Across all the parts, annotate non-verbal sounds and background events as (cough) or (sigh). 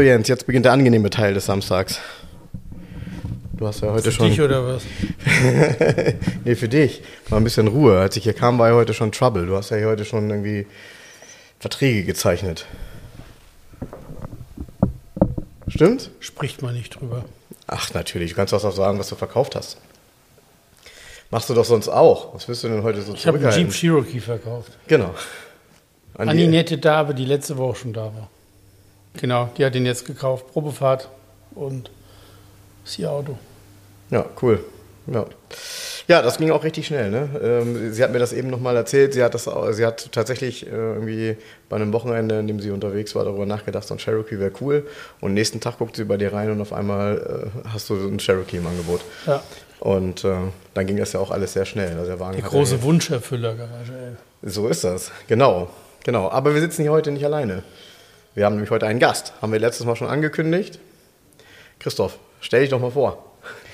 So, Jens, jetzt beginnt der angenehme Teil des Samstags. Du hast ja heute Für schon. dich oder was? (laughs) nee, für dich. Mal ein bisschen Ruhe. Als ich hier kam, war ja heute schon Trouble. Du hast ja hier heute schon irgendwie Verträge gezeichnet. Stimmt? Spricht man nicht drüber. Ach, natürlich. Du kannst doch auch sagen, was du verkauft hast. Machst du doch sonst auch. Was willst du denn heute so Ich habe einen? Jeep Cherokee verkauft. Genau. An An die die- nette Dame, die letzte Woche schon da war. Genau, die hat den jetzt gekauft. Probefahrt und ist ihr Auto. Ja, cool. Ja. ja, das ging auch richtig schnell. Ne? Ähm, sie hat mir das eben nochmal erzählt. Sie hat, das, sie hat tatsächlich äh, irgendwie bei einem Wochenende, in dem sie unterwegs war, darüber nachgedacht, so ein Cherokee wäre cool. Und nächsten Tag guckt sie bei dir rein und auf einmal äh, hast du so ein Cherokee im Angebot. Ja, Und äh, dann ging das ja auch alles sehr schnell. Also der Wagen hat große ja, Wunscherfüller, Garage 11. So ist das. Genau. Genau. Aber wir sitzen hier heute nicht alleine. Wir haben nämlich heute einen Gast. Haben wir letztes Mal schon angekündigt. Christoph, stell dich doch mal vor.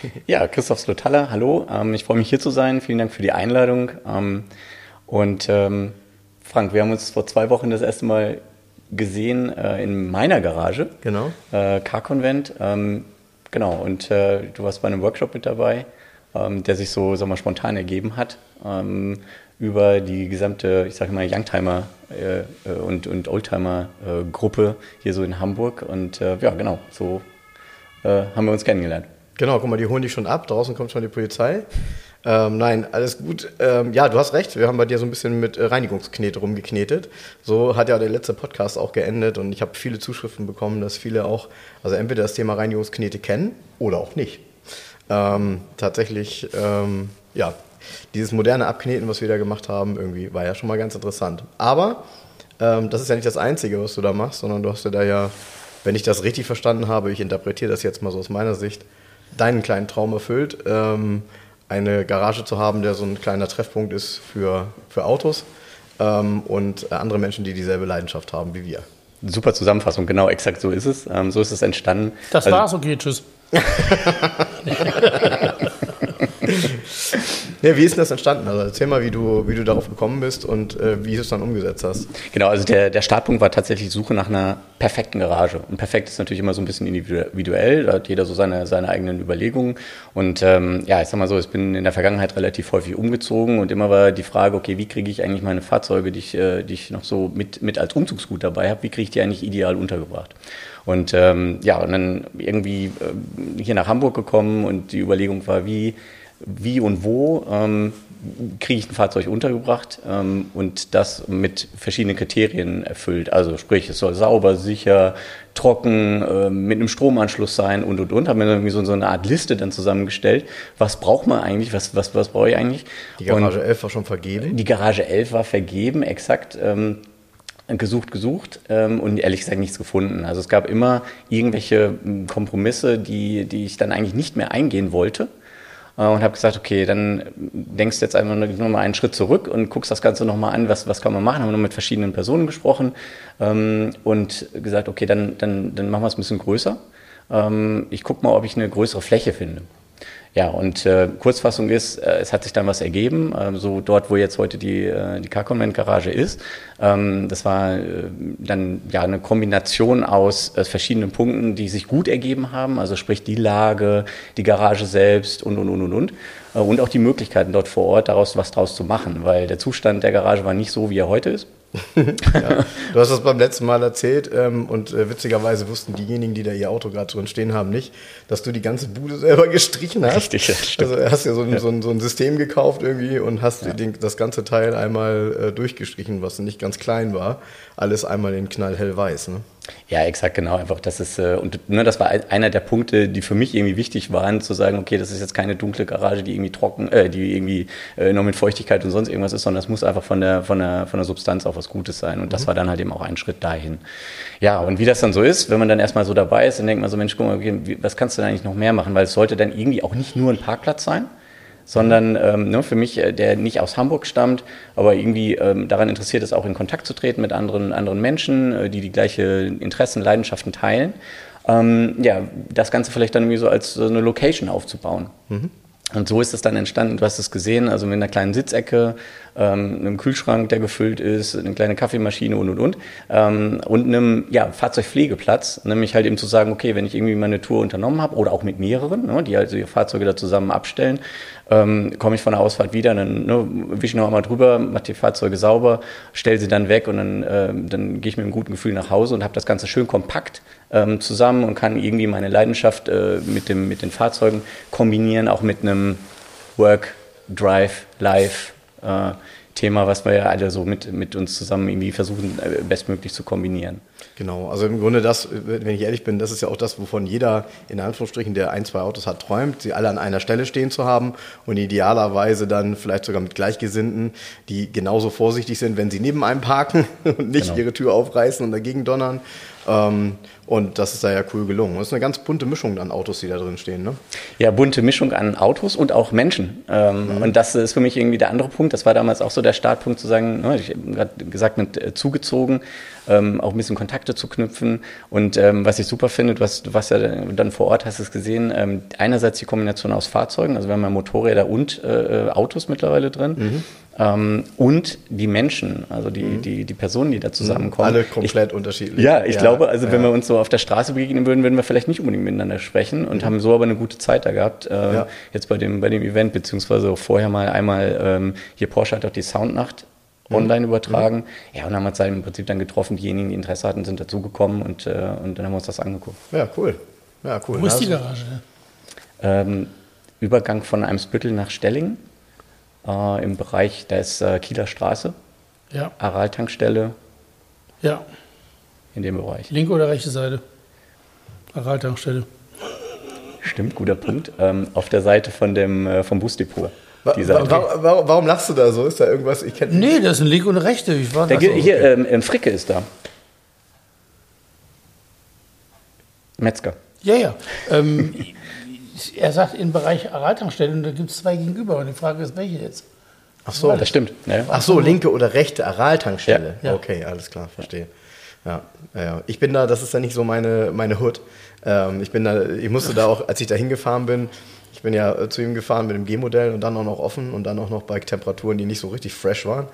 (laughs) Ja, Christoph Slotalla, hallo. Ähm, ich freue mich hier zu sein. Vielen Dank für die Einladung. Ähm, und ähm, Frank, wir haben uns vor zwei Wochen das erste Mal gesehen äh, in meiner Garage. Genau. Äh. Ähm, genau, und äh, du warst bei einem Workshop mit dabei, der sich so sag mal, spontan ergeben hat. Über die gesamte, ich sage mal, Youngtimer äh, äh, und, und Oldtimer-Gruppe hier so in Hamburg. Und äh, ja, genau, so äh, haben wir uns kennengelernt. Genau, guck mal, die holen dich schon ab. Draußen kommt schon die Polizei. Ähm, nein, alles gut. Ähm, ja, du hast recht. Wir haben bei dir so ein bisschen mit äh, Reinigungsknete rumgeknetet. So hat ja der letzte Podcast auch geendet und ich habe viele Zuschriften bekommen, dass viele auch, also entweder das Thema Reinigungsknete kennen oder auch nicht. Ähm, tatsächlich, ähm, ja, dieses moderne Abkneten, was wir da gemacht haben, irgendwie war ja schon mal ganz interessant. Aber ähm, das ist ja nicht das Einzige, was du da machst, sondern du hast ja da ja, wenn ich das richtig verstanden habe, ich interpretiere das jetzt mal so aus meiner Sicht, deinen kleinen Traum erfüllt, ähm, eine Garage zu haben, der so ein kleiner Treffpunkt ist für, für Autos ähm, und andere Menschen, die dieselbe Leidenschaft haben wie wir. Super Zusammenfassung, genau, exakt so ist es. Ähm, so ist es entstanden. Das Also, war's, okay, tschüss. (laughs) Ja, wie ist denn das entstanden? Also erzähl mal, wie du, wie du darauf gekommen bist und äh, wie du es dann umgesetzt hast. Genau, also der, der Startpunkt war tatsächlich Suche nach einer perfekten Garage. Und perfekt ist natürlich immer so ein bisschen individuell, da hat jeder so seine, seine eigenen Überlegungen. Und ähm, ja, ich sag mal so, ich bin in der Vergangenheit relativ häufig umgezogen und immer war die Frage, okay, wie kriege ich eigentlich meine Fahrzeuge, die ich, äh, die ich noch so mit, mit als Umzugsgut dabei habe, wie kriege ich die eigentlich ideal untergebracht? Und ähm, ja, und dann irgendwie ähm, hier nach Hamburg gekommen und die Überlegung war, wie, wie und wo ähm, kriege ich ein Fahrzeug untergebracht ähm, und das mit verschiedenen Kriterien erfüllt. Also sprich, es soll sauber, sicher, trocken, ähm, mit einem Stromanschluss sein und und und. Haben wir irgendwie so, so eine Art Liste dann zusammengestellt. Was braucht man eigentlich? Was, was, was brauche ich eigentlich? Die Garage Und 11 war schon vergeben. die Garage 11 war vergeben, exakt. Ähm, gesucht, gesucht ähm, und ehrlich gesagt nichts gefunden. Also es gab immer irgendwelche m, Kompromisse, die, die ich dann eigentlich nicht mehr eingehen wollte. Äh, und habe gesagt, okay, dann denkst du jetzt einfach noch mal einen Schritt zurück und guckst das Ganze nochmal an, was, was kann man machen. Haben wir noch mit verschiedenen Personen gesprochen ähm, und gesagt, okay, dann, dann, dann machen wir es ein bisschen größer. Ähm, ich gucke mal, ob ich eine größere Fläche finde. Ja, und äh, Kurzfassung ist, äh, es hat sich dann was ergeben, äh, so dort, wo jetzt heute die, äh, die Car-Convent-Garage ist. Ähm, das war äh, dann ja eine Kombination aus äh, verschiedenen Punkten, die sich gut ergeben haben, also sprich die Lage, die Garage selbst und, und, und, und, und. Äh, und auch die Möglichkeiten dort vor Ort, daraus was draus zu machen, weil der Zustand der Garage war nicht so, wie er heute ist. (laughs) Ja. Du hast das beim letzten Mal erzählt ähm, und äh, witzigerweise wussten diejenigen, die da ihr Auto gerade drin stehen haben, nicht, dass du die ganze Bude selber (laughs) gestrichen hast. Richtig, das stimmt. Also hast ja so ein, so, ein, so ein System gekauft irgendwie und hast den, das ganze Teil einmal äh, durchgestrichen, was nicht ganz klein war. Alles einmal in knallhellweiß. Ne? Ja, exakt, genau. Einfach, das ist, äh, und ne, das war einer der Punkte, die für mich irgendwie wichtig waren, zu sagen, okay, das ist jetzt keine dunkle Garage, die irgendwie trocken, äh, die irgendwie äh, noch mit Feuchtigkeit und sonst irgendwas ist, sondern das muss einfach von der, von der, von der Substanz auch was Gutes sein. Und das mhm. war dann halt eben auch ein Schritt dahin. Ja, und wie das dann so ist, wenn man dann erstmal so dabei ist, dann denkt man so, Mensch, guck mal, okay, was kannst du denn eigentlich noch mehr machen? Weil es sollte dann irgendwie auch nicht nur ein Parkplatz sein, sondern ähm, ne, für mich, äh, der nicht aus Hamburg stammt, aber irgendwie ähm, daran interessiert ist, auch in Kontakt zu treten mit anderen, anderen Menschen, äh, die die gleiche Interessen, Leidenschaften teilen. Ähm, ja, das Ganze vielleicht dann irgendwie so als so eine Location aufzubauen. Mhm. Und so ist es dann entstanden, du hast es gesehen, also mit einer kleinen Sitzecke, ähm, einem Kühlschrank, der gefüllt ist, eine kleine Kaffeemaschine und und und ähm, und einem ja, Fahrzeugpflegeplatz, nämlich halt eben zu sagen, okay, wenn ich irgendwie meine Tour unternommen habe oder auch mit mehreren, ne, die also ihre Fahrzeuge da zusammen abstellen, ähm, komme ich von der Ausfahrt wieder, dann ne, wische ich noch einmal drüber, mache die Fahrzeuge sauber, stelle sie dann weg und dann, äh, dann gehe ich mit einem guten Gefühl nach Hause und habe das Ganze schön kompakt ähm, zusammen und kann irgendwie meine Leidenschaft äh, mit, dem, mit den Fahrzeugen kombinieren, auch mit einem Work, Drive, Life. Äh, Thema, was wir ja alle so mit, mit uns zusammen irgendwie versuchen, äh, bestmöglich zu kombinieren. Genau, also im Grunde das, wenn ich ehrlich bin, das ist ja auch das, wovon jeder in Anführungsstrichen, der ein, zwei Autos hat, träumt, sie alle an einer Stelle stehen zu haben und idealerweise dann vielleicht sogar mit Gleichgesinnten, die genauso vorsichtig sind, wenn sie neben einem parken (laughs) und nicht genau. ihre Tür aufreißen und dagegen donnern. Ähm, und das ist da ja cool gelungen. Das ist eine ganz bunte Mischung an Autos, die da drin stehen. Ne? Ja, bunte Mischung an Autos und auch Menschen. Ähm, mhm. Und das ist für mich irgendwie der andere Punkt. Das war damals auch so der Startpunkt zu sagen, ne, ich habe gerade gesagt, mit äh, zugezogen, ähm, auch ein bisschen Kontakte zu knüpfen. Und ähm, was ich super finde, was, was ja dann vor Ort hast es gesehen, ähm, einerseits die Kombination aus Fahrzeugen, also wir haben ja Motorräder und äh, äh Autos mittlerweile drin. Mhm. Ähm, und die Menschen, also die, mhm. die, die Personen, die da zusammenkommen. Alle komplett ich, unterschiedlich. Ja, ich ja, glaube, also ja. wenn wir uns so auf der Straße begegnen würden, würden wir vielleicht nicht unbedingt miteinander sprechen und mhm. haben so aber eine gute Zeit da gehabt. Äh, ja. Jetzt bei dem, bei dem Event, beziehungsweise vorher mal einmal, ähm, hier Porsche hat auch die Soundnacht mhm. online übertragen. Mhm. Ja, und haben uns halt im Prinzip dann getroffen, diejenigen, die Interesse hatten, sind dazugekommen und, äh, und dann haben wir uns das angeguckt. Ja, cool. Ja, cool. Wo ist die Garage? Ähm, Übergang von Eimsbüttel nach Stellingen äh, im Bereich, da ist äh, Kieler Straße, ja. Aral-Tankstelle. Ja. In dem Bereich. Linke oder rechte Seite? Aral-Tankstelle. Stimmt, guter Punkt. Ähm, auf der Seite von dem, äh, vom Busdepot. Wa wa warum, warum, lachst du da so? Ist da irgendwas? Ich nee, das ist ein linke und eine rechte. Ich war der, so, hier, okay. ähm, Fricke ist da. Metzger. Ja, ja. Ähm, (laughs) er sagt im Bereich Aral-Tankstelle und da gibt es zwei gegenüber und die Frage ist, welche jetzt? Ach so, das stimmt. Ja. Ach so, linke oder rechte Aral-Tankstelle. Ja. Okay, alles klar, verstehe. Ja, ja, ich bin da, das ist ja nicht so meine, meine Hood. Ähm, ich bin da, ich musste da auch, als ich da hingefahren bin, ich bin ja äh, zu ihm gefahren mit dem G-Modell und dann auch noch offen und dann auch noch bei Temperaturen, die nicht so richtig fresh waren.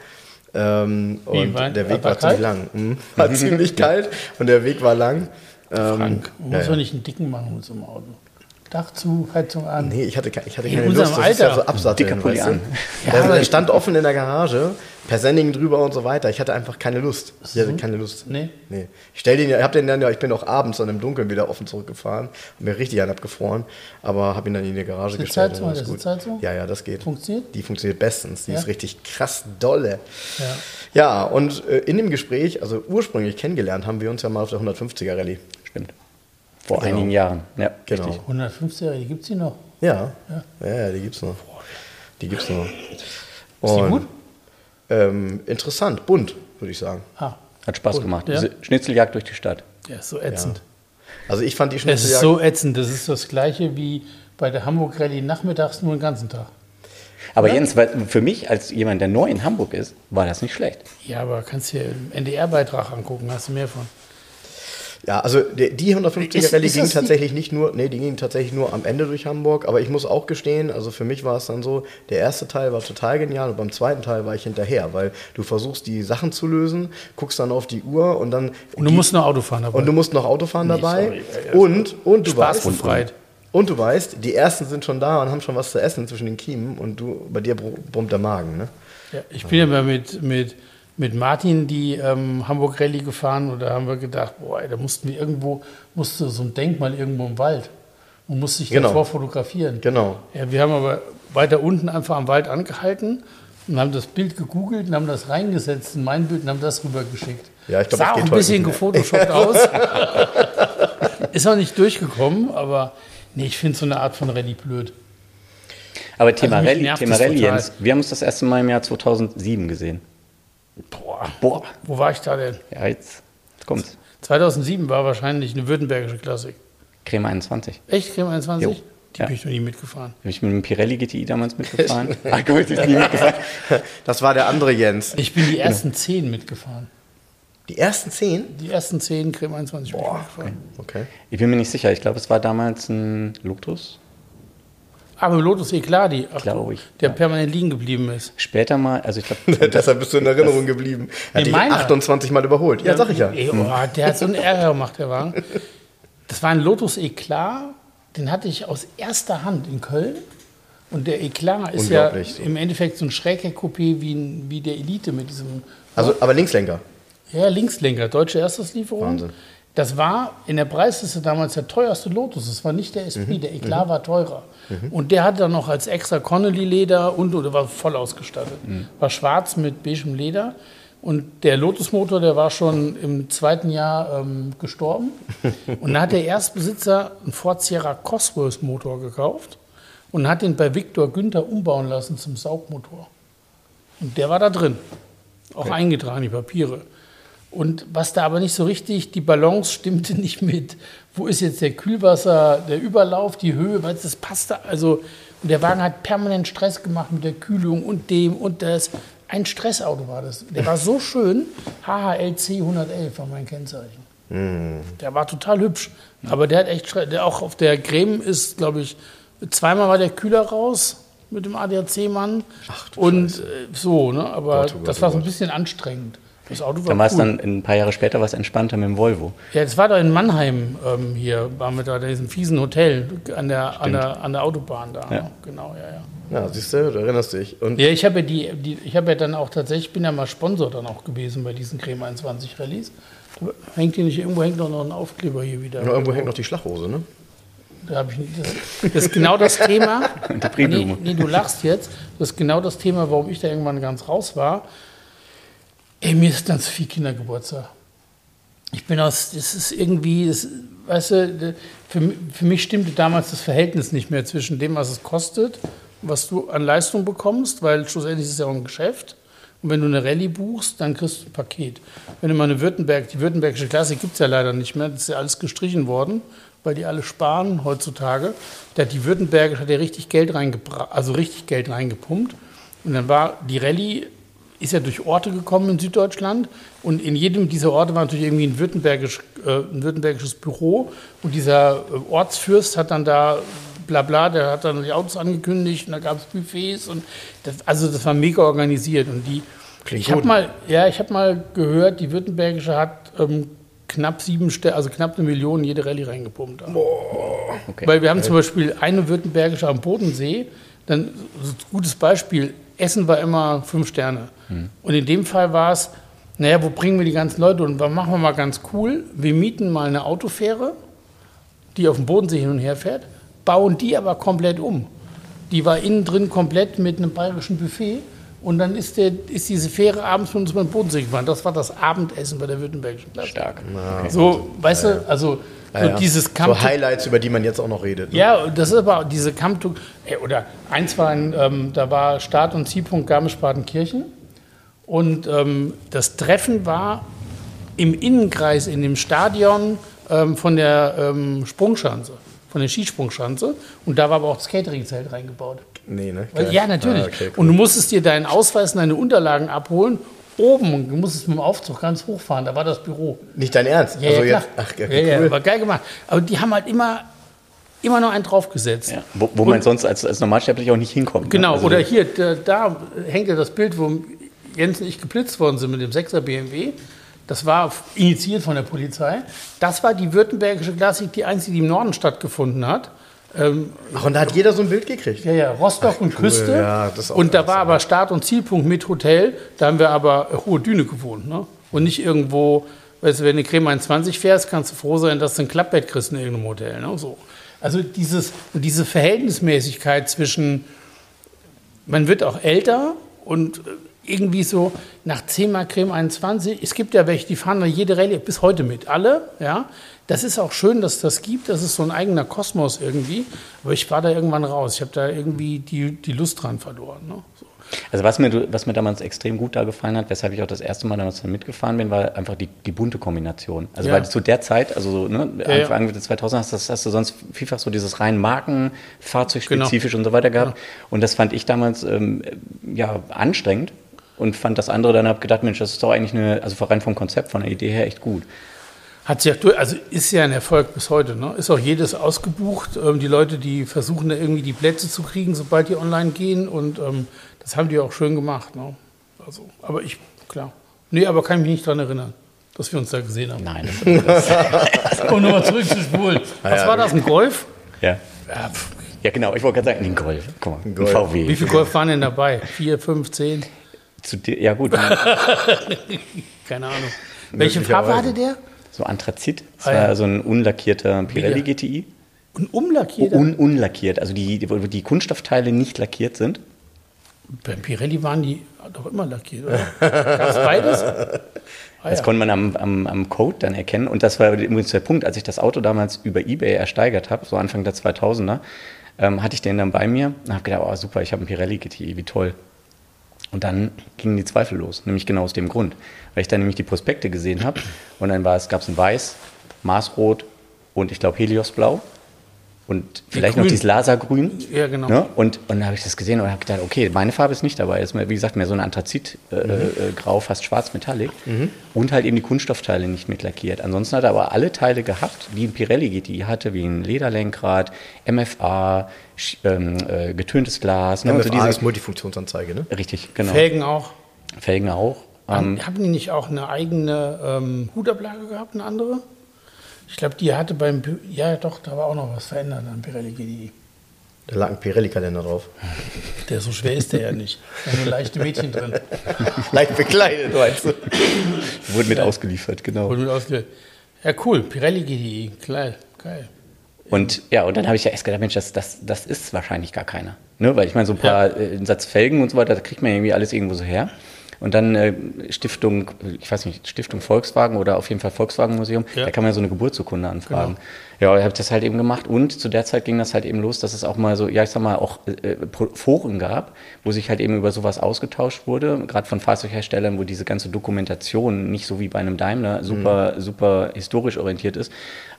Ähm, und war, der Weg war, war ziemlich lang. Mhm. (laughs) War (laughs) ziemlich kalt und der Weg war lang. Ähm, Frank, muss ja, ja. nicht einen dicken machen mit so einem Auto. Dach zu, Heizung an. Nee, ich hatte, ich hatte keine Lust, das Alter. ist ja so absatteln, weißt du? (laughs) Ja, also, der stand offen in der Garage, per Sending drüber und so weiter. Ich hatte einfach keine Lust. Ich hatte keine Lust. Nee? Nee. Ich stell den, ich hab den dann ja, ich bin auch abends dann im Dunkeln wieder offen zurückgefahren, hab mir richtig einen abgefroren, aber habe ihn dann in die Garage ist gestellt. Heizung, ist gut. Heizung? Ja, ja, das geht. Funktioniert? Die funktioniert bestens. Die ja? ist richtig krass dolle. Ja. Ja, und äh, in dem Gespräch, also ursprünglich kennengelernt haben wir uns ja mal auf der 150er Rallye. Stimmt. Vor genau. einigen Jahren, ja. Genau. 150 die gibt es die noch? Ja, ja, ja die gibt es noch. Die gibt es noch. Und, ist die gut? Ähm, interessant, bunt, würde ich sagen. Ah. Hat Spaß bunt, gemacht. Ja. Schnitzeljagd durch die Stadt. Ja, ist so ätzend. Ja. Also ich fand die Schnitzeljagd... Es ist so ätzend. Das ist das Gleiche wie bei der Hamburg Rallye nachmittags nur den ganzen Tag. Aber ja? Jens, für mich als jemand, der neu in Hamburg ist, war das nicht schlecht. Ja, aber kannst dir einen NDR-Beitrag angucken, hast du mehr von. Ja, also die, die 150er Rallye ging tatsächlich nicht nur, nee, die ging tatsächlich nur am Ende durch Hamburg, aber ich muss auch gestehen, also für mich war es dann so, der erste Teil war total genial und beim zweiten Teil war ich hinterher, weil du versuchst die Sachen zu lösen, guckst dann auf die Uhr und dann und du musst noch Auto fahren dabei. Und du musst noch Auto fahren dabei nee, und und du Spaß weißt, und du weißt, die ersten sind schon da und haben schon was zu essen zwischen den Kiemen und du bei dir brummt der Magen, ne? Ja, ich bin ja mal mit mit mit Martin die ähm, Hamburg Rallye gefahren und da haben wir gedacht, boah, da mussten wir irgendwo, musste so ein Denkmal irgendwo im Wald und musste sich genau. davor fotografieren. Genau. Ja, wir haben aber weiter unten einfach am Wald angehalten, und haben das Bild gegoogelt und haben das reingesetzt in mein Bild und haben das rübergeschickt. Ja, ich glaub, Sah das auch ein bisschen gefotoshoppt (laughs) aus. Ist auch nicht durchgekommen, aber nee, ich finde so eine Art von Rallye blöd. Aber Thema Also Rallye, Thema Rallye. Jens, wir haben uns das erste Mal im Jahr 2007 gesehen. Boah, Boah, wo war ich da denn? ja, jetzt, jetzt kommt's. 2007 war wahrscheinlich eine württembergische Klassik. Creme 21. Echt, Creme 21? Jo. Die Ja. bin ich noch nie mitgefahren. Bin ich mit dem Pirelli GTI damals mitgefahren? (laughs) ah, gut, ist nie mitgefahren. (laughs) Das war der andere Jens. Ich bin die ersten zehn mitgefahren. Die ersten zehn? Die ersten zehn Creme 21 bin ich mitgefahren. Okay. Ich bin mir nicht sicher. Ich glaube, es war damals ein Lotus. Aber Lotus ach, Glaube ich, der ja. permanent liegen geblieben ist. Später mal, also ich glaube, (laughs) Deshalb bist du in Erinnerung geblieben. Er hat dich meiner. 28 Mal überholt. Ja, sag ich ja. Ey, oh, der hat so einen Ärger gemacht, der Wagen. (laughs) Das war ein Lotus Eclat, den hatte ich aus erster Hand in Köln. Und der Eclat ist ja im Endeffekt so ein Schrägheck-Coupé wie, ein- wie der Elite mit diesem Also, aber Linkslenker. ja, Linkslenker, deutsche Ersteslieferung. Wahnsinn. Das war in der Preisliste damals der teuerste Lotus. Das war nicht der Esprit, Mhm. der Eclat war teurer. Und der hatte dann noch als extra Connolly-Leder und oder war voll ausgestattet. Mhm. War schwarz mit beigem Leder. Und der Lotus-Motor, der war schon im zweiten Jahr ähm, gestorben. (laughs) Und dann hat der Erstbesitzer einen Ford Sierra Cosworth-Motor gekauft und hat den bei Victor Günther umbauen lassen zum Saugmotor. Und der war da drin. Auch eingetragen, die Papiere. Und was da aber nicht so richtig, die Balance stimmte (laughs) nicht mit. Wo ist jetzt der Kühlwasser, der Überlauf, die Höhe, weil das passte. Also, und der Wagen hat permanent Stress gemacht mit der Kühlung und dem und das. Ein Stressauto war das. Der war so schön. HHLC 111 war mein Kennzeichen. Der war total hübsch. Aber der hat echt Stress. Der auch auf der Creme ist, glaube ich, zweimal war der Kühler raus mit dem ADAC-Mann. Und äh, so, ne? Aber Gott, oh Gott, das oh war so ein bisschen anstrengend. Das Auto war dann war es cool. dann ein paar Jahre später was entspannter mit dem Volvo. Ja, das war da in Mannheim ähm, hier, waren wir da in diesem fiesen Hotel an der, an der, an der Autobahn da. Ja. Genau, ja, ja. Ja, siehst du, du erinnerst dich. Und Ja, ich habe ja die, die ich habe ja dann auch tatsächlich, ich bin ja mal Sponsor dann auch gewesen bei diesen Creme 21 Rallyes. Da hängt hier nicht, irgendwo hängt doch noch ein Aufkleber hier wieder. irgendwo hängt noch die Schlachhose, ne? Da habe ich nicht, das, das ist genau das Thema. (laughs) Die nee, nee, du lachst jetzt. Das ist genau das Thema, warum ich da irgendwann ganz raus war. Ey, mir ist dann zu viel Kindergeburtstag. Ich bin aus, das ist irgendwie, das, weißt du, für, für mich stimmte damals das Verhältnis nicht mehr zwischen dem, was es kostet, was du an Leistung bekommst, weil schlussendlich ist es ja auch ein Geschäft. Und wenn du eine Rallye buchst, dann kriegst du ein Paket. Wenn du mal eine Württemberg, die württembergische Klasse gibt es ja leider nicht mehr, das ist ja alles gestrichen worden, weil die alle sparen heutzutage. Da hat die Württembergische hat ja richtig Geld reingebracht, also richtig Geld reingepumpt. Und dann war die Rallye ist ja durch Orte gekommen in Süddeutschland. Und in jedem dieser Orte war natürlich irgendwie ein, württembergisch, äh, ein württembergisches Büro. Und dieser äh, Ortsfürst hat dann da bla bla, der hat dann die Autos angekündigt und da gab es Buffets und das, also das war mega organisiert. Und die Klingt ich habe mal ja ich habe mal gehört die württembergische hat ähm, knapp sieben also knapp eine Million in jede Rallye reingepumpt. Okay. weil wir haben zum Beispiel eine württembergische am Bodensee, dann so ein gutes Beispiel, Essen war immer fünf Sterne. Und in dem Fall war es, naja, wo bringen wir die ganzen Leute und was machen wir mal ganz cool? Wir mieten mal eine Autofähre, die auf dem Bodensee hin und her fährt, bauen die aber komplett um. Die war innen drin komplett mit einem bayerischen Buffet und dann ist, der, ist diese Fähre abends mit uns beim Bodensee gefahren. Das war das Abendessen bei der württembergischen Klasse. Stark. So, weißt du, also so Ja, ja. dieses Camp so Highlights, über die man jetzt auch noch redet. Ne? ja, das ist aber diese Kampftung. Oder eins war ein, ähm, da war Start- und Zielpunkt Garmisch-Partenkirchen. Und ähm, das Treffen war im Innenkreis in dem Stadion ähm, von der ähm, Sprungschanze, von der Skisprungschanze. Und da war aber auch das Catering-Zelt reingebaut. Nee, ne? Weil, ja, natürlich. Ah, okay, cool. Und du musstest dir deinen Ausweis und deine Unterlagen abholen. Oben, und du musstest mit dem Aufzug ganz hochfahren, da war das Büro. Nicht dein Ernst? Ja, also ja, jetzt, klar. ach, ja, ja, cool. ja, war geil gemacht. Aber die haben halt immer, immer noch einen draufgesetzt. Ja. Wo, wo man sonst als, als Normalsterblicher auch nicht hinkommt. ne? Genau, Also oder der- hier, da, da hängt ja das Bild, wo Jens und ich geblitzt worden sind mit dem 6er BMW. Das war initiiert von der Polizei. Das war die württembergische Klassik, die einzige, die im Norden stattgefunden hat. Ähm, Ach, und da hat jeder so ein Bild gekriegt. ja, ja, Rostock und Küste. ja, und da war aber Start- und Zielpunkt mit Hotel. Da haben wir aber Hohe Düne gewohnt. Ne? Und nicht irgendwo, weißt du, wenn du Creme 21 fährst, kannst du froh sein, dass du ein Klappbett kriegst in irgendeinem Hotel. Ne? So. Also dieses, diese Verhältnismäßigkeit zwischen, man wird auch älter Und äh, irgendwie so nach 10 Mal Creme 21, es gibt ja welche, die fahren da jede Rallye bis heute mit, alle, ja. Das ist auch schön, dass das gibt, das ist so ein eigener Kosmos irgendwie, aber ich war da irgendwann raus, ich habe da irgendwie die, die Lust dran verloren. Ne? So. Also was mir, was mir damals extrem gut da gefallen hat, weshalb ich auch das erste Mal damals mitgefahren bin, war einfach die, die bunte Kombination. Also Ja. weil zu der Zeit, also so, ne, Ja, ja. Anfang der 2000 hast, das hast du sonst vielfach so dieses rein Marken, fahrzeugspezifisch und so weiter gehabt. Und das fand ich damals ähm, ja anstrengend und fand das andere dann, hab gedacht, Mensch, das ist doch eigentlich eine, also rein vom Konzept, von der Idee her echt gut. Hat sich durch, also ist ja ein Erfolg bis heute. Ne? Ist auch jedes ausgebucht. Ähm, die Leute, die versuchen da irgendwie die Plätze zu kriegen, sobald die online gehen. Und ähm, das haben die auch schön gemacht. Ne? Also, aber ich, klar. Nee, aber kann ich mich nicht daran erinnern, dass wir uns da gesehen haben. Nein, (laughs) (laughs) Um nochmal zurückzuspulen. Was ja, war das, ein Golf? ja. Ja, Ja, genau, ich wollte gerade sagen, den Golf. Guck mal, ein Golf. VW. wie viel Golf waren denn dabei? Vier, fünf, zehn? Zu dir, ja gut, (laughs) Keine Ahnung. Welche Farbe hatte der? so Anthrazit. Das Ah, ja. war so ein unlackierter Pirelli Wieder. GTI. Ein umlackierter? Un unlackiert, also die, die, wo die Kunststoffteile nicht lackiert sind. Beim Pirelli waren die doch immer lackiert, oder? Gab es beides? (laughs) Ah, Das ja. konnte man am, am, am Code dann erkennen. Und das war übrigens der Punkt, als ich das Auto damals über Ebay ersteigert habe, so Anfang der 2000er, ähm, hatte ich den dann bei mir und habe gedacht, oh super, ich habe einen Pirelli GTI, wie toll. Und dann gingen die Zweifel los, nämlich genau aus dem Grund. Weil ich dann nämlich die Prospekte gesehen habe und dann war es, gab es ein Weiß, Maßrot und ich glaube Heliosblau und vielleicht noch grün. dieses Lasergrün. Ja, genau. Ne? Und, und dann habe ich das gesehen und habe gedacht, okay, meine Farbe ist nicht dabei. Ist mir, wie gesagt, mehr so ein Anthrazit, äh, äh, grau, fast schwarz, Metallic. Und halt eben die Kunststoffteile nicht mit lackiert. Ansonsten hat er aber alle Teile gehabt, wie ein Pirelli GTI hatte, wie ein Lederlenkrad, MFA, ähm, äh, getöntes Glas. Ne? MFA Und so diese- ist Multifunktionsanzeige, ne? Richtig, genau. Felgen auch. Felgen auch. Ähm, Haben, haben die nicht auch eine eigene ähm, Hutablage gehabt, eine andere? Ich glaube, die hatte beim, ja doch, da war auch noch was verändert am Pirelli GDI. Da lag ein Pirelli-Kalender drauf. Der so schwer ist der ja nicht. Da sind nur leichte Mädchen drin. (laughs) Leicht bekleidet, meinst du? wurde mit ausgeliefert, genau. Wurde mit ausge ja, cool. Pirelli GDI. Geil. Geil. Und ja, und dann habe ich ja erst gedacht, Mensch, das, das, das ist wahrscheinlich gar keiner. Ne? Weil ich meine, so ein paar äh, einen Satz Felgen und so weiter, da kriegt man irgendwie alles irgendwo so her. Und dann äh, Stiftung, ich weiß nicht, Stiftung Volkswagen oder auf jeden Fall Volkswagen Museum, Ja. da kann man ja so eine Geburtsurkunde anfragen. Ja, ich habe das halt eben gemacht und zu der Zeit ging das halt eben los, dass es auch mal so, ja, ich sag mal, auch äh, Pro- Foren gab, wo sich halt eben über sowas ausgetauscht wurde, gerade von Fahrzeugherstellern, wo diese ganze Dokumentation nicht so wie bei einem Daimler super, super historisch orientiert ist.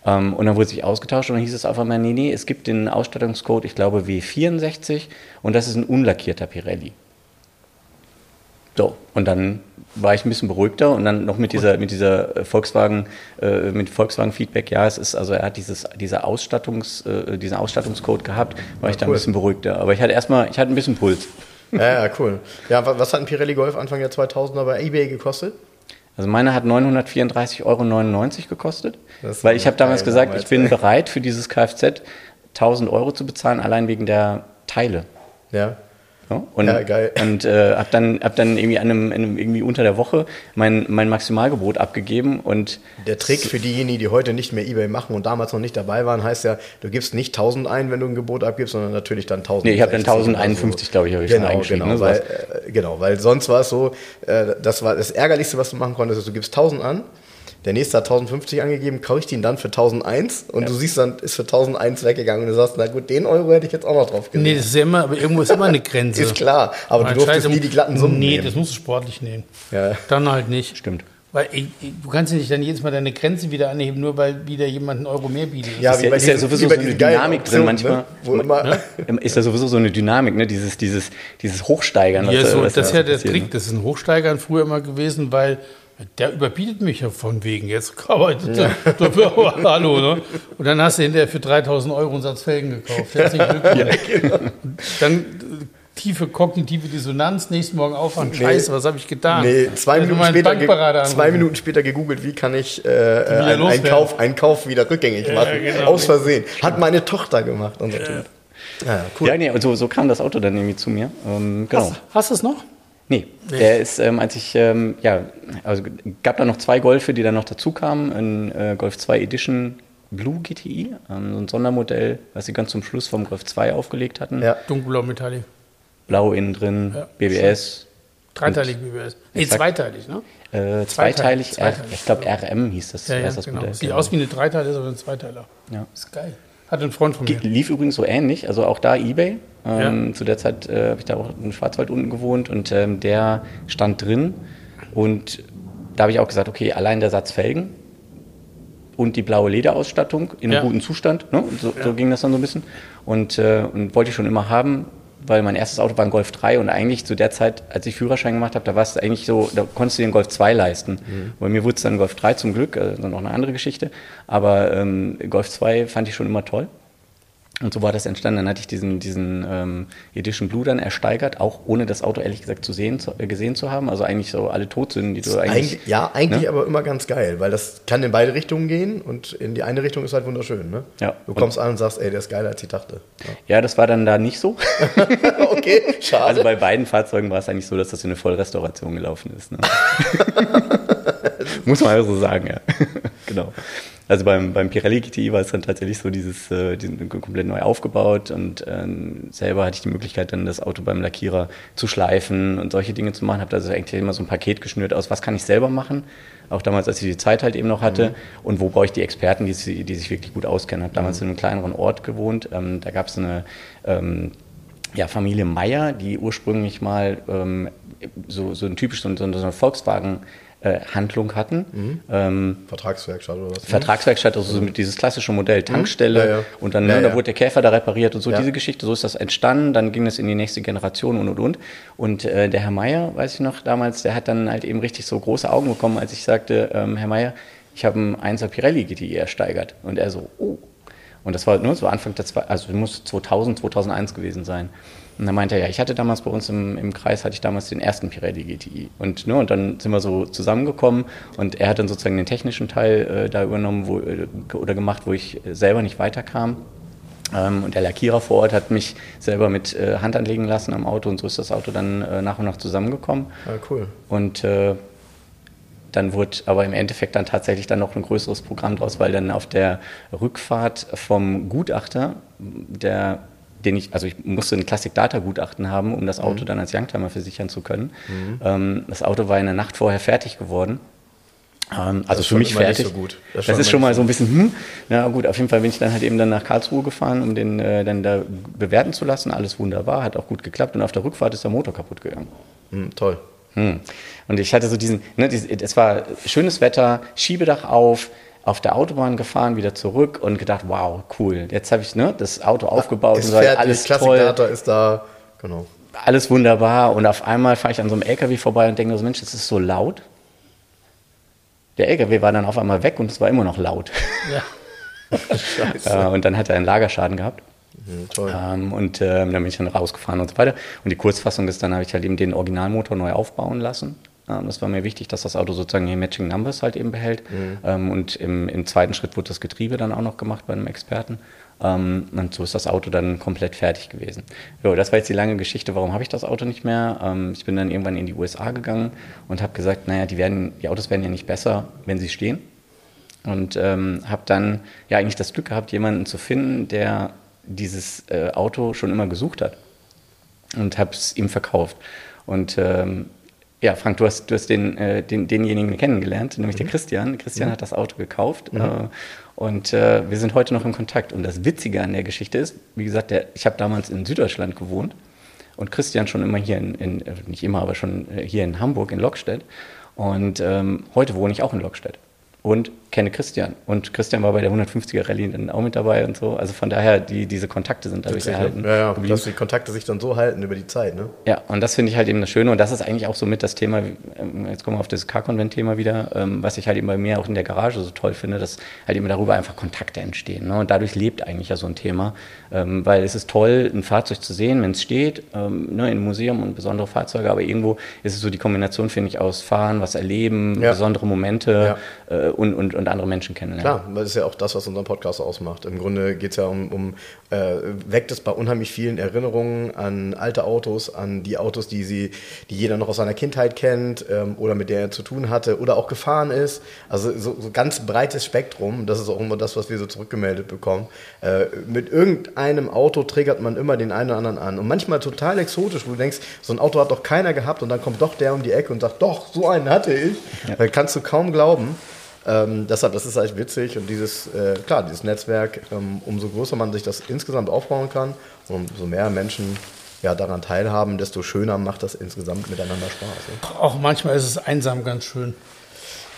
Ähm, und dann wurde sich ausgetauscht und dann hieß es auf einmal, nee, nee, es gibt den Ausstattungscode, ich glaube W64 und das ist ein unlackierter Pirelli. So, und dann war ich ein bisschen beruhigter und dann noch mit dieser, mit dieser äh, Volkswagen, äh, mit Volkswagen-Feedback, ja, es ist, also er hat dieses, dieser Ausstattungs, äh, diesen Ausstattungscode gehabt, war ich da ein cool. bisschen beruhigter. Aber ich hatte erstmal, ich hatte ein bisschen Puls. Ja, ja, cool. Ja, wa- was hat ein Pirelli Golf Anfang der 2000er bei eBay gekostet? Also meine hat 934,99 Euro gekostet, weil ich habe damals gesagt, damals, ich bin ey. bereit für dieses Kfz 1000 Euro zu bezahlen, allein wegen der Teile. Ja. Ja, und Ja, geil. und äh, habe dann, hab dann irgendwie, an einem, einem, irgendwie unter der Woche mein, mein Maximalgebot abgegeben und Der Trick für diejenigen, die heute nicht mehr eBay machen und damals noch nicht dabei waren, heißt ja, du gibst nicht 1000 ein, wenn du ein Gebot abgibst, sondern natürlich dann 1000. Nee, ich hab dann 1051, glaube ich, habe ich Genau, eingeschrieben, genau, ne, weil, äh, genau, weil sonst war es so, äh, das war das Ärgerlichste, was du machen konntest, ist, du gibst 1000 an, der nächste hat 1050 angegeben, kaufe ich ihn dann für 1001 und du siehst dann, ist für 1001 weggegangen und du sagst, na gut, den Euro hätte ich jetzt auch noch drauf gelegt. Nee, das ist ja immer, aber irgendwo ist immer eine Grenze. (laughs) ist klar, aber du Mein durftest nie die glatten Summen Nee, nehmen. das musst du sportlich nehmen. Ja. Dann halt nicht. stimmt. Weil ey, ey, du kannst ja nicht dann jedes Mal deine Grenze wieder anheben, nur weil wieder jemand einen Euro mehr bietet. Ja, Ist ja- ist ja sowieso so eine Dynamik drin Auktionen, manchmal. Ne? Wo immer, Ist da sowieso so eine Dynamik, ne? Dieses, dieses, dieses Hochsteigern. Ja, so, was das ist ja der passiert, Trick. ne? Das ist ein Hochsteigern früher immer gewesen, weil der überbietet mich ja von wegen. Jetzt arbeitet er dafür, hallo, ne? Und dann hast du hinterher für 3000 Euro einen Satz Felgen gekauft. Herzlichen Glückwunsch. Und Dann äh, tiefe kognitive Dissonanz, nächsten Morgen aufwachen. Scheiße, was habe ich getan? Nee, zwei Hätte Minuten, später, zwei. Minuten später gegoogelt, wie kann ich äh, äh, einen, einen. Kauf, einen Kauf wieder rückgängig machen. genau. Aus Versehen. Hat meine Tochter gemacht. Und so. ja. Ja, cool. Ja, nee, so, so kam das Auto dann irgendwie zu mir. Ähm, genau. Hast, hast du es noch? Nee, der ist, ähm, als ich, ähm, ja, also gab da noch zwei Golfe, die dann noch dazu kamen. Ein äh, Golf 2 Edition Blue GTI, ähm, so ein Sondermodell, was sie ganz zum Schluss vom Golf 2 aufgelegt hatten. Ja. Dunkelblau Metallic. Blau innen drin, Ja, BBS, Dreiteilig, es. Nee, zweiteilig, ne? Äh, Zweiteilig, zweiteilig, R, zweiteilig. ich glaube RM hieß das, Ja, ja, das genau. Modell. Sieht aus wie eine Dreiteiler, ist aber ein Zweiteiler. Ja. Ist geil. Hat ein Freund von mir. Lief übrigens so ähnlich, also auch da Ebay. Ähm, Zu der Zeit äh, habe ich da auch im Schwarzwald unten gewohnt und ähm, der stand drin. Und da habe ich auch gesagt, okay, allein der Satz Felgen und die blaue Lederausstattung in einem Ja. guten Zustand. Ne? So, so ging das dann so ein bisschen. Und, äh, und wollte ich schon immer haben, weil mein erstes Auto war ein Golf 3 und eigentlich zu der Zeit, als ich Führerschein gemacht habe, da war es eigentlich so, da konntest du dir einen Golf 2 leisten. Bei mir wurde es dann Golf 3 zum Glück, also noch eine andere Geschichte. Aber ähm, Golf 2 fand ich schon immer toll. Und so war das entstanden. Dann hatte ich diesen, diesen ähm, Edition Blue dann ersteigert, auch ohne das Auto ehrlich gesagt zu sehen, zu, äh, gesehen zu haben. Also eigentlich so alle Todsünden, die du eigentlich. Eigentlich, ja, eigentlich ne? aber immer ganz geil, weil das kann in beide Richtungen gehen und in die eine Richtung ist halt wunderschön. Ne? Ja. Du kommst an und sagst, ey, der ist geiler, als ich dachte. Ja, das war dann da nicht so. Ja. (laughs) okay, schade. Also bei beiden Fahrzeugen war es eigentlich so, dass das in eine Vollrestauration gelaufen ist. Ne? (laughs) (laughs) Muss man also so sagen, ja. genau. Also beim, beim Pirelli GTI war es dann tatsächlich so, dieses, äh, die sind komplett neu aufgebaut und ähm, selber hatte ich die Möglichkeit, dann das Auto beim Lackierer zu schleifen und solche Dinge zu machen. Habe also eigentlich immer so ein Paket geschnürt aus, was kann ich selber machen, auch damals, als ich die Zeit halt eben noch hatte. Und wo brauche ich die Experten, die, die sich wirklich gut auskennen. Habe damals in einem kleineren Ort gewohnt, ähm, da gab es eine ähm, ja, Familie Meyer, die ursprünglich mal ähm, so, so ein typisch so, so eine Volkswagen-Handlung hatten. Ähm, Vertragswerkstatt oder was? Vertragswerkstatt, also so mit dieses klassische Modell, Tankstelle Ja, ja. und dann Ja, ne, da wurde der Käfer da repariert und so diese Geschichte, so ist das entstanden, dann ging es in die nächste Generation und und und. Und äh, der Herr Meier, weiß ich noch damals, der hat dann halt eben richtig so große Augen bekommen, als ich sagte, ähm, Herr Meier, ich habe einen 1er Pirelli GTI ersteigert. Und er so, oh. Und das war nur so Anfang der zwei, also muss 2000, 2001 gewesen sein. Und dann meinte er, ja, ich hatte damals bei uns im, im Kreis, hatte ich damals den ersten Pirelli GTI. Und, ne, und dann sind wir so zusammengekommen und er hat dann sozusagen den technischen Teil äh, da übernommen wo, äh, oder gemacht, wo ich äh, selber nicht weiterkam. Ähm, und der Lackierer vor Ort hat mich selber mit äh, Hand anlegen lassen am Auto und so ist das Auto dann äh, nach und nach zusammengekommen. Ja, cool. Und äh, dann wurde aber im Endeffekt dann tatsächlich dann noch ein größeres Programm draus, weil dann auf der Rückfahrt vom Gutachter, der, den ich, also ich musste ein Classic-Data-Gutachten haben, um das Auto dann als Youngtimer versichern zu können. Ähm, das Auto war in der Nacht vorher fertig geworden. Ähm, also für mich fertig. so gut. Das, Das ist schon mal so ein bisschen, hm, na gut, auf jeden Fall bin ich dann halt eben dann nach Karlsruhe gefahren, um den äh, dann da bewerten zu lassen. Alles wunderbar, hat auch gut geklappt und auf der Rückfahrt ist der Motor kaputt gegangen. Hm, toll. Hm. Und ich hatte so diesen, ne, es war schönes Wetter, Schiebedach auf, auf der Autobahn gefahren, wieder zurück und gedacht, wow, cool. Jetzt habe ich ne, das Auto aufgebaut Ist und so, fertig, alles toll, ist da. Genau. alles wunderbar. Und auf einmal fahre ich an so einem LKW vorbei und denke so, Mensch, das ist so laut. Der LKW war dann auf einmal weg und es war immer noch laut. Ja. (laughs) (laughs) Scheiße. Äh, und dann hat er einen Lagerschaden gehabt. Hm, toll. Ähm, und ähm, dann bin ich dann rausgefahren und so weiter. Und die Kurzfassung ist, dann habe ich halt eben den Originalmotor neu aufbauen lassen. Ähm, das war mir wichtig, dass das Auto sozusagen die Matching Numbers halt eben behält. Ähm, und im, im zweiten Schritt wurde das Getriebe dann auch noch gemacht bei einem Experten. Ähm, und so ist das Auto dann komplett fertig gewesen. Jo, das war jetzt die lange Geschichte, warum habe ich das Auto nicht mehr? Ich bin dann irgendwann in die USA gegangen und habe gesagt, naja, die, werden, die Autos werden ja nicht besser, wenn sie stehen. Und ähm, habe dann ja eigentlich das Glück gehabt, jemanden zu finden, der dieses äh, Auto schon immer gesucht hat. Und habe es ihm verkauft. Und ähm, ja, Frank, du hast, du hast den, äh, den, denjenigen kennengelernt, nämlich der Christian. Christian hat das Auto gekauft. Äh, und äh, wir sind heute noch in Kontakt. Und das Witzige an der Geschichte ist, wie gesagt, der, ich habe damals in Süddeutschland gewohnt und Christian schon immer hier in, in äh, nicht immer, aber schon äh, hier in Hamburg, in Lockstedt. Und ähm, heute wohne ich auch in Lockstedt und kenne Christian. Und Christian war bei der 150er Rallye dann auch mit dabei und so. Also von daher, die, diese Kontakte sind dadurch erhalten. Ja, ja, geblieben. dass die Kontakte sich dann so halten über die Zeit, ne? Ja, und das finde ich halt eben das Schöne und das ist eigentlich auch so mit das Thema, ähm, jetzt kommen wir auf das Car-Convent-Thema wieder, ähm, was ich halt eben bei mir auch in der Garage so toll finde, dass halt eben darüber einfach Kontakte entstehen. Ne? Und dadurch lebt eigentlich ja so ein Thema, ähm, weil es ist toll, ein Fahrzeug zu sehen, wenn es steht, ähm, ne, im Museum und besondere Fahrzeuge, aber irgendwo ist es so die Kombination, finde ich, aus Fahren, was erleben, Ja. besondere Momente äh, und, und, und andere Menschen kennenlernen. Klar, das ist ja auch das, was unseren Podcast ausmacht. Im Grunde geht es ja um, um äh, weckt es bei unheimlich vielen Erinnerungen an alte Autos, an die Autos, die sie, die jeder noch aus seiner Kindheit kennt ähm, oder mit der er zu tun hatte oder auch gefahren ist. Also so, so ganz breites Spektrum. Das ist auch immer das, was wir so zurückgemeldet bekommen. Äh, mit irgendeinem Auto triggert man immer den einen oder anderen an. Und manchmal total exotisch, wo du denkst, so ein Auto hat doch keiner gehabt und dann kommt doch der um die Ecke und sagt, doch, so einen hatte ich. Ja. Dann kannst du kaum glauben. Ähm, deshalb, das ist echt witzig und dieses, äh, klar, dieses Netzwerk, ähm, umso größer man sich das insgesamt aufbauen kann und umso mehr Menschen ja, daran teilhaben, desto schöner macht das insgesamt miteinander Spaß. Ne? Auch manchmal ist es einsam ganz schön.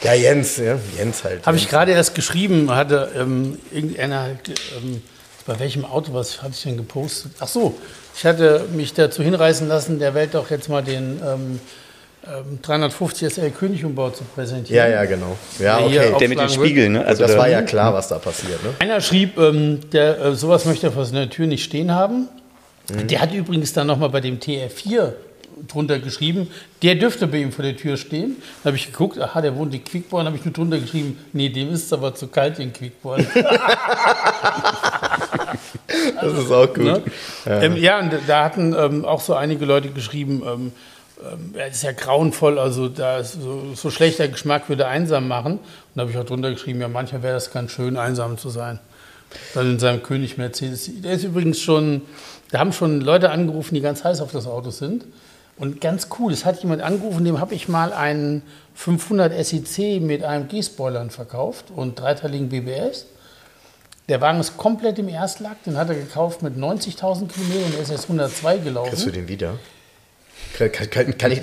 Ja, Jens, ja, Jens halt. Habe ich gerade erst geschrieben, hatte ähm, irgendeiner halt, ähm, bei welchem Auto, was hatte ich denn gepostet? Ach so, ich hatte mich dazu hinreißen lassen, der Welt doch jetzt mal den ähm, 350 ähm, SL Königumbau zu präsentieren. Ja, ja, genau. Ja, okay. Der mit den Spiegeln, ne? Also das war ja klar, was da passiert. Ne? Einer schrieb, ähm, der, äh, sowas möchte er vor seiner Tür nicht stehen haben. Mhm. Der hat übrigens dann nochmal bei dem TR4 drunter geschrieben, der dürfte bei ihm vor der Tür stehen. Dann habe ich geguckt, aha, der wohnt in Quickborn, habe ich nur drunter geschrieben, nee, dem ist es aber zu kalt in Quickborn. (laughs) (laughs) das ist auch gut. Ne? Ja. Ähm, ja, und da hatten ähm, auch so einige Leute geschrieben, ähm, es ist ja grauenvoll, also da so, so schlechter Geschmack würde einsam machen. Und da habe ich auch drunter geschrieben, ja, manchmal wäre das ganz schön, einsam zu sein. Dann in seinem König Mercedes. Der ist übrigens schon, da haben schon Leute angerufen, die ganz heiß auf das Auto sind. Und ganz cool, es hat jemand angerufen, dem habe ich mal einen 500 SEC mit AMG-Spoilern verkauft und dreiteiligen BBS. Der Wagen ist komplett im Erstlack, den hat er gekauft mit 90.000 Kilometern, der ist jetzt 102 gelaufen. Kriegst du den wieder? Kann, kann, kann ich.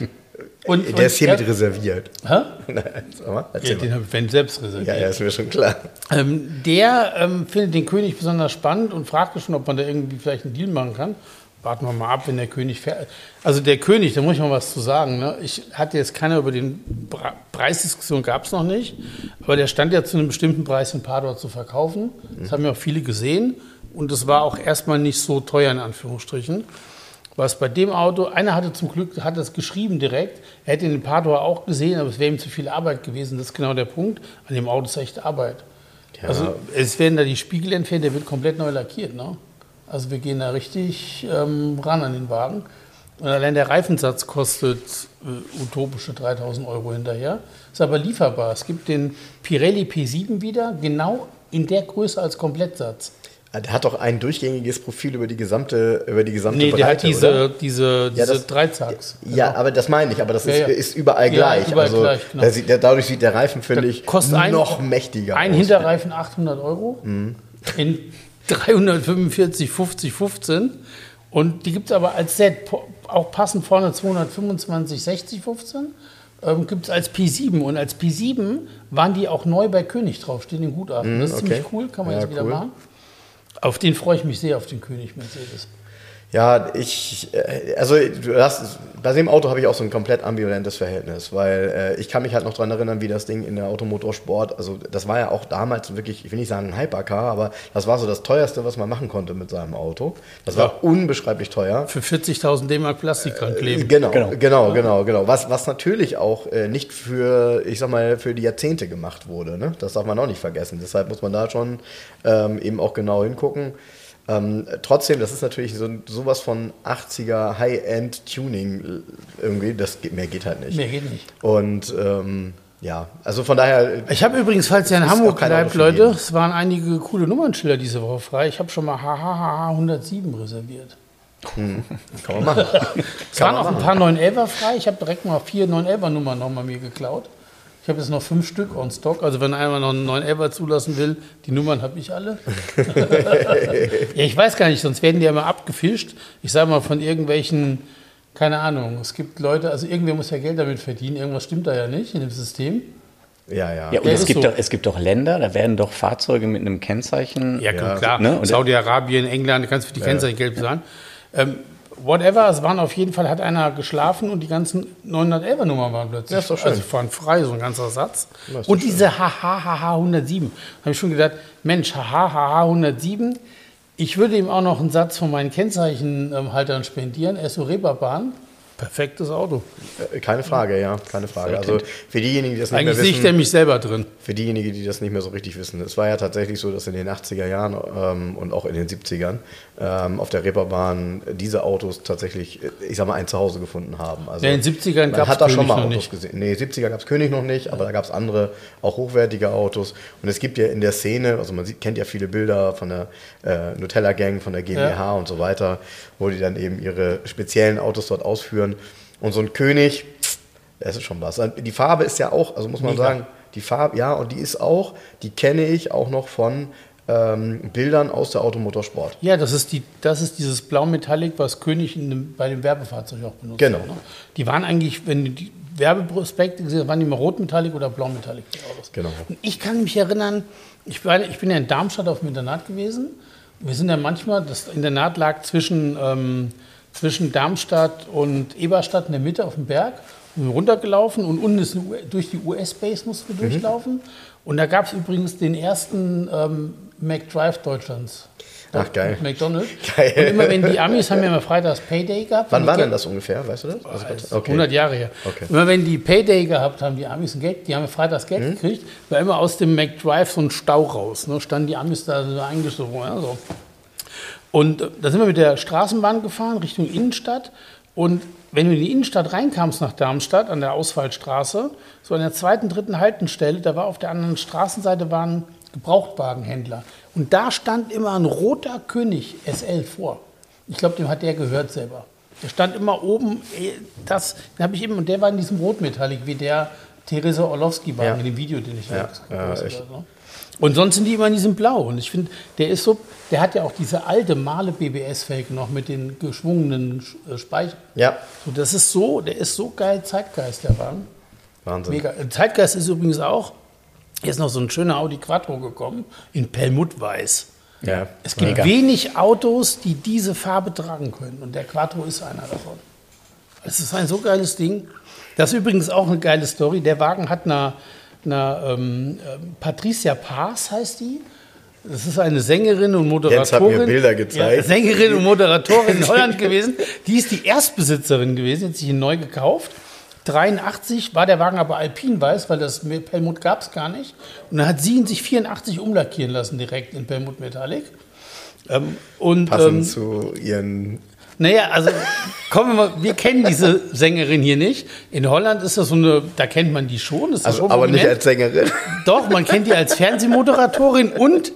Und, der und ist hiermit reserviert. Hä? (laughs) Nein, mal, ja, den habe ich wenn selbst reserviert. Ja, ja, ist mir schon klar. Ähm, der ähm, findet den König besonders spannend und fragte schon, ob man da irgendwie vielleicht einen Deal machen kann. Warten wir mal ab, wenn der König fährt. Also der König, da muss ich mal was zu sagen. Ne? Ich hatte jetzt keine über den Preisdiskussion, gab es noch nicht. Aber der stand ja zu einem bestimmten Preis in Padua zu verkaufen. Das mhm. haben ja auch viele gesehen. Und es war auch erstmal nicht so teuer in Anführungsstrichen was bei dem Auto, einer hatte zum Glück, hat das geschrieben direkt, er hätte den Padua auch gesehen, aber es wäre ihm zu viel Arbeit gewesen. Das ist genau der Punkt. An dem Auto ist echt Arbeit. Ja. Also es werden da die Spiegel entfernt, der wird komplett neu lackiert. Ne? Also wir gehen da richtig ähm, ran an den Wagen. Und allein der Reifensatz kostet äh, utopische 3000 Euro hinterher. Ist aber lieferbar. Es gibt den Pirelli P7 wieder, genau in der Größe als Komplettsatz. Der hat doch ein durchgängiges Profil über die gesamte, über die gesamte nee, Breite, der hat diese, oder? diese, diese ja, das, Dreizacks. Genau. Ja, aber das meine ich, aber das ja, ist, ist, überall gleich. überall also, gleich genau. sieht, dadurch sieht der Reifen, finde ich, noch ein, mächtiger Ein aus. Hinterreifen 800 Euro mhm. in 345, 50, 15. Und die gibt es aber als Set, auch passend vorne 225, 60, 15. Ähm, gibt es als P7. Und als P7 waren die auch neu bei König drauf, stehen in Gutachten. Mhm, das ist okay. ziemlich cool, kann man ja, jetzt wieder cool. machen. Auf den freue ich mich sehr, auf den König Mercedes. Ja, ich, äh, also du hast, bei dem Auto habe ich auch so ein komplett ambivalentes Verhältnis, weil äh, ich kann mich halt noch daran erinnern, wie das Ding in der Automotorsport, also das war ja auch damals wirklich, ich will nicht sagen ein Hypercar, aber das war so das teuerste, was man machen konnte mit seinem Auto. Das ja. war unbeschreiblich teuer. Für 40.000 D-Mark Plastik dran kleben. Äh, genau, genau, genau, genau, genau. Was, was natürlich auch äh, nicht für, ich sag mal, für die Jahrzehnte gemacht wurde. Ne? Das darf man auch nicht vergessen. Deshalb muss man da schon ähm, eben auch genau hingucken. Ähm, trotzdem, das ist natürlich so, sowas von 80er High-End-Tuning irgendwie. Das geht, mehr geht halt nicht. Mehr geht nicht. Und ähm, ja, also von daher. Ich habe übrigens, falls ihr in Hamburg bleibt, Leute, es waren einige coole Nummernschilder diese Woche frei. Ich habe schon mal HHH 107 reserviert. Hm. Kann man machen. (laughs) es waren auch ein paar 911er frei. Ich habe direkt mal vier 911er Nummern nochmal mir geklaut. Ich habe jetzt noch fünf Stück on Stock. Also wenn einer noch einen neuen Ever zulassen will, die Nummern habe ich alle. (laughs) ja, ich weiß gar nicht, sonst werden die ja mal abgefischt. Ich sage mal von irgendwelchen, keine Ahnung. Es gibt Leute, also irgendwer muss ja Geld damit verdienen. Irgendwas stimmt da ja nicht in dem System. Ja, ja. Ja, und es gibt, so. doch, es gibt doch Länder, da werden doch Fahrzeuge mit einem Kennzeichen. Ja, klar. Ne? Saudi-Arabien, England, da kannst du für die Kennzeichen Geld bezahlen. Ähm, whatever, es waren auf jeden Fall, hat einer geschlafen und die ganzen 911er Nummern waren plötzlich. Das ist doch schön. Also waren frei, so ein ganzer Satz. Und diese HHHH 107, habe ich schon gedacht, Mensch, HHHH 107, ich würde ihm auch noch einen Satz von meinen Kennzeichenhaltern spendieren, er ist so Reeperbahn. Perfektes Auto. Äh, Keine Frage, ja, keine Frage. Also für diejenigen, die das nicht Eigentlich mehr sehe ich wissen, nämlich selber drin. für diejenigen, die das nicht mehr so richtig wissen, es war ja tatsächlich so, dass in den 80er Jahren ähm, und auch in den 70ern ähm, auf der Reeperbahn diese Autos tatsächlich, äh, ich sag mal, ein Zuhause gefunden haben. Also Ja, in den 70ern man gab's hat da schon König mal noch Autos nicht. gesehen. Nee, 70er gab es König noch nicht, aber da gab es andere, auch hochwertige Autos. Und es gibt ja in der Szene, also man sieht, kennt ja viele Bilder von der äh, Nutella Gang, von der GmbH Ja. und so weiter, wo die dann eben ihre speziellen Autos dort ausführen. Und so ein König, das ist schon was. Die Farbe ist ja auch, also muss man Mega. sagen, die Farbe, ja, und die ist auch, die kenne ich auch noch von ähm, Bildern aus der Automotorsport. Ja, das ist, die, das ist dieses Blau-Metallic, was König dem, bei dem Werbefahrzeug auch benutzt. Genau. hat, Ne? Die waren eigentlich, wenn die Werbeprospekte gesehen waren die immer Rot-Metallic oder Blau-Metallic, die Autos. Genau. Und ich kann mich erinnern, ich, war, ich bin ja in Darmstadt auf dem Internat gewesen. Wir sind ja manchmal, das Internat lag zwischen, ähm, zwischen Darmstadt und Eberstadt in der Mitte auf dem Berg. Und runtergelaufen und unten ist durch die US-Base mussten Mhm. wir durchlaufen. Und da gab es übrigens den ersten ähm, McDrive Deutschlands. Ach, geil. McDonald's. (laughs) Geil. Und immer wenn die Amis haben ja immer freitags Payday gehabt. Wann war denn das ungefähr, weißt du das? Also, ist okay. 100 Jahre her. Okay. Immer wenn die Payday gehabt haben, die Amis ein Geld, die haben ja freitags Geld Mhm. gekriegt, war immer aus dem McDrive so ein Stau raus. Ne? Standen die Amis da so eingestochen. Ja, so. Und äh, da sind wir mit der Straßenbahn gefahren Richtung Innenstadt. Und wenn du in die Innenstadt reinkamst nach Darmstadt, an der Ausfallstraße, so an der zweiten, dritten Haltenstelle, da war auf der anderen Straßenseite waren Gebrauchtwagenhändler. Und da stand immer ein roter König SL vor. Ich glaube, dem hat der gehört selber. Der stand immer oben, eh, das habe ich eben, und der war in diesem Rotmetallic, wie der Theresa Orlowski war Ja. in dem Video, den ich Ja, ja, gepostet echt. Und sonst sind die immer in diesem Blau. Und ich finde, der ist so, der hat ja auch diese alte Male BBS-Fake noch mit den geschwungenen äh, Speichern. Ja, So, das ist so, der ist so geil Zeitgeist, der Wagen. Wahnsinn. Mega. Zeitgeist ist übrigens auch, hier ist noch so ein schöner Audi Quattro gekommen, in Perlmutt-Weiß. Ja, Es gibt mega. wenig Autos, die diese Farbe tragen können. Und der Quattro ist einer davon. Es ist ein so geiles Ding. Das ist übrigens auch eine geile Story. Der Wagen hat eine, eine ähm, ähm, Patricia Paas, heißt die. Das ist eine Sängerin und Moderatorin. Jens hat mir Bilder gezeigt. Ja, Sängerin und Moderatorin in (laughs) Holland gewesen. Die ist die Erstbesitzerin gewesen, hat sich ihn neu gekauft. 83 war der Wagen aber alpinweiß, weil das Pelmut gab es gar nicht. Und dann hat sie ihn sich 84 umlackieren lassen, direkt in Pelmut Metallic. Ähm, und Passend ähm, zu ihren. Naja, also kommen wir mal, wir kennen diese Sängerin hier nicht. In Holland ist das so eine, da kennt man die schon. Ist das Also, schon aber nicht als Sängerin. Doch, man kennt die als Fernsehmoderatorin und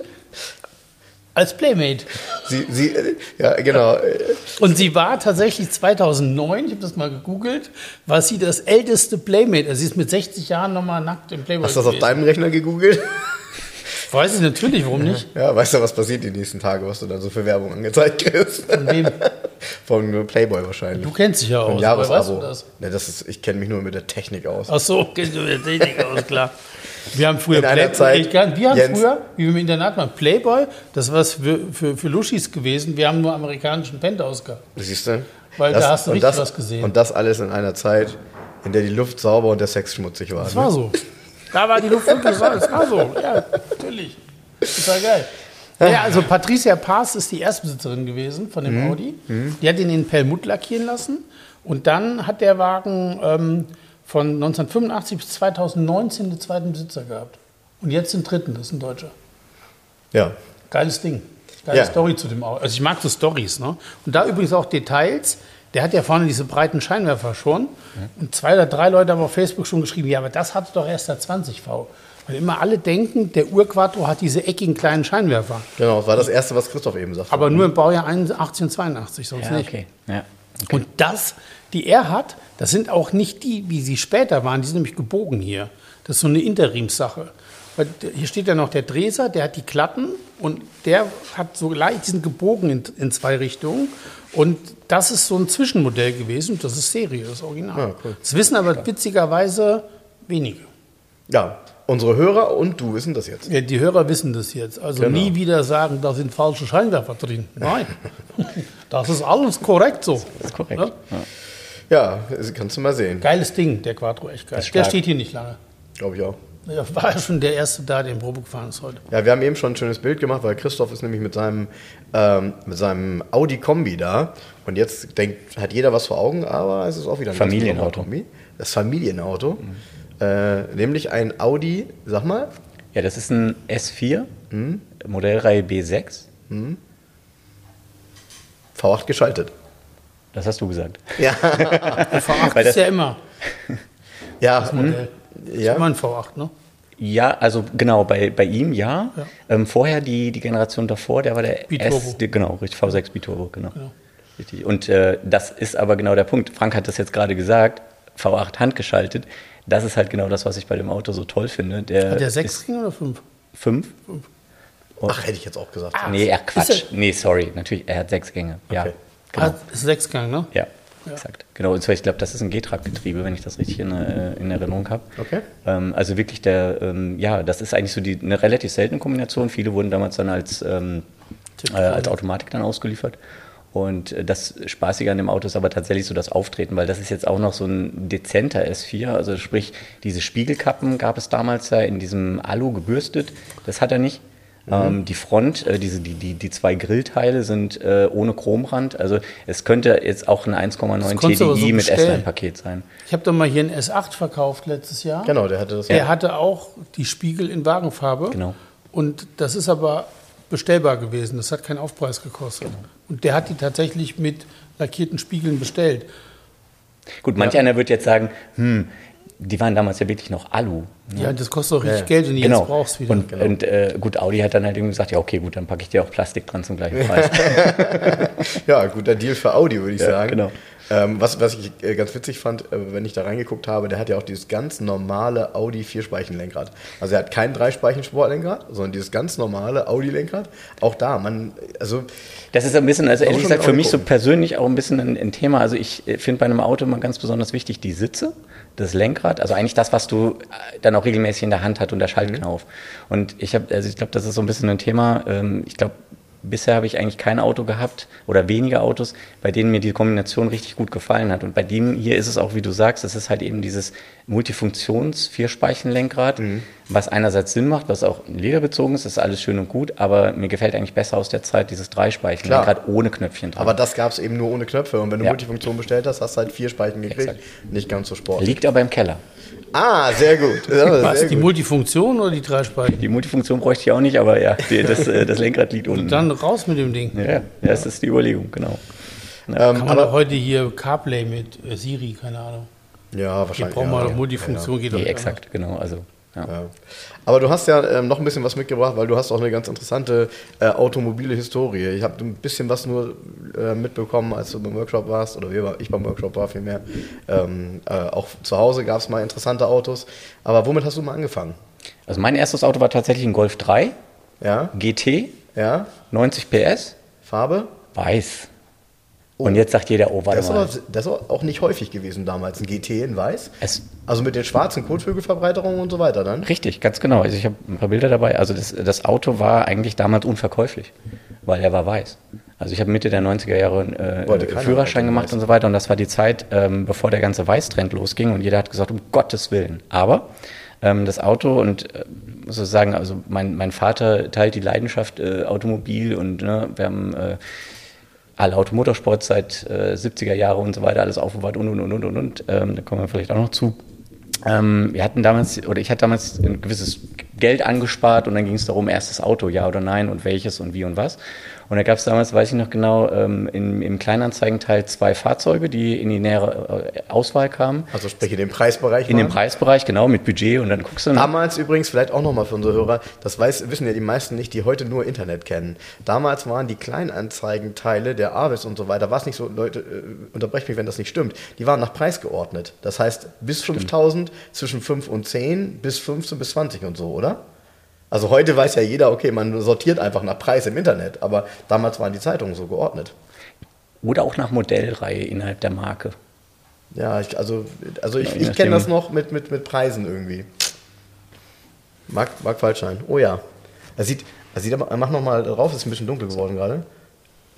als Playmate. Sie, sie, äh, ja, genau. Und sie war tatsächlich 2009, ich habe das mal gegoogelt, war sie das älteste Playmate. Also sie ist mit 60 Jahren nochmal nackt im Playboy Hast du das auf deinem Rechner gegoogelt? Weiß ich natürlich, warum nicht. Ja, weißt du, was passiert die nächsten Tage, was du dann so für Werbung angezeigt kriegst? Von wem? Von Playboy wahrscheinlich. Du kennst dich ja aus. woher weißt Jahresabo. du das? Ja, das ist, ich kenne mich nur mit der Technik aus. Ach so, kennst du die Technik aus, klar. Wir haben früher In einer Zeit, kann- wir haben Jens- früher, wie wir im Internat waren, Playboy, das war für, für, für Luschis gewesen. Wir haben nur amerikanischen Penthouse gehabt. Siehst du? Weil da hast du richtig das, was gesehen. Und das alles in einer Zeit, in der die Luft sauber und der Sex schmutzig war. Das ne? war so. Da war die Luft wirklich so. Das war so. Ja, natürlich. Das war geil. Ja, also Patricia Paas ist die Erstbesitzerin gewesen von dem Audi. Die hat ihn in Perlmutt lackieren lassen. Und dann hat der Wagen ähm, von 1985 bis 2019 den zweiten Besitzer gehabt. Und jetzt den dritten, das ist ein Deutscher. Ja. Geiles Ding. Geile Ja. Story zu dem Auto. Also ich mag so Stories. Ne? Und da übrigens auch Details. Der hat ja vorne diese breiten Scheinwerfer schon. Und zwei oder drei Leute haben auf Facebook schon geschrieben, ja, aber das hat doch erst der 20V. Weil immer alle denken, der Urquattro hat diese eckigen kleinen Scheinwerfer. Genau, das war das Erste, was Christoph eben sagte. Aber nur im Baujahr 81 und 82, sonst Ja, nicht. okay. Ja. Und das, die er hat, das sind auch nicht die, wie sie später waren, die sind nämlich gebogen hier. Das ist so eine Interimssache. Weil hier steht ja noch der Dreser, der hat die Klappen und der hat so leicht, die sind gebogen in, in zwei Richtungen. Und das ist so ein Zwischenmodell gewesen das ist Serie, das Original. Ja, cool. Das wissen aber witzigerweise wenige. ja, unsere Hörer und du wissen das jetzt. Ja, die Hörer wissen das jetzt. Also Genau. nie wieder sagen, da sind falsche Scheinwerfer drin. Nein, (laughs) das ist alles korrekt so. Das ist korrekt. Ja? Ja, das kannst du mal sehen. Geiles Ding, der Quattro, echt geil. Der steht hier nicht lange. Glaube ich auch. Ja, war ja schon der Erste da, der im Probe gefahren ist heute. Ja, wir haben eben schon ein schönes Bild gemacht, weil Christoph ist nämlich mit seinem, ähm, mit seinem Audi Kombi da. Und jetzt denkt, hat jeder was vor Augen, aber es ist auch wieder ein Familienauto. Das Familienauto. Äh, nämlich ein Audi, sag mal, Ja, das ist ein S4, Mhm. Modellreihe B6. V8 geschaltet. Das hast du gesagt. (laughs) Ja, Der V8 Weil (laughs) das- ist ja immer ja, Modell. Ist ja. immer ein V8, ne? Ja, also genau, bei, bei ihm ja. Ja. Ähm, vorher die, die Generation davor, der war der Biturbo. S, die, genau, richtig, V6 Biturbo, genau. Richtig. Und äh, das ist aber genau der Punkt. Frank hat das jetzt gerade gesagt, V8 handgeschaltet. Das ist halt genau das, was ich bei dem Auto so toll finde. Der Hat der ist 6 oder 5? fünf? Ach, hätte ich jetzt auch gesagt. Nee, ach Quatsch. Nee, sorry, natürlich, er hat sechs Gänge. Ja, Okay. genau. Ah, ist Sechsgang, ne? Ja, exakt. Genau, und zwar, ich glaube, das ist ein G-Trag-Getriebe, wenn ich das richtig in, äh, in Erinnerung habe. Okay. Ähm, also wirklich der, ähm, ja, das ist eigentlich so die, eine relativ seltene Kombination. Viele wurden damals dann als, ähm, äh, als Automatik dann ausgeliefert. Und äh, das Spaßige an dem Auto ist aber tatsächlich so das Auftreten, weil das ist jetzt auch noch so ein dezenter S4. Also sprich, diese Spiegelkappen gab es damals ja in diesem Alu gebürstet. Das hat er nicht. Ähm, die Front, äh, diese, die, die, die zwei Grillteile sind äh, ohne Chromrand. Also es könnte jetzt auch ein 1,9 konntest du aber TDI so mit. S-Line-Paket sein. Ich habe doch mal hier einen S8 verkauft letztes Jahr. Genau, der hatte das. Der hatte auch die Spiegel in Wagenfarbe. Genau. Und das ist aber bestellbar gewesen. Das hat keinen Aufpreis gekostet. Und der hat die tatsächlich mit lackierten Spiegeln bestellt. Gut, manch einer wird jetzt sagen, hm, die waren damals ja wirklich noch Alu. Ja, das kostet auch richtig Ja. Geld, wenn du Genau. jetzt brauchst wieder. Und, und äh, gut, Audi hat dann halt irgendwie gesagt, ja okay, gut, dann packe ich dir auch Plastik dran zum gleichen (laughs) Preis. Ja, guter Deal für Audi, würde ich Ja, sagen. genau. Ähm, was, was ich äh, ganz witzig fand, äh, wenn ich da reingeguckt habe, der hat ja auch dieses ganz normale Audi Vierspeichen-Lenkrad. Also er hat kein Dreispeichen-Sportlenkrad, sondern dieses ganz normale Audi-Lenkrad. Auch da, man, also Das ist ein bisschen, also ehrlich gesagt, für mich so persönlich auch ein bisschen ein, ein Thema. Also ich äh, finde bei einem Auto immer ganz besonders wichtig die Sitze, das Lenkrad, also eigentlich das, was du dann auch regelmäßig in der Hand hast und der Schaltknauf. Und ich habe, also ich glaube, das ist so ein bisschen ein Thema. Ähm, ich glaube, bisher habe ich eigentlich kein Auto gehabt oder weniger Autos, bei denen mir die Kombination richtig gut gefallen hat. Und bei dem hier ist es auch, wie du sagst, es ist halt eben dieses Multifunktions-Vierspeichenlenkrad, was einerseits Sinn macht, was auch lederbezogen ist, ist alles schön und gut, aber mir gefällt eigentlich besser aus der Zeit dieses Dreispeichenlenkrad ohne Knöpfchen dran. Aber das gab es eben nur ohne Knöpfe. Und wenn du Ja. Multifunktion bestellt hast, hast du halt vier Speichen gekriegt. Exakt. Nicht ganz so sportlich. Liegt aber im Keller. Ah, sehr gut. Ja, Was, sehr die gut. Multifunktion oder die drei Speichen? Die Multifunktion bräuchte ich auch nicht, aber ja, die, das, äh, das Lenkrad liegt unten. Dann raus mit dem Ding. ja, ja, das ist die Überlegung, genau. Ähm, Kann man aber, doch heute hier CarPlay mit äh, Siri, keine Ahnung. ja, Hier wahrscheinlich. brauchen wir ja, doch ja. Multifunktion, geht doch Nee, nicht exakt, genau. Also, ja. Ja. Aber du hast ja ähm, noch ein bisschen was mitgebracht, weil du hast auch eine ganz interessante äh, automobile Historie. Ich habe ein bisschen was nur äh, mitbekommen, als du beim Workshop warst, oder wir, ich beim Workshop war vielmehr. Ähm, äh, auch zu Hause gab es mal interessante Autos. Aber womit hast du mal angefangen? Also mein erstes Auto war tatsächlich ein Golf 3 Ja, GT, ja, 90 PS, Farbe? weiß. Und jetzt sagt jeder, oh, warte Das ist, mal. aber, das ist auch nicht häufig gewesen damals, ein GT in weiß. Es, Also mit den schwarzen Kotflügelverbreiterungen und so weiter dann. richtig, ganz genau. Also ich habe ein paar Bilder dabei. Also das, das Auto war eigentlich damals unverkäuflich, weil er war weiß. Also ich habe Mitte der 90er Jahre äh, keiner Führerschein Auto gemacht weiß. und so weiter. Und das war die Zeit, ähm, bevor der ganze Weißtrend losging. Und jeder hat gesagt, um Gottes Willen. Aber ähm, das Auto und äh, muss ich sagen, also mein, mein Vater teilt die Leidenschaft äh, Automobil und ne, wir haben äh, alle Automotorsport seit äh, 70er Jahre und so weiter, alles aufbewahrt und und und und und. und. Ähm, da kommen wir vielleicht auch noch zu. Ähm, wir hatten damals, oder ich hatte damals ein gewisses Geld angespart und dann ging es darum, erstes Auto, ja oder nein und welches und wie und was. Und da gab es damals, weiß ich noch genau, ähm, im, im Kleinanzeigenteil zwei Fahrzeuge, die in die nähere äh, Auswahl kamen. Also sprich in dem Preisbereich. In dem waren. Preisbereich, genau, mit Budget und dann guckst du. Damals übrigens, vielleicht auch nochmal für unsere Hörer, das weiß, wissen ja die meisten nicht, die heute nur Internet kennen. Damals waren die Kleinanzeigenteile der Avis und so weiter, war es nicht so, Leute, äh, unterbrecht mich, wenn das nicht stimmt, die waren nach Preis geordnet. Das heißt, bis 5000, zwischen 5 und 10, bis 15 bis 20 und so, oder? Also heute weiß ja jeder, okay, man sortiert einfach nach Preis im Internet, aber damals waren die Zeitungen so geordnet. Oder auch nach Modellreihe innerhalb der Marke. Ja, ich, also, also ich, ich kenne das noch mit, mit, mit Preisen irgendwie. Mark, Mark Waldschein. Oh ja. Er sieht, er sieht aber, mach noch mal drauf, ist ein bisschen dunkel geworden gerade.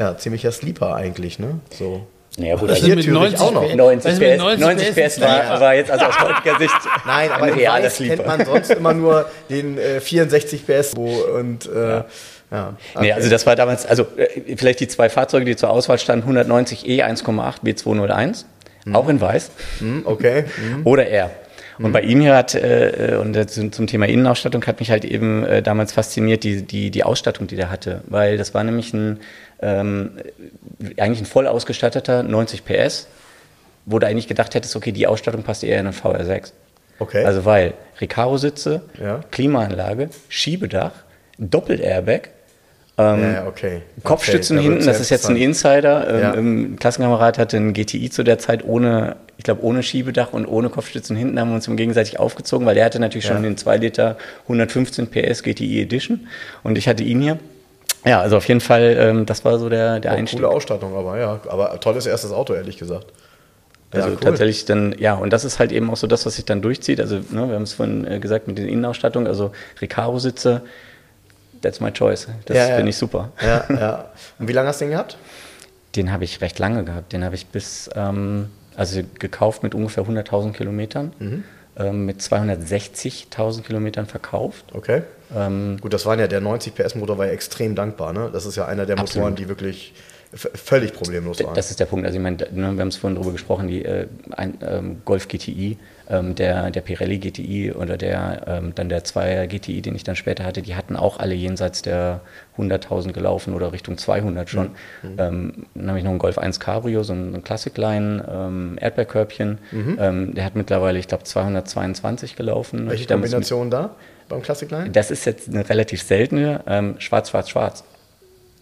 Ja, ziemlicher Sleeper eigentlich, ne? So. Naja, gut, also hier theoretisch auch noch. 90 was ist mit PS, 90 PS war, war jetzt also aus heutiger Sicht (laughs) Nein, aber ein in realer Weiß kennt man sonst immer nur den äh, 64 PS und äh, ja. Nee, also das war damals, also äh, vielleicht die zwei Fahrzeuge, die zur Auswahl standen, 190e 1,8 B201, auch in weiß, Hm, okay. oder R. Und bei ihm hier hat, äh, und zum Thema Innenausstattung hat mich halt eben äh, damals fasziniert, die, die, die Ausstattung, die der hatte. Weil das war nämlich ein, ähm, eigentlich ein voll ausgestatteter 90 PS, wo du eigentlich gedacht hättest, okay, die Ausstattung passt eher in einen VR6. Okay. Also weil Recaro-Sitze, Ja. Klimaanlage, Schiebedach, Doppel-Airbag, ja, ja, okay. Kopfstützen okay, hinten, das ist jetzt ein. Insider. Ähm, Ja. Ein Klassenkamerad hatte ein GTI zu der Zeit ohne, ich glaube, ohne Schiebedach und ohne Kopfstützen hinten haben wir uns gegenseitig aufgezogen, weil der hatte natürlich schon den 2 Liter 115 PS GTI Edition und ich hatte ihn hier. Ja, also auf jeden Fall, ähm, das war so der, der Oh, Einstieg. coole Ausstattung, aber ja. Aber tolles erstes Auto, ehrlich gesagt. Ja, Also cool. tatsächlich dann, ja, und das ist halt eben auch so das, was sich dann durchzieht. Also, ne, wir haben es vorhin äh, gesagt mit den Innenausstattung, also Recaro-Sitze, that's my choice. Das Ja, ja. finde ich super. Ja, ja. Und wie lange hast du den gehabt? Den habe ich recht lange gehabt. Den habe ich bis, ähm, also gekauft mit ungefähr 100.000 Kilometern, Mhm. ähm, mit 260.000 Kilometern verkauft. Okay. Ähm, Gut, das waren ja, der 90 PS Motor war ja extrem dankbar, ne? Das ist ja einer der Motoren, Absolut. die wirklich völlig problemlos waren. das ist der Punkt. Also ich meine, ne, wir haben es vorhin drüber gesprochen, die äh, ein, ähm, Golf GTI, ähm, der, der Pirelli GTI oder der ähm, dann der 2er GTI, den ich dann später hatte, die hatten auch alle jenseits der 100.000 gelaufen oder Richtung 200 schon. Ähm, dann habe ich noch einen Golf 1 Cabrio, so ein, so ein Classic Line, ähm, Erdbeerkörbchen. Ähm, der hat mittlerweile, ich glaube, 222 gelaufen. Welche Kombination da beim Classic Line? Das ist jetzt eine relativ seltene, ähm, schwarz, schwarz, schwarz.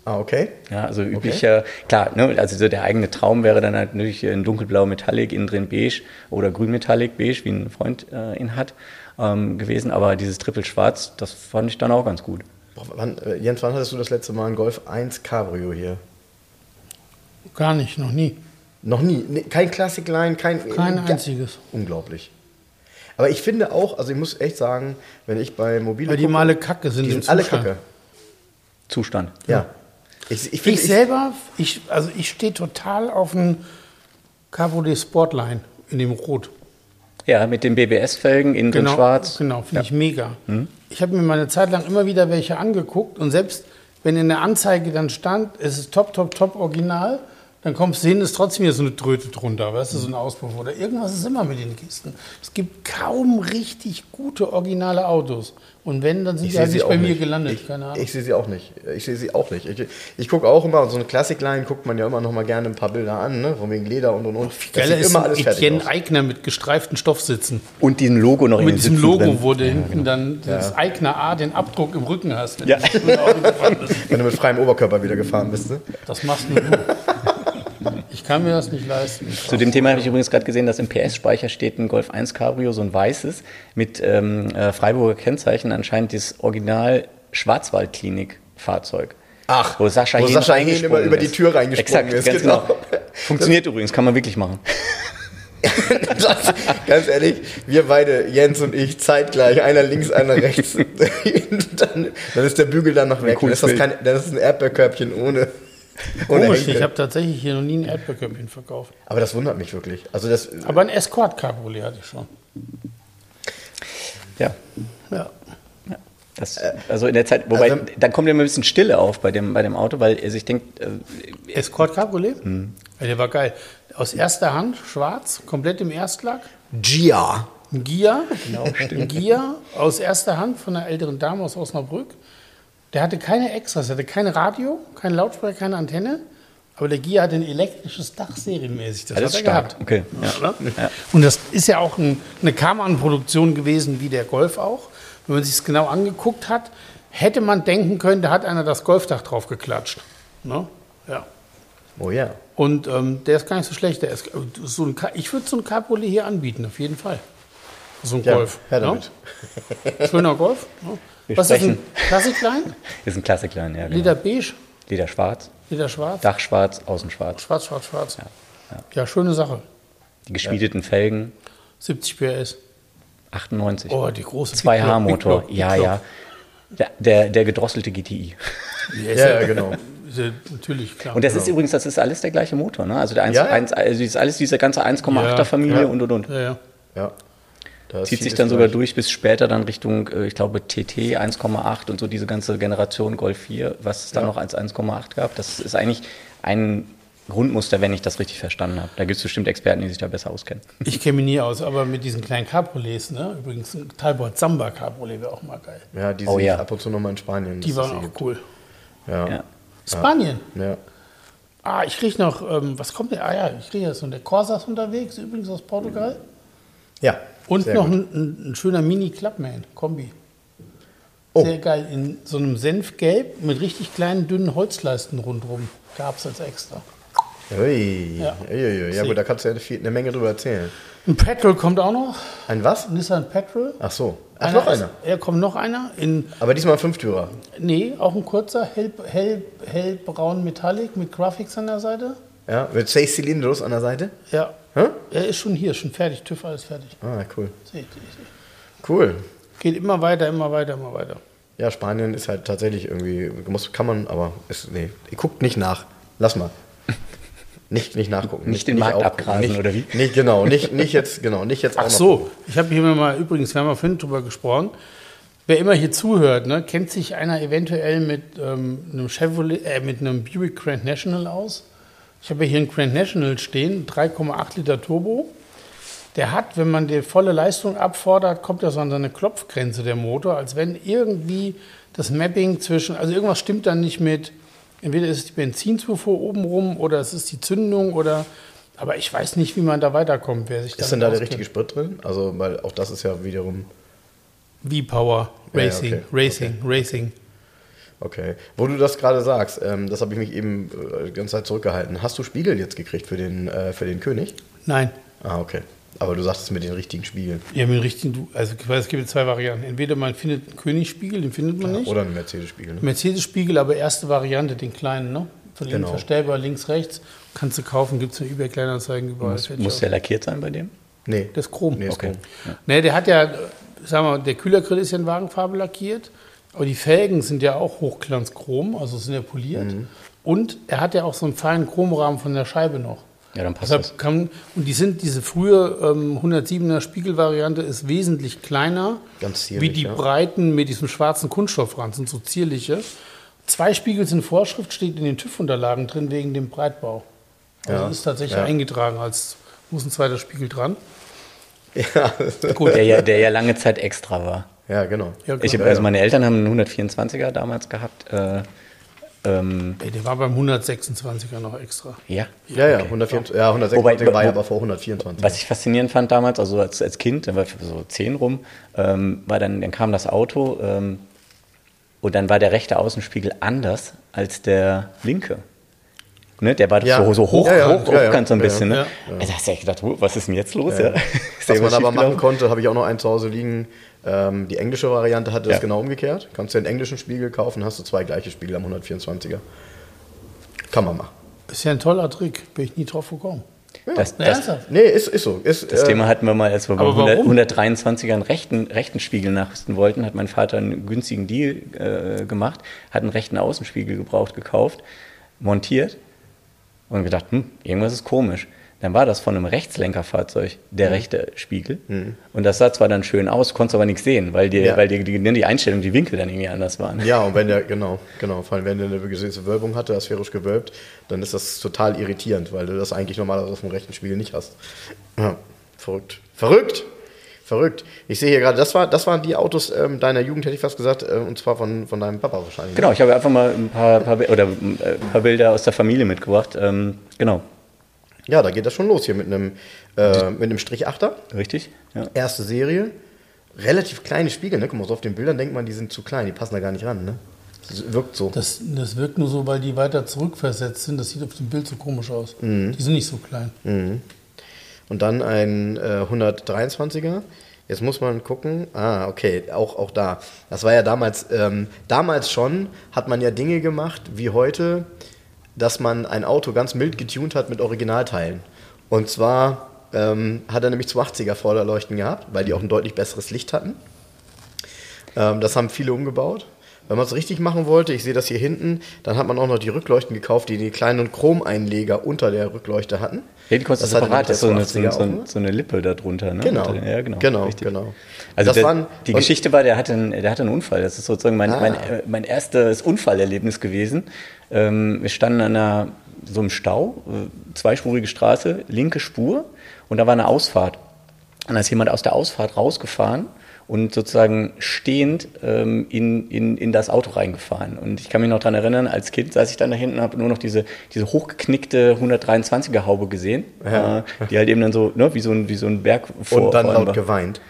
Ah, okay. Ja, also üblicher, klar, ne, also so der eigene Traum wäre dann halt natürlich ein dunkelblau Metallic, innen drin beige oder grün Metallic beige, wie ein Freund äh, ihn hat, ähm, gewesen. Aber dieses Triple Schwarz, das fand ich dann auch ganz gut. Boah, Wann, äh, Jens, wann hattest du das letzte Mal einen Golf 1 Cabrio hier? Gar nicht, noch nie. Noch nie. Nee, kein Classic Line, kein. Kein ja, einziges. Unglaublich. Aber ich finde auch, also ich muss echt sagen, wenn ich bei Mobile. Weil die gucke, mal alle Kacke sind die im sind alle Zustand. Kacke. Zustand. Ja. Ich, ich, finde, Ich selber, ich, also ich stehe total auf einen Cabriolet Sportline in dem Rot. Ja, mit den BBS-Felgen, innen drin schwarz. Genau, finde ich mega. Ich habe mir meine Zeit lang immer wieder welche angeguckt und selbst wenn in der Anzeige dann stand, es ist top, top, top original, dann kommst du hin, ist trotzdem hier so eine Tröte drunter, weißt du, so ein Auspuff oder irgendwas ist immer mit den Kisten. Es gibt kaum richtig gute originale Autos. Und wenn, dann sind Ich die halt nicht bei mir nicht. gelandet, Ich, ich sehe sie auch nicht. Ich sehe sie auch nicht. Ich, ich gucke auch immer, so eine Classic-Line guckt man ja immer noch mal gerne ein paar Bilder an, ne? von wegen Leder und und und. Das Geiler sieht ist immer alles Etienne. Eigner mit gestreiften Stoffsitzen. Und diesem Logo noch in Mit diesem Logo, drin. wo du hinten dann das Eigner A den Abdruck im Rücken hast. wenn Ja. du. (laughs) Wenn du mit freiem Oberkörper wieder gefahren bist. Ne? Das machst nur du. (laughs) Ich kann mir das nicht leisten. Zu dem Thema habe ich übrigens gerade gesehen, dass im PS-Speicher steht ein Golf 1 Cabrio, so ein weißes, mit ähm, äh, Freiburger Kennzeichen, anscheinend das Original Schwarzwaldklinik-Fahrzeug. Ach, wo Sascha, wo Hehn Sascha Hehn immer über die ist. Tür reingesprungen Exakt, ist, Ganz genau. genau. Funktioniert übrigens, kann man wirklich machen. (laughs) Das, ganz ehrlich, wir beide, Jens und ich, zeitgleich, einer links, einer rechts. (laughs) dann, dann ist der Bügel dann noch weg. Dann cooles ist das, kein, dann ist es ein Erdbeerkörbchen ohne. (laughs) Komisch, ich habe tatsächlich hier noch nie ein Erdbeerkörbchen verkauft. Aber das wundert mich wirklich. Also das, Aber ein Escort Cabriolet hatte ich schon. Ja. Ja. Ja. Das, also in der Zeit, wobei, also- dann kommt ja immer ein bisschen Stille auf bei dem, bei dem Auto, weil also ich denke, äh, Escort Cabriolet? Mhm. Ja, der war geil. Aus erster Hand, schwarz, komplett im Erstlack. Gia. Ein Gia, ein Gia aus erster Hand von einer älteren Dame aus Osnabrück. Der hatte keine Extras, er hatte kein Radio, kein Lautsprecher, keine Antenne. Aber der Gia hatte ein elektrisches Dach serienmäßig. Das, alles hat er stark. gehabt. Okay. Ja. Ne? Und das ist ja auch ein, eine Karmann-Produktion gewesen, wie der Golf auch. Wenn man sich es genau angeguckt hat, hätte man denken können, da hat einer das Golfdach drauf geklatscht. Ne? Ja. Oh ja. Und ähm, der ist gar nicht so schlecht. Der ist, so ein, ich würde so ein Cabriolet hier anbieten, auf jeden Fall. So ein Ja, Golf. her ne? damit. Schöner Golf. Ne? Wir Was ist sprechen. ein Klassiklein? (laughs) Ist ein Klassiklein, ja. Genau. Leder beige, Leder schwarz, Leder schwarz. Dach schwarz, außen schwarz. Schwarz, schwarz, schwarz. Ja, schöne Sache. Die geschmiedeten Felgen, 70 PS. 98. Oh, die große 2H-Motor, Big Block, Big ja, ja. Der, der, der gedrosselte GTI. (laughs) Ist Ja, ja, genau. Natürlich, klar. Und das ist übrigens, das ist alles der gleiche Motor, ne? Also der 1, Ja, ja. 1, also das ist alles diese ganze 1,8er Ja, Familie ja. und und und. ja, ja. Ja. Da Zieht sich dann sogar durch bis später dann Richtung, äh, ich glaube, TT 1,8 und so diese ganze Generation Golf 4, was es dann Ja. noch als 1,8 gab. Das ist eigentlich ein Grundmuster, wenn ich das richtig verstanden habe. Da gibt es bestimmt Experten, die sich da besser auskennen. Ich kenne mich nie aus, aber mit diesen kleinen Cabriolets, ne? Übrigens, ein Talbot Samba Cabriolet wäre auch mal geil. Ja, die Oh sehe ja. ab und zu nochmal in Spanien. Die waren auch gibt. cool. Ja. Ja. Spanien. ja. Ah, ich kriege noch, ähm, was kommt denn? Ah ja, ich kriege ja so, der Corsa ist unterwegs, übrigens aus Portugal. Ja, Und sehr noch ein, ein, schöner Mini-Clubman-Kombi. Oh. Sehr geil, in so einem Senfgelb mit richtig kleinen, dünnen Holzleisten rundherum. Gab es als extra. Ui. Ja. Ja. Ui, ja gut, da kannst du ja viel, eine Menge drüber erzählen. Ein Petrol kommt auch noch, Ein was? ein Nissan Petrol. Ach so. Ach, noch ist- einer. Ja, kommt noch einer. In, Aber diesmal ein Fünftürer. nee, auch ein kurzer, hell, hell, hellbraun Metallic mit Graphics an der Seite. Ja, mit sechs Zylindros an der Seite. Ja. Hä? Er ist schon hier, schon fertig, TÜV alles fertig. Ah, cool. Seht seht ihr. Cool. Geht immer weiter, immer weiter, immer weiter. Ja, Spanien ist halt tatsächlich irgendwie, muss, kann man, aber ist, nee, guckt nicht nach. Lass mal. (laughs) Nicht, nicht nachgucken. Nicht den Markt aufgucken. abgrasen, nicht, oder wie? Nicht, genau, nicht, nicht jetzt, genau, nicht jetzt auch Ach so, ich habe hier mal, übrigens, wir haben mal vorhin drüber gesprochen. Wer immer hier zuhört, ne, kennt sich einer eventuell mit ähm, einem Chevrolet, äh, mit einem Buick Grand National aus? Ich habe hier einen Grand National stehen, 3,8 Liter Turbo. Der hat, wenn man die volle Leistung abfordert, kommt er so an seine Klopfgrenze der Motor, als wenn irgendwie das Mapping zwischen, also irgendwas stimmt dann nicht mit, entweder ist es die Benzinzufuhr obenrum oder es ist die Zündung oder, aber ich weiß nicht, wie man da weiterkommt, wer sich Ist denn da der richtige Sprit drin? Also, weil auch das ist ja wiederum, V-Power, Ja, ja, Racing, okay, Racing, Racing. Okay. Wo du das gerade sagst, ähm, das habe ich mich eben äh, die ganze Zeit zurückgehalten. Hast du Spiegel jetzt gekriegt für den, äh, für den König? Nein, Ah, okay. Aber du sagtest mit den richtigen Spiegeln. ja, mit dem richtigen, du- also ich weiß, es gibt zwei Varianten. Entweder man findet einen Königsspiegel, den findet man nicht. Oder einen Mercedes-Spiegel. Ne? Mercedes-Spiegel, aber erste Variante, den kleinen, ne? Von Genau. verstellbar, links, rechts. Kannst du kaufen, gibt es in eBay Kleinanzeigen überall. Muss, muss der lackiert sein bei dem? Nee. Das ist Chrom. Nee, ist Okay. Chrom. Ne, der hat ja, äh, sagen wir mal, der Kühlergrill ist ja in Wagenfarbe lackiert, aber die Felgen sind ja auch Hochglanzchrom, also sind ja poliert. Mhm. Und er hat ja auch so einen feinen Chromrahmen von der Scheibe noch. Ja, dann passt das. Deshalb kann, und die sind, diese frühe ähm, 107er Spiegelvariante ist wesentlich kleiner. Ganz zierlich, Wie die ja. breiten mit diesem schwarzen Kunststoffrand, sind so zierliche. Zwei Spiegel sind Vorschrift, steht in den TÜV-Unterlagen drin wegen dem Breitbau. Also Ja, ist tatsächlich ja. eingetragen, als muss ein zweiter Spiegel dran. Ja, Gut, Der ja, der ja lange Zeit extra war. Ja, genau. Ja, Ich hab, klar. also meine Eltern haben einen 124er damals gehabt. Äh, ähm, Ey, der war beim 126er noch extra. ja. Ja, ja, Okay. 124, ja 126 Wobei- war ja aber vor 124. Was ich faszinierend fand damals, also als, als Kind, da war ich so zehn rum, ähm, war dann, dann kam das Auto ähm, und dann war der rechte Außenspiegel anders als der linke. Ne, der war doch Ja. so, so hoch, Ja, ja, hoch, ja, ja. hochkant so ein Ja, bisschen. Ne? ja. Also hast du echt gedacht, was ist denn jetzt los? Ja. (laughs) Was man aber machen konnte, habe ich auch noch einen zu Hause liegen. Ähm, die englische Variante hatte das Ja. genau umgekehrt. Kannst du den englischen Spiegel kaufen, hast du zwei gleiche Spiegel am 124er. Kann man machen. Ist ja ein toller Trick, bin ich nie drauf gekommen. Das, Na, das, ernsthaft? Nee, ist, ist so. Ist, das äh, Thema hatten wir mal, als wir beim Aber 100, warum? 123er einen rechten, rechten Spiegel nachrüsten wollten, hat mein Vater einen günstigen Deal äh, gemacht, hat einen rechten Außenspiegel gebraucht gekauft, montiert und gedacht, hm, irgendwas ist komisch. Dann war das von einem Rechtslenkerfahrzeug Mhm. der rechte Spiegel. Und das sah zwar dann schön aus, konntest aber nichts sehen, weil die, Ja. weil die, die, die Einstellung, die Winkel dann irgendwie anders waren. Ja, und wenn (laughs) der, genau, genau, vor allem wenn der eine gewisse Wölbung hatte, sphärisch gewölbt, dann ist das total irritierend, weil du das eigentlich normalerweise auf dem rechten Spiegel nicht hast. Ja, verrückt. Verrückt! Verrückt. Ich sehe hier gerade, das, war, das waren die Autos ähm, deiner Jugend, hätte ich fast gesagt, äh, und zwar von, von deinem Papa wahrscheinlich. ne? Genau, ich habe einfach mal ein paar, paar, oder, äh, paar Bilder aus der Familie mitgebracht. Ähm, genau, Ja, da geht das schon los hier mit einem, äh, mit einem Strich 8er. richtig? Ja. Erste Serie. Relativ kleine Spiegel, ne? Guck mal, so auf den Bildern denkt man, die sind zu klein, die passen da gar nicht ran, ne? Das wirkt so. Das, das wirkt nur so, weil die weiter zurückversetzt sind. Das sieht auf dem Bild so komisch aus. Mhm. Die sind nicht so klein. Und dann ein äh, 123er. Jetzt muss man gucken. Ah, okay, auch, auch da. Das war ja damals, ähm, damals schon, hat man ja Dinge gemacht wie heute, dass man ein Auto ganz mild getunt hat mit Originalteilen. Und zwar ähm, hat er nämlich 280er Vorderleuchten gehabt, weil die auch ein deutlich besseres Licht hatten. Ähm, das haben viele umgebaut. wenn man es richtig machen wollte, ich sehe das hier hinten, dann hat man auch noch die Rückleuchten gekauft, die die kleinen Chromeinleger unter der Rückleuchte hatten. Ja, die separat, so eine, so, 180er so, so eine Lippe da drunter. Ne? Genau. Ja, genau. Genau, genau. Also Das der, waren- die Geschichte war, der hatte, einen, der hatte einen Unfall. Das ist sozusagen mein, Ah. mein, mein erstes Unfallerlebnis gewesen. Ähm, wir standen an einer, so einem Stau, äh, zweispurige Straße, linke Spur und da war eine Ausfahrt. Und da ist jemand aus der Ausfahrt rausgefahren und sozusagen stehend ähm, in, in, in das Auto reingefahren. Und ich kann mich noch daran erinnern, als Kind saß ich dann da hinten und habe nur noch diese, diese hochgeknickte 123er Haube gesehen, Ja. äh, die halt eben dann so, ne, wie so ein, wie so ein Berg vor Und dann laut geweint.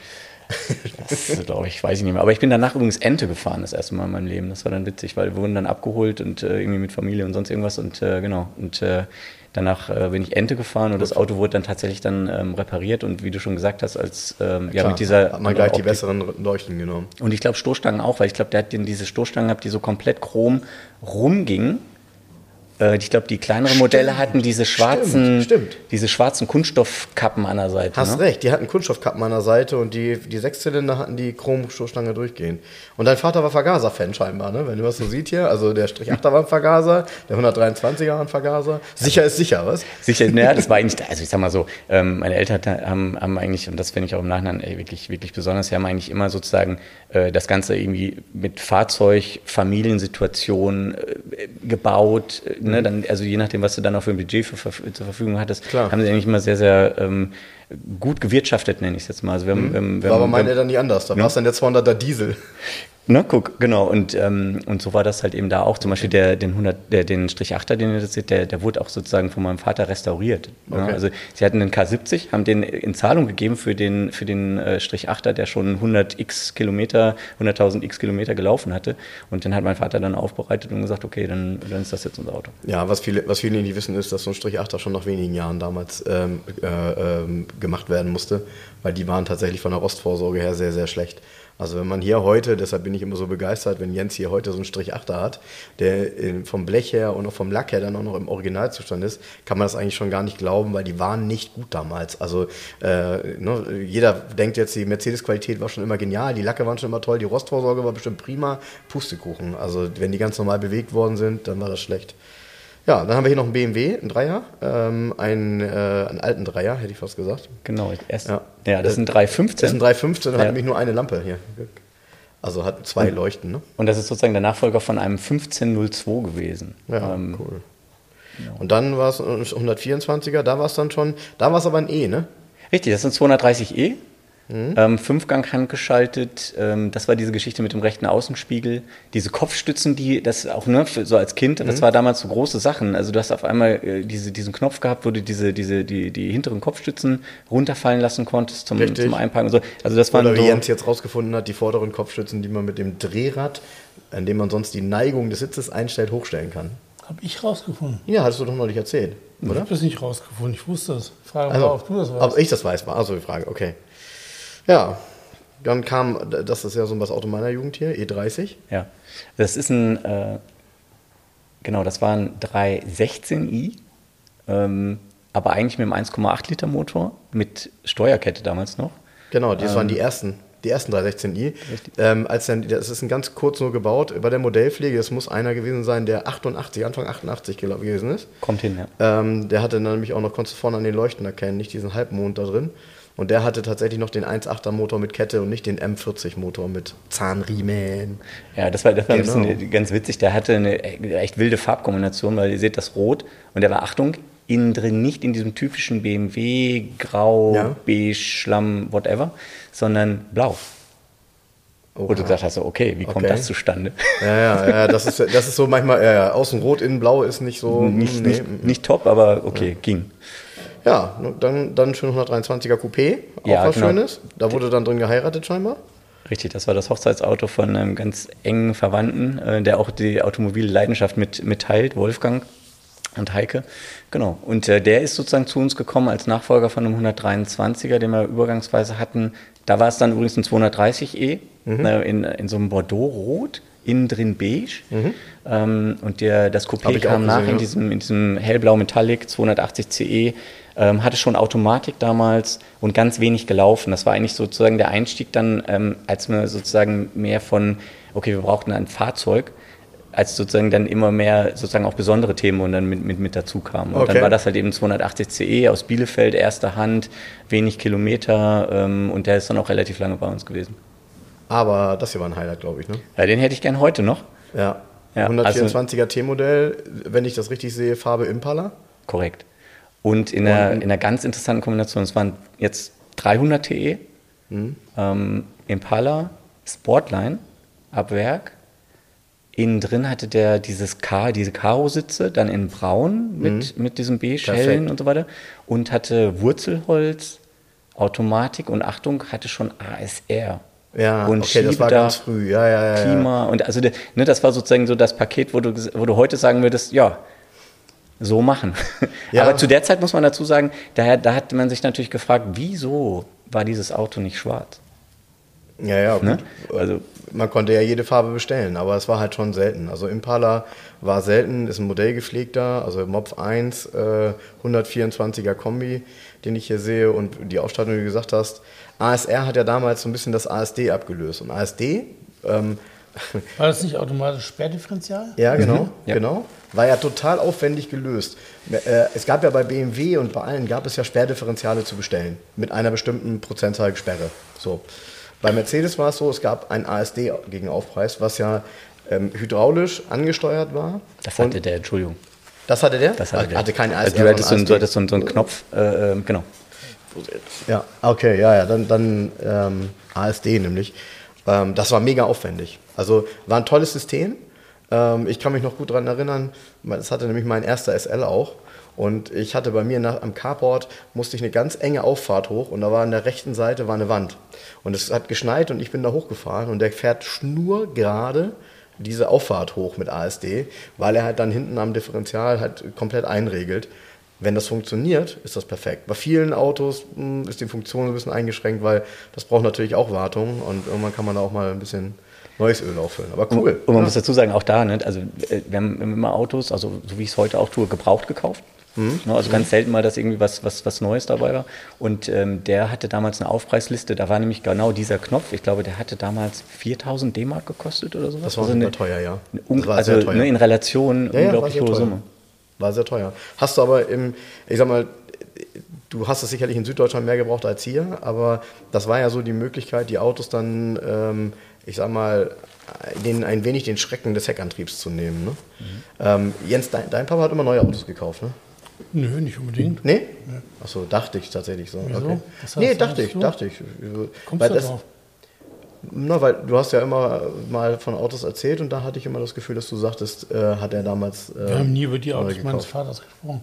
Das glaube ich, weiß ich nicht mehr. Aber ich bin danach übrigens Ente gefahren, das erste Mal in meinem Leben. Das war dann witzig, weil wir wurden dann abgeholt und äh, irgendwie mit Familie und sonst irgendwas. Und äh, genau. Und äh, danach äh, bin ich Ente gefahren und das Auto wurde dann tatsächlich dann ähm, repariert. Und wie du schon gesagt hast, als ähm, ja, Klar, mit dieser. hat man gleich die besseren Leuchten genommen. Und ich glaube Stoßstangen auch, weil ich glaube, der hat den, diese Stoßstangen gehabt, die so komplett chrom rumgingen. Äh, ich glaube, die kleineren Modelle hatten diese schwarzen, Stimmt, stimmt. diese schwarzen Kunststoffkappen an der Seite. Hast ne? recht, die hatten Kunststoffkappen an der Seite und die, die Sechszylinder hatten die Chromstoßstange durchgehend. Und dein Vater war Vergaser-Fan scheinbar, ne? Wenn du was so siehst hier. Also der Strich 8er war ein Vergaser, der 123er war ein Vergaser. Sicher ist sicher, was? Sicher, naja, das war eigentlich, also ich sag mal so, ähm, meine Eltern haben, haben eigentlich, und das finde ich auch im Nachhinein ey, wirklich, wirklich besonders, sie haben eigentlich immer sozusagen äh, das Ganze irgendwie mit Fahrzeug, Familiensituation äh, gebaut, äh, ne, dann, also je nachdem, was du dann auch für ein Budget für, für, zur Verfügung hattest, Klar. haben sie eigentlich immer sehr, sehr ähm, gut gewirtschaftet, nenne ich es jetzt mal. Also wir haben, wir haben, wir War aber haben- meine wir haben- Eltern nicht anders. Da war es dann der 200er Diesel. Ne, guck, genau. Und, ähm, und so war das halt eben da auch. Zum Beispiel der, den, 100, der, den Strich 8er, den ihr das seht, der, der wurde auch sozusagen von meinem Vater restauriert. Ne? Okay. Also sie hatten den K70, haben den in Zahlung gegeben für den, für den äh, Strich 8er, der schon 100 x Kilometer, 100.000 x Kilometer gelaufen hatte. Und den hat mein Vater dann aufbereitet und gesagt, okay, dann, dann ist das jetzt unser Auto. Ja, was viele, was viele nicht wissen, ist, dass so ein Strich 8er schon nach wenigen Jahren damals ähm, äh, ähm, gemacht werden musste, weil die waren tatsächlich von der Rostvorsorge her sehr, sehr schlecht. Also wenn man hier heute, deshalb bin ich immer so begeistert, wenn Jens hier heute so einen Strich 8er hat, der vom Blech her und auch vom Lack her dann auch noch im Originalzustand ist, kann man das eigentlich schon gar nicht glauben, weil die waren nicht gut damals. Also äh, ne, jeder denkt jetzt, die Mercedes-Qualität war schon immer genial, die Lacke waren schon immer toll, die Rostvorsorge war bestimmt prima, Pustekuchen. Also wenn die ganz normal bewegt worden sind, dann war das schlecht. Ja, dann haben wir hier noch einen BMW, einen Dreier, ähm, einen, äh, einen alten Dreier, hätte ich fast gesagt. Genau. Erst, Ja. ja. das sind Das ist 315. ein 315 und hat Ja. nämlich nur eine Lampe hier. Also hat zwei Leuchten, ne? Und das ist sozusagen der Nachfolger von einem 1502 gewesen. Ja, Ähm, cool. Und dann war es 124er, da war es dann schon, da war es aber ein E, ne? Richtig, das sind 230e. Mhm. Ähm, Fünfgang handgeschaltet. Ähm, das war diese Geschichte mit dem rechten Außenspiegel. Diese Kopfstützen, die das auch ne, für, so als Kind, Mhm. das war damals so große Sachen. Also du hast auf einmal äh, diese, diesen Knopf gehabt, wo du diese, diese, die, die hinteren Kopfstützen runterfallen lassen konntest zum, Richtig. zum Einparken. und So. Also das waren Oder wie so, Jens jetzt rausgefunden hat, die vorderen Kopfstützen, die man mit dem Drehrad, an dem man sonst die Neigung des Sitzes einstellt, hochstellen kann. Habe ich rausgefunden. Ja, hattest du doch neulich erzählt, Ich oder? habe das nicht rausgefunden. Ich wusste das. Frage Also, mal, ob du das weißt. Ob ich das weiß, war also die Frage, okay. Ja, dann kam, das ist ja so was Auto meiner Jugend hier, E30. ja. Das ist ein, äh, genau, das war ein 316i. Ähm, aber eigentlich mit einem 1,8 Liter Motor mit Steuerkette damals noch. Genau, das waren Ähm. die ersten, die ersten 316i. Ähm, als dann, das ist ein ganz kurz nur gebaut bei der Modellpflege. Es muss einer gewesen sein, der 88, Anfang 88 glaub, gewesen ist. Kommt hin, ja. Ähm, der hatte dann nämlich auch noch, konntest du vorne an den Leuchten erkennen, nicht diesen Halbmond da drin. Und der hatte tatsächlich noch den 1.8er Motor mit Kette und nicht den M40 Motor mit Zahnriemen. Ja, das war, das war Genau. ein bisschen ganz witzig. Der hatte eine echt wilde Farbkombination, weil ihr seht das Rot und der war, Achtung, innen drin nicht in diesem typischen BMW, Grau, Ja. Beige, Schlamm, whatever, sondern blau. Wo du gesagt hast, so, okay, wie kommt Okay. das zustande? (laughs) Ja, ja, ja, das ist, das ist so manchmal, ja, ja, außen rot, innen blau ist nicht so. nicht, nee, nicht, nicht top, aber okay, ging. Ja, dann, dann schön 123er Coupé, auch Ja, was genau. Schönes. Da wurde dann drin geheiratet scheinbar. Richtig, das war das Hochzeitsauto von einem ganz engen Verwandten, äh, der auch die automobile Leidenschaft mit, mit teilt, Wolfgang und Heike. Genau. Und äh, der ist sozusagen zu uns gekommen als Nachfolger von einem 123er, den wir übergangsweise hatten. Da war es dann übrigens ein 230e Mhm. äh, in, in so einem Bordeaux-Rot. innen drin beige. Ähm, und der, das Coupé kam nach gesehen, in diesem, in diesem hellblau Metallic 280 CE. Ähm, hatte schon Automatik damals und ganz wenig gelaufen. Das war eigentlich sozusagen der Einstieg dann, ähm, als wir sozusagen mehr von, okay, wir brauchten ein Fahrzeug, als sozusagen dann immer mehr sozusagen auch besondere Themen und dann mit, mit, mit dazu kamen. Und Okay. dann war das halt eben 280 CE aus Bielefeld, erster Hand, wenig Kilometer ähm, und der ist dann auch relativ lange bei uns gewesen. Aber das hier war ein Highlight, glaube ich, ne? Ja, den hätte ich gern heute noch. Ja. Ja, 124er T-Modell, wenn ich das richtig sehe, Farbe Impala. Korrekt. Und in einer, in einer ganz interessanten Kombination, es waren jetzt 300 TE, ähm, Impala, Sportline, ab Werk. Innen drin hatte der dieses K, diese Karo-Sitze, dann in Braun mit, mit diesem Beige-Hellen Perfekt. und so weiter. Und hatte Wurzelholz, Automatik und Achtung, hatte schon ASR. Ja, und okay, das war ganz früh. Ja, ja, ja. Klima und also ne, das war sozusagen so das Paket, wo du, wo du heute sagen würdest, ja, so machen. (laughs) Ja. Aber zu der Zeit muss man dazu sagen, daher, da hat man sich natürlich gefragt, wieso war dieses Auto nicht schwarz? Ja, ja. Ne? Also- man konnte ja jede Farbe bestellen, aber es war halt schon selten. Also Impala war selten, ist ein modellgepflegter, also Mopf 1, äh, 124er Kombi, den ich hier sehe und die Ausstattung, die du gesagt hast. ASR hat ja damals so ein bisschen das ASD abgelöst und ASD, ähm, War das nicht automatisch Sperrdifferential? ja genau, ja. genau, war ja total aufwendig gelöst. Äh, es gab ja bei BMW und bei allen gab es ja Sperrdifferentiale zu bestellen mit einer bestimmten Prozentzahl Sperre. So. Bei Mercedes war es so, es gab ein ASD gegen Aufpreis, was ja ähm, hydraulisch angesteuert war. Das hatte der, Entschuldigung. das hatte der? Das hatte, der. hatte keinen ASR. Also du hattest so, einen- sondern du hattest so, einen- so einen Knopf, äh, äh, genau. Ja, okay, ja, ja, dann, dann ähm, ASD nämlich. Ähm, das war mega aufwendig. Also war ein tolles System. Ähm, ich kann mich noch gut daran erinnern, das hatte nämlich mein erster SL auch. Und ich hatte bei mir nach, am Carport, musste ich eine ganz enge Auffahrt hoch und da war an der rechten Seite war eine Wand. Und es hat geschneit und ich bin da hochgefahren und der fährt schnurgerade diese Auffahrt hoch mit ASD, weil er halt dann hinten am Differential halt komplett einregelt. Wenn das funktioniert, ist das perfekt. Bei vielen Autos mh, ist die Funktion ein bisschen eingeschränkt, weil das braucht natürlich auch Wartung und irgendwann kann man da auch mal ein bisschen neues Öl auffüllen. Aber cool. Und man muss dazu sagen, auch da, ne, also äh, wir haben immer Autos, also so wie ich es heute auch tue, gebraucht gekauft. Mhm. Ne, also ganz selten mal, dass irgendwie was, was, was Neues dabei war. Und ähm, der hatte damals eine Aufpreisliste, da war nämlich genau dieser Knopf. Ich glaube, der hatte damals 4000 D-Mark gekostet oder sowas. Das war also eine, teuer, ja. eine war also sehr teuer. Ne, in Relation Ja, ja, unglaublich sehr hohe teuer. Summe. War sehr teuer. Hast du aber im, ich sag mal, du hast es sicherlich in Süddeutschland mehr gebraucht als hier, aber das war ja so die Möglichkeit, die Autos dann, ähm, ich sag mal, den, ein wenig den Schrecken des Heckantriebs zu nehmen. Ne? Ähm, Jens, dein, dein Papa hat immer neue Autos gekauft, ne? Nö, nicht unbedingt. Nee? Achso, dachte ich tatsächlich so. Wieso? Okay. Was Nee, hast- dachte ich, dachte ich. Kommst Weil du das- drauf? Na, weil du hast ja immer mal von Autos erzählt und da hatte ich immer das Gefühl, dass du sagtest, äh, hat er damals. Äh, Wir haben nie über die Autos meines gekauft. Vaters gesprochen.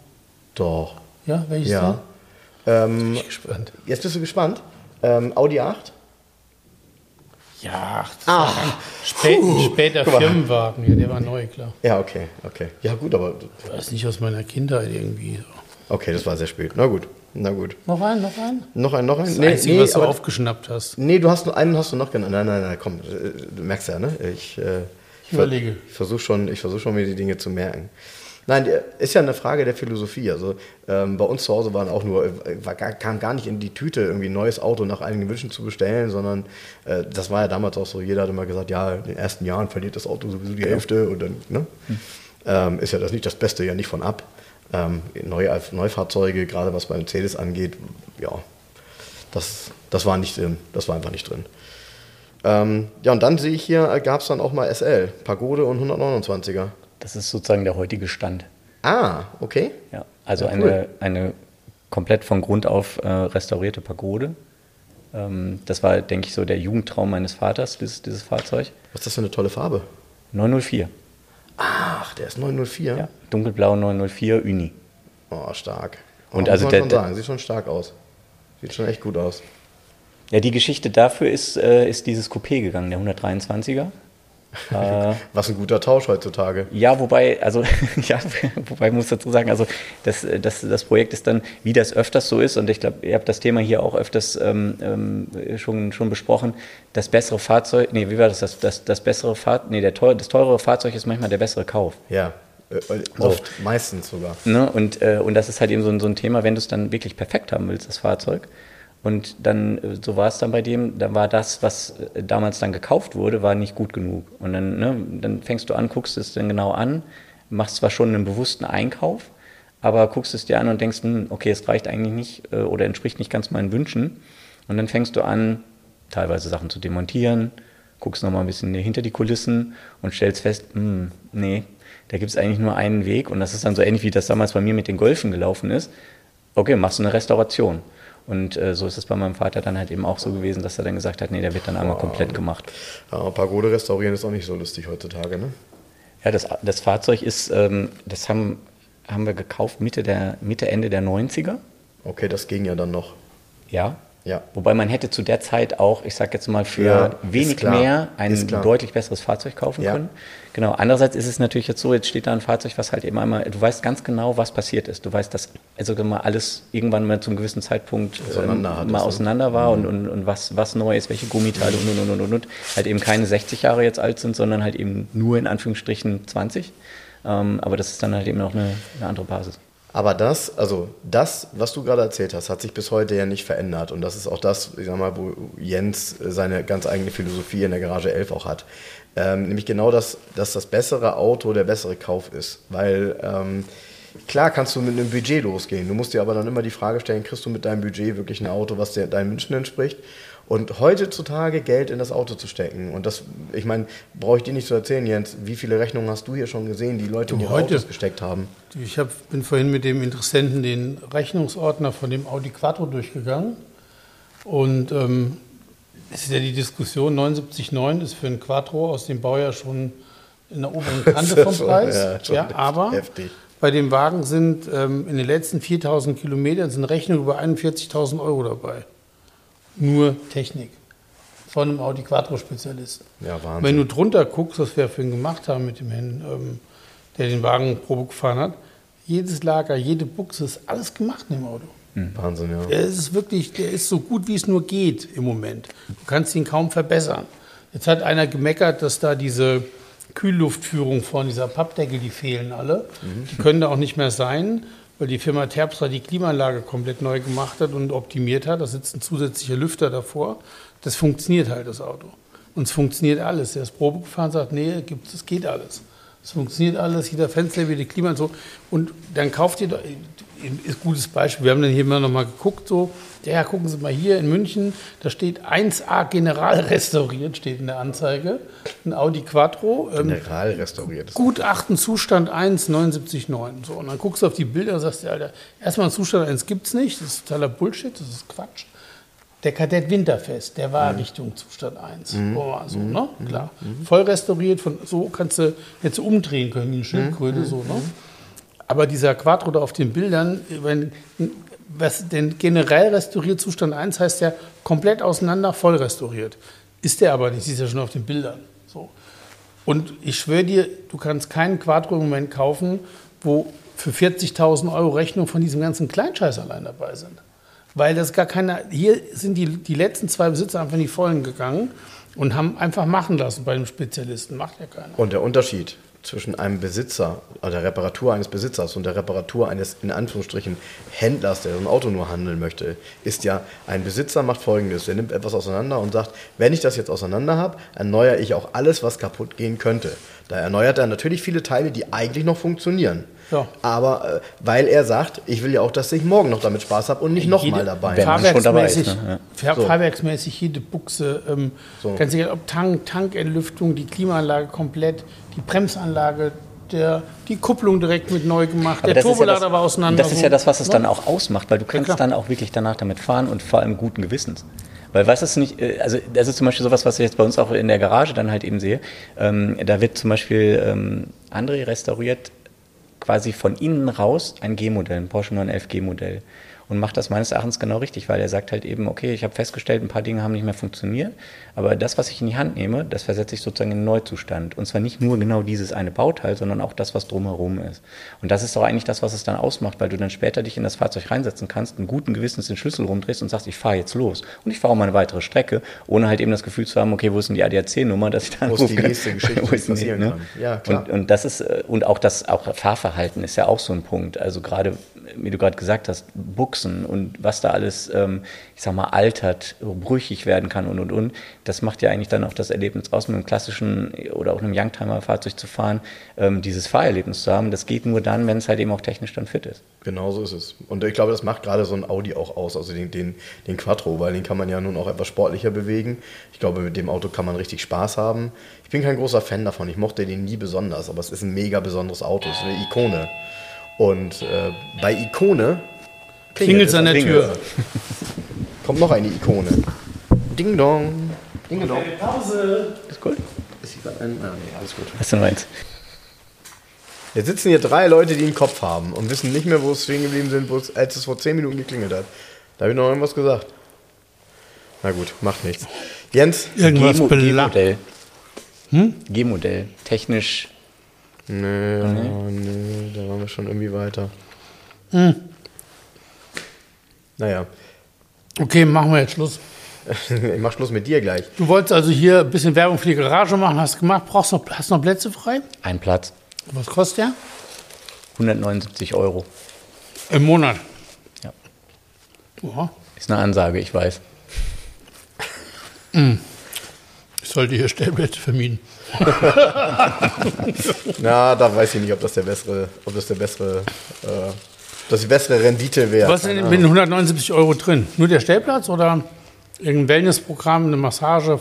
Doch. Ja, welches Ja. Ähm, denn? Bin ich gespannt. jetzt bist du gespannt. Ähm, Audi 8? Ja, Ach, spät, später. Firmenwagen. Ja, der war neu, klar. Ja, okay, okay. Ja, gut, aber. Ich weiß nicht aus meiner Kindheit irgendwie. Okay, das war sehr spät. Na gut, na gut. Noch ein, noch ein? Noch ein, noch ein? Das Einzige, was du aber- aufgeschnappt hast. Nee, du hast nur einen hast du noch genannt. Nein, nein, nein, komm, äh, du merkst ja, ne? Ich, äh, Ich überlege. Ich versuche schon, ich versuch schon, mir die Dinge zu merken. Nein, ist ja eine Frage der Philosophie. Also ähm, bei uns zu Hause waren auch nur, äh, war, gar- kam gar nicht in die Tüte, irgendwie ein neues Auto nach einigen Wünschen zu bestellen, sondern äh, das war ja damals auch so, jeder hat immer gesagt, ja, in den ersten Jahren verliert das Auto sowieso die Hälfte und dann, ne? Ähm, ist ja das nicht das Beste, ja nicht von ab. Ähm, Neu, Neufahrzeuge, gerade was bei Mercedes angeht, ja, das, das war nicht drin. Das war einfach nicht drin. Ähm, ja, und dann sehe ich hier, gab es dann auch mal SL, Pagode und 129er. Das ist sozusagen der heutige Stand. Ah, okay. Ja, also Ja, eine, cool. eine komplett von Grund auf äh, restaurierte Pagode. Ähm, das war, denke ich, so der Jugendtraum meines Vaters, dieses, dieses Fahrzeug. Was ist das für eine tolle Farbe? 904. Ach, der ist 904. Ja, dunkelblau 904 Uni. Oh, stark. Und Oh, also der- sagen, sieht schon stark aus. Sieht schon echt gut aus. Ja, die Geschichte dafür ist, äh, ist dieses Coupé gegangen, der 123er. Äh, Was ein guter Tausch heutzutage. Ja, wobei, also, (laughs) ja, wobei ich muss dazu sagen, also das, das, das Projekt ist dann, wie das öfters so ist, und ich glaube, ihr habt das Thema hier auch öfters ähm, ähm, schon, schon besprochen, das bessere Fahrzeug, nee, wie war das, das, das, das bessere Fahrzeug, nee, der teuer, das teurere Fahrzeug ist manchmal der bessere Kauf. Ja. Äh, oft, so. meistens sogar. Ne? Und, äh, und das ist halt eben so, so ein Thema, wenn du es dann wirklich perfekt haben willst, das Fahrzeug, und dann, äh, so war es dann bei dem, dann war das, was äh, damals dann gekauft wurde, war nicht gut genug. Und dann, ne, dann fängst du an, guckst es dann genau an, machst zwar schon einen bewussten Einkauf, aber guckst es dir an und denkst, hm, okay, es reicht eigentlich nicht äh, oder entspricht nicht ganz meinen Wünschen. Und dann fängst du an, teilweise Sachen zu demontieren, guckst nochmal ein bisschen hinter die Kulissen und stellst fest, hm, nee, da gibt es eigentlich nur einen Weg. Und das ist dann so ähnlich, wie das damals bei mir mit den Golfen gelaufen ist. Okay, machst du eine Restauration. Und äh, so ist es bei meinem Vater dann halt eben auch so gewesen, dass er dann gesagt hat, nee, der wird dann einmal komplett gemacht. Ja, Pagode restaurieren ist auch nicht so lustig heutzutage, ne? Ja, das, das Fahrzeug ist, ähm, das haben, haben wir gekauft Mitte, der, Mitte, Ende der 90er. Okay, das ging ja dann noch. Ja, ja. Wobei man hätte zu der Zeit auch, ich sage jetzt mal, für ja, wenig mehr ein deutlich besseres Fahrzeug kaufen ja. können. Genau. Andererseits ist es natürlich jetzt so, jetzt steht da ein Fahrzeug, was halt eben einmal, du weißt ganz genau, was passiert ist. Du weißt, dass also mal alles irgendwann mal zum gewissen Zeitpunkt ähm, mal ne? auseinander war mhm. und, und, und was, was neu ist, welche Gummiteile und, und, und, und, und, halt eben keine 60 Jahre jetzt alt sind, sondern halt eben nur in Anführungsstrichen 20. Ähm, aber das ist dann halt eben auch eine, eine andere Basis. Aber das, also das, was du gerade erzählt hast, hat sich bis heute ja nicht verändert. Und das ist auch das, ich sag mal, wo Jens seine ganz eigene Philosophie in der Garage 11 auch hat. Ähm, nämlich genau das, dass das bessere Auto der bessere Kauf ist. Weil ähm, klar kannst du mit einem Budget losgehen. Du musst dir aber dann immer die Frage stellen, kriegst du mit deinem Budget wirklich ein Auto, was dir deinen Wünschen entspricht? Und heutzutage Geld in das Auto zu stecken, und das, ich meine, brauche ich dir nicht zu erzählen, Jens, wie viele Rechnungen hast du hier schon gesehen, die Leute in ihre heute, Autos gesteckt haben? Ich hab, bin vorhin mit dem Interessenten den Rechnungsordner von dem Audi Quattro durchgegangen. Und ähm, es ist ja die Diskussion, 79,9 ist für ein Quattro aus dem Baujahr schon in der oberen (laughs) Kante vom Preis. ja, ja, aber heftig. bei dem Wagen sind ähm, in den letzten 4000 Kilometern sind Rechnungen über 41.000 Euro dabei nur Technik von einem Audi Quattro-Spezialisten. Ja, Wahnsinn. Wenn du drunter guckst, was wir für ihn gemacht haben mit dem Herrn, ähm, der den Wagen Probe gefahren hat, jedes Lager, jede Buchse ist alles gemacht in dem Auto. Hm. Wahnsinn, ja. Der ist wirklich, der ist so gut, wie es nur geht im Moment. Du kannst ihn kaum verbessern. Jetzt hat einer gemeckert, dass da diese Kühlluftführung von dieser Pappdeckel, die fehlen alle. Mhm. Die können da auch nicht mehr sein weil die Firma Terpstra die Klimaanlage komplett neu gemacht hat und optimiert hat. Da sitzt ein zusätzlicher Lüfter davor. Das funktioniert halt, das Auto. Und es funktioniert alles. Der ist Probe gefahren sagt, nee, es geht alles. Es funktioniert alles, jeder Fenster, wie die Klima und so. Und dann kauft ihr, ist ein gutes Beispiel, wir haben dann hier mal nochmal geguckt, so, ja, gucken Sie mal hier in München, da steht 1A General (laughs) restauriert, steht in der Anzeige, ein Audi Quattro. Ähm, General restauriert. Gutachten Zustand 1, 79,9. So, und dann guckst du auf die Bilder und sagst dir, Alter, erstmal Zustand 1 gibt es nicht, das ist totaler Bullshit, das ist Quatsch. Der Kadett Winterfest, der war mhm. Richtung Zustand 1. Mhm. Oh, so, mhm. ne? Klar. Mhm. Voll restauriert, von, so kannst du jetzt umdrehen können wie eine Schildkröte, mhm. so, ne? Aber dieser Quattro da auf den Bildern, wenn, was denn generell restauriert Zustand 1 heißt ja komplett auseinander, voll restauriert. Ist der aber nicht, siehst ja schon auf den Bildern. So. Und ich schwöre dir, du kannst keinen Quattro im Moment kaufen, wo für 40.000 Euro Rechnung von diesem ganzen Kleinscheiß allein dabei sind. Weil das gar keiner, hier sind die, die letzten zwei Besitzer einfach in die Vollen gegangen und haben einfach machen lassen bei dem Spezialisten. Macht ja keiner. Und der Unterschied zwischen einem Besitzer, also der Reparatur eines Besitzers und der Reparatur eines, in Anführungsstrichen, Händlers, der so ein Auto nur handeln möchte, ist ja, ein Besitzer macht folgendes, er nimmt etwas auseinander und sagt, wenn ich das jetzt auseinander habe, erneuere ich auch alles, was kaputt gehen könnte. Da erneuert er natürlich viele Teile, die eigentlich noch funktionieren. Ja. Aber äh, weil er sagt, ich will ja auch, dass ich morgen noch damit Spaß habe und nicht nochmal dabei. Wenn man schon dabei ist. Ne? Ja. Fahrwerksmäßig jede Buchse, ähm, so. ganz egal, ob Tank, Tankentlüftung, die Klimaanlage komplett, die Bremsanlage, der, die Kupplung direkt mit neu gemacht, Aber der Turbolader ja war auseinander. Das ist ja das, was es ne? dann auch ausmacht, weil du kannst ja, dann auch wirklich danach damit fahren und vor allem guten Gewissens. Weil was ist nicht, äh, also das ist zum Beispiel sowas, was ich jetzt bei uns auch in der Garage dann halt eben sehe. Ähm, da wird zum Beispiel ähm, André restauriert, quasi von innen raus ein G-Modell, ein Porsche 911 G-Modell. Und macht das meines Erachtens genau richtig, weil er sagt halt eben, okay, ich habe festgestellt, ein paar Dinge haben nicht mehr funktioniert, aber das, was ich in die Hand nehme, das versetze ich sozusagen in einen Neuzustand. Und zwar nicht nur genau dieses eine Bauteil, sondern auch das, was drumherum ist. Und das ist doch eigentlich das, was es dann ausmacht, weil du dann später dich in das Fahrzeug reinsetzen kannst, einen guten Gewissens den Schlüssel rumdrehst und sagst, ich fahre jetzt los. Und ich fahre mal eine weitere Strecke, ohne halt eben das Gefühl zu haben, okay, wo ist denn die ADAC-Nummer, dass ich dann Wo ist die (laughs) nächste Geschichte, wo ist passieren ne? kann. Ja, klar. Und, und das ist, äh, und auch das, auch Fahrverhalten ist ja auch so ein Punkt. Also gerade, wie du gerade gesagt hast, Buchsen und was da alles, ähm, ich sag mal, altert, brüchig werden kann und und und, das macht ja eigentlich dann auch das Erlebnis aus, mit einem klassischen oder auch einem Youngtimer-Fahrzeug zu fahren, ähm, dieses Fahrerlebnis zu haben. Das geht nur dann, wenn es halt eben auch technisch dann fit ist. Genau so ist es. Und ich glaube, das macht gerade so ein Audi auch aus, also den, den, den Quattro, weil den kann man ja nun auch etwas sportlicher bewegen. Ich glaube, mit dem Auto kann man richtig Spaß haben. Ich bin kein großer Fan davon, ich mochte den nie besonders, aber es ist ein mega besonderes Auto, es ist eine Ikone. Und äh, bei Ikone Klingelt's an der klingelt. Tür. Kommt noch eine Ikone. Ding dong. Ding dong. Pause. Ist gut. Ist hier gerade ein. Ah, nee, alles gut. Hast du noch eins? Jetzt sitzen hier drei Leute, die einen Kopf haben und wissen nicht mehr, wo es stehen geblieben sind, wo es, als es vor zehn Minuten geklingelt hat. Da habe ich noch irgendwas gesagt. Na gut, macht nichts. Jens? Irgendwas G-Mo- belangt. G-Modell. G-Modell. Technisch. Nee, ja, nee, da waren wir schon irgendwie weiter. Naja, Okay, machen wir jetzt Schluss. (laughs) ich mach Schluss mit dir gleich. Du wolltest also hier ein bisschen Werbung für die Garage machen, hast gemacht, brauchst noch, hast noch Plätze frei? Ein Platz. Was kostet der? 179 Euro. Im Monat. Ja. Ja. Ist eine Ansage, ich weiß. Ich sollte hier Stellplätze vermieten. (laughs) Na, da weiß ich nicht, ob das der bessere, ob das der bessere, äh, das die bessere Rendite wäre. Was ist denn mit den 179 Euro drin? Nur der Stellplatz oder irgendein Wellnessprogramm, eine Massage?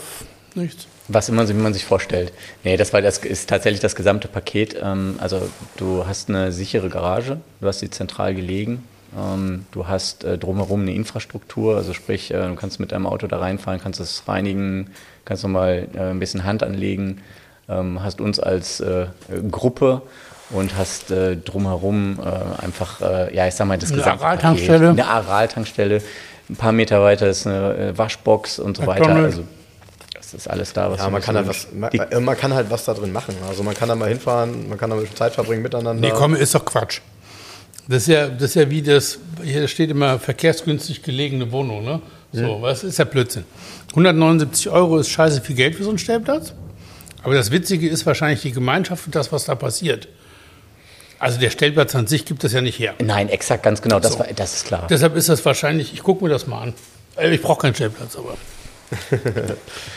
Nichts. Was immer, so, wie man sich vorstellt. Nee, das, war, das ist tatsächlich das gesamte Paket. Ähm, also du hast eine sichere Garage, du hast sie zentral gelegen, ähm, du hast äh, drumherum eine Infrastruktur, also sprich, äh, du kannst mit deinem Auto da reinfahren, kannst es reinigen, kannst nochmal äh, ein bisschen Hand anlegen, ähm, hast uns als Gruppe und hast äh, drumherum äh, einfach, äh, ja, ich sag mal, das Eine gesamte Aral-Tankstelle? Eine Aral-Tankstelle. Ein paar Meter weiter ist eine äh, Waschbox und so weiter. Also das ist alles da, was Ja, du man kann, halt was, man, äh, man kann halt was da drin machen. Also man kann da mal hinfahren, man kann da ein bisschen Zeit verbringen miteinander. Nee, komm, ist doch Quatsch. Das ist ja, das ist ja wie das, hier steht immer verkehrsgünstig gelegene Wohnung, ne? So, was ist ja Blödsinn. 179 Euro ist scheiße viel Geld für so einen Stellplatz. Aber das Witzige ist wahrscheinlich die Gemeinschaft und das, was da passiert. Also der Stellplatz an sich gibt das ja nicht her. Nein, exakt, ganz genau. Das, So. war, das ist klar. Deshalb ist das wahrscheinlich, ich gucke mir das mal an. Äh, Ich brauche keinen Stellplatz, aber. (laughs)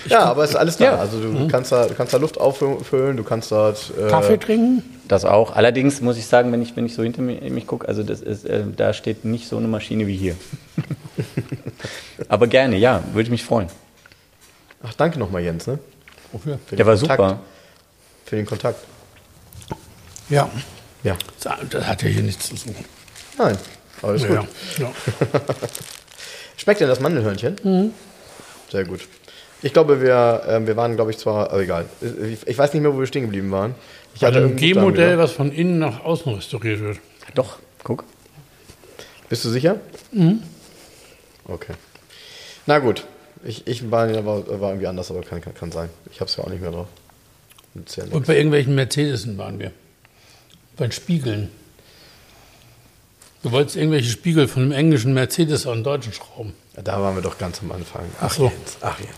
ja, aber es ist alles da. Ja. Also du kannst da, du kannst da Luft auffüllen, du kannst dort äh, Kaffee trinken? Das auch. Allerdings muss ich sagen, wenn ich, wenn ich so hinter mich, mich gucke, also das ist, äh, da steht nicht so eine Maschine wie hier. (laughs) Aber gerne, ja, würde ich mich freuen. Ach, danke nochmal, Jens, ne? Wofür? Für Der war Kontakt. super. Für den Kontakt. Ja, Ja. das hat ja hier nichts zu suchen. Nein, alles Ja, gut. (laughs) ja. Schmeckt denn das Mandelhörnchen? Mhm. Sehr gut. Ich glaube, wir, ähm, wir waren, glaube ich, zwar, aber egal. Ich, ich weiß nicht mehr, wo wir stehen geblieben waren. Ich Bei irgendeinen Buchstaben G-Modell, was von innen nach außen restauriert wird. Doch, guck. Bist du sicher? Mhm. Okay. Na gut. Ich, ich war, war, war irgendwie anders, aber kann, kann, kann sein. Ich habe es ja auch nicht mehr drauf. Ja Und bei irgendwelchen Mercedesen waren wir. Bei den Spiegeln. Du wolltest irgendwelche Spiegel von einem englischen Mercedes an deutschen schrauben. Da waren wir doch ganz am Anfang. Ach so. Jens, ach Jens,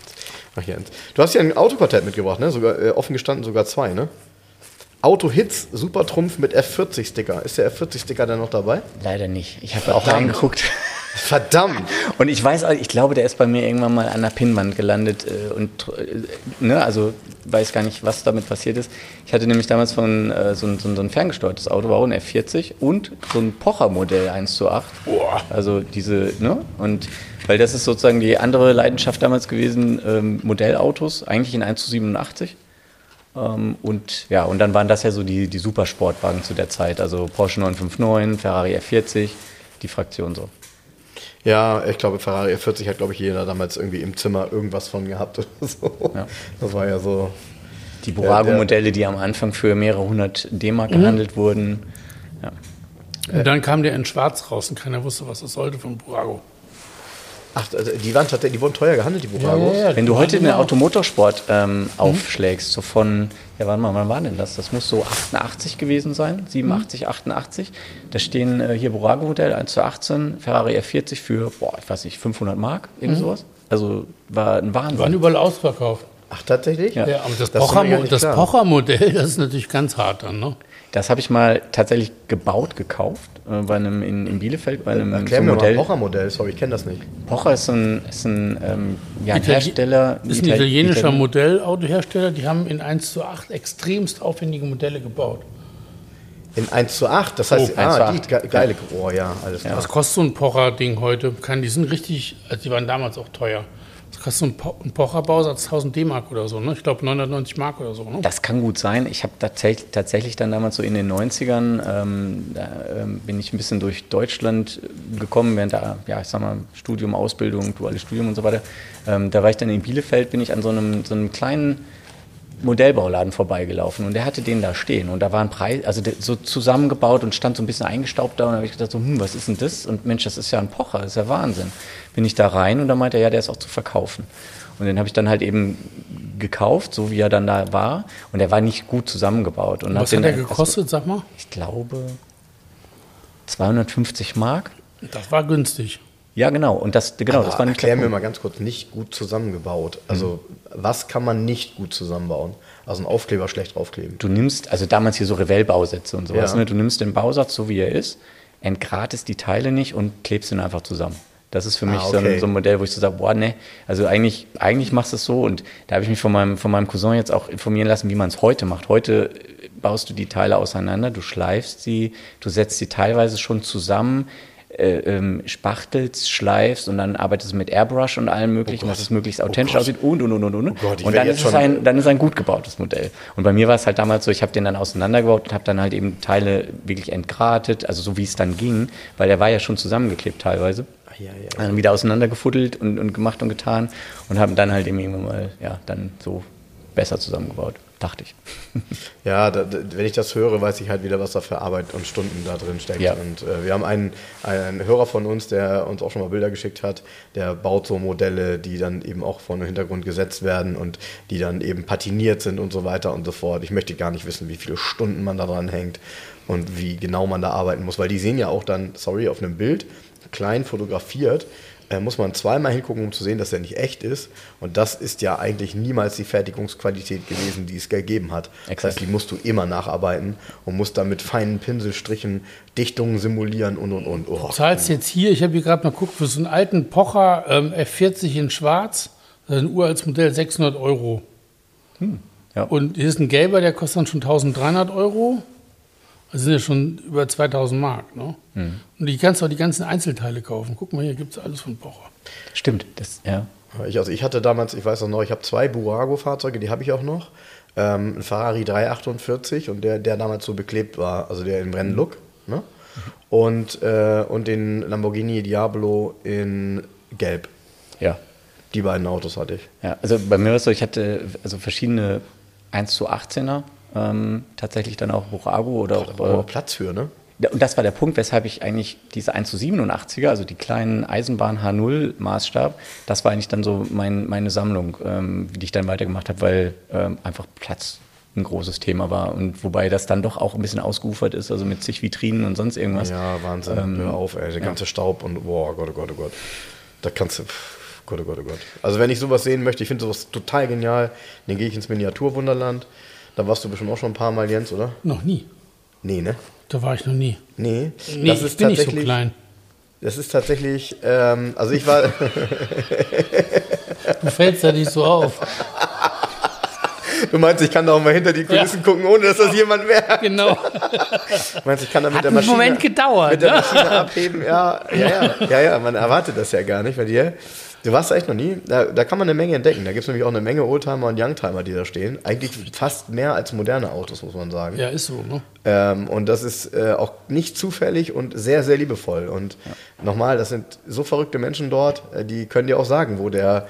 ach Jens. Du hast ja ein Autoquartett mitgebracht, ne? Sogar äh, offen gestanden sogar zwei, ne? Auto-Hits, Supertrumpf mit F40-Sticker. Ist der F40-Sticker denn noch dabei? Leider nicht. Ich habe auch reingeguckt. Verdammt! Und ich weiß, auch, ich glaube, der ist bei mir irgendwann mal an der Pinnwand gelandet äh, und äh, ne, also weiß gar nicht, was damit passiert ist. Ich hatte nämlich damals von äh, so, ein, so, ein, so ein ferngesteuertes Auto, war auch ein F40 und so ein Pocher-Modell 1 zu 8. Boah. Also diese, ne? Und weil das ist sozusagen die andere Leidenschaft damals gewesen, ähm, Modellautos, eigentlich in 1 zu 87. Ähm, und ja, und dann waren das ja so die, die Supersportwagen zu der Zeit, also Porsche 959, Ferrari F40, die Fraktion so. Ja, ich glaube, Ferrari F40 hat, glaube ich, jeder damals irgendwie im Zimmer irgendwas von gehabt oder (laughs) so. Ja. Das war ja so. Die der- Burago-Modelle, die am Anfang für mehrere hundert D-Mark gehandelt wurden. Ja. Und dann kam der in Schwarz raus und keiner wusste, was das sollte von Burago. Ach, also die, waren tatsächlich, die wurden teuer gehandelt, die Buragos. Wenn du heute den genau. Automotorsport ähm, aufschlägst, so von, ja, warte mal, wann war denn das? Das muss so 88 gewesen sein, 87, 88. Da stehen äh, hier Burago-Modell 1 zu 18, Ferrari F40 für, boah, ich weiß nicht, 500 Mark, irgend sowas. Also war ein Die waren Wahnsinn. überall ausverkauft. Ach, tatsächlich? Ja. Ja, aber das, Das Pocher, nicht das. Pocher-Modell, das ist natürlich ganz hart dann, ne? Das habe ich mal tatsächlich gebaut, gekauft, äh, bei einem in, in Bielefeld, bei einem Erklär so mir Modell. mal Pocher-Modell, sorry, ich kenne das nicht. Pocher ist ein, ist ein ähm, ja, ein Itali- Hersteller. ist ein Itali- italienischer Itali- Modellautohersteller, die haben in 1 zu 8 extremst aufwendige Modelle gebaut. In 1 zu 8, das heißt, Oh, 1 zu ah, die 8. ge geile, oh ja, alles klar. Was kostet so ein Pocher-Ding heute? Kann, die sind richtig, also die waren damals auch teuer. Was kostet so ein, po ein Pocher-Bausatz? 1000 D-Mark oder so, ne? Ich glaube 990 Mark oder so, ne? Das kann gut sein. Ich habe tatsächlich, tatsächlich dann damals so in den 90ern, ähm, da ähm, bin ich ein bisschen durch Deutschland gekommen, während der, ja, ich sag mal, Studium, Ausbildung, duales Studium und so weiter. Ähm, da war ich dann in Bielefeld, bin ich an so einem, so einem kleinen Modellbauladen vorbeigelaufen und der hatte den da stehen und da war ein Preis, also der, so zusammengebaut und stand so ein bisschen eingestaubt da und da habe ich gedacht so, hm, was ist denn das? Und Mensch, das ist ja ein Pocher, das ist ja Wahnsinn. Bin ich da rein und da meinte er, ja, der ist auch zu verkaufen. Und den habe ich dann halt eben gekauft, so wie er dann da war und er war nicht gut zusammengebaut. Und Was hat den- der gekostet, sag mal? ich glaube 250 Mark. Das war günstig. Ja, genau. Und das, genau, das Aber war nicht erklär mir mal ganz kurz, nicht gut zusammengebaut. Also, Mhm. was kann man nicht gut zusammenbauen? Also, einen Aufkleber schlecht draufkleben. du nimmst, also damals hier so Revell-Bausätze und sowas, Ja. ne? du nimmst den Bausatz so wie er ist, entgratest die Teile nicht und klebst ihn einfach zusammen. Das ist für mich Ah, so, okay. ein, so ein Modell, wo ich so sage, boah, ne, also eigentlich, eigentlich machst du es so und da habe ich mich von meinem, von meinem Cousin jetzt auch informieren lassen, wie man es heute macht. Heute äh, baust du die Teile auseinander, du schleifst sie, du setzt sie teilweise schon zusammen, ähm, spachtelst, schleifst und dann arbeitest du mit Airbrush und allem möglichen, dass es möglichst authentisch Gott. aussieht und und und und und. Oh Gott, und dann ist, es ein, dann ist ein gut gebautes Modell. Und bei mir war es halt damals so, ich habe den dann auseinandergebaut und habe dann halt eben Teile wirklich entgratet, also so wie es dann ging, weil der war ja schon zusammengeklebt teilweise. Ah, ja, ja. Dann wieder auseinandergefuddelt und, und gemacht und getan und haben dann halt eben irgendwann mal, ja, dann so besser zusammengebaut, dachte ich. (laughs) Ja, da, wenn ich das höre, weiß ich halt wieder, was da für Arbeit und Stunden da drin steckt. Ja. Und äh, wir haben einen, einen Hörer von uns, der uns auch schon mal Bilder geschickt hat, der baut so Modelle, die dann eben auch vor den Hintergrund gesetzt werden und die dann eben patiniert sind und so weiter und so fort. Ich möchte gar nicht wissen, wie viele Stunden man da dran hängt und wie genau man da arbeiten muss, weil die sehen ja auch dann, sorry, auf einem Bild, klein fotografiert, äh, muss man zweimal hingucken, um zu sehen, dass er nicht echt ist. Und das ist ja eigentlich niemals die Fertigungsqualität gewesen, die es gegeben hat. Das Exakt. heißt, die musst du immer nacharbeiten und musst dann mit feinen Pinselstrichen Dichtungen simulieren und und und. Oh. Du zahlst jetzt hier, ich habe hier gerade mal geguckt, für so einen alten Pocher ähm, F40 in schwarz, das ist ein uraltes Modell, 600 Euro. Ja. Und hier ist ein gelber, der kostet dann schon 1300 Euro. Das sind ja schon über 2000 Mark. Ne? Hm. Und die kannst du auch die ganzen Einzelteile kaufen. Guck mal, hier gibt es alles von Pocher. Stimmt, das, ja. Ich, also ich hatte damals, ich weiß auch noch, ich habe zwei Burago-Fahrzeuge, die habe ich auch noch. Ähm, ein Ferrari 348 und der, der damals so beklebt war, also der im Rennlook. Ne? Und, äh, und den Lamborghini Diablo in Gelb. Ja. Die beiden Autos hatte ich. Ja, also bei mir war es so, ich hatte also verschiedene 1 zu 18er, ähm, tatsächlich dann auch Burago oder Da auch. Äh, Platz für, ne? Ja, Und das war der Punkt, weshalb ich eigentlich diese 1 zu 87er, also die kleinen Eisenbahn H0 Maßstab, das war eigentlich dann so mein, meine Sammlung, ähm, die ich dann weitergemacht habe, weil ähm, einfach Platz ein großes Thema war. Und wobei das dann doch auch ein bisschen ausgeufert ist, also mit zig Vitrinen und sonst irgendwas. Ja, Wahnsinn. Ähm, Hör auf, ey. Der ganze Staub und boah, Gott, oh Gott, oh Gott. Da kannst du. pff, Gott, oh Gott, oh Gott. Also wenn ich sowas sehen möchte, ich finde sowas total genial, dann gehe ich ins Miniaturwunderland. Da warst du bestimmt auch schon ein paar Mal, Jens, oder? Noch nie. Nee, ne? Da war ich noch nie. Nee. Nee, ich bin nicht so klein. Das ist tatsächlich, ähm, also ich war, Du fällst ja nicht so auf. du meinst, ich kann da auch mal hinter die Kulissen gucken, ohne dass das jemand merkt. Genau. Du meinst, ich kann da mit Hat der Maschine, Moment gedauert, mit der ne? Maschine abheben. Ja, ja, ja, ja, ja, man erwartet das ja gar nicht bei dir. Du warst da echt noch nie. Da, da kann man eine Menge entdecken. Da gibt es nämlich auch eine Menge Oldtimer und Youngtimer, die da stehen. Eigentlich fast mehr als moderne Autos, muss man sagen. Ja, ist so. Ne? Ähm, und das ist äh, auch nicht zufällig und sehr, sehr liebevoll. Und nochmal, das sind so verrückte Menschen dort, äh, die können dir auch sagen, wo der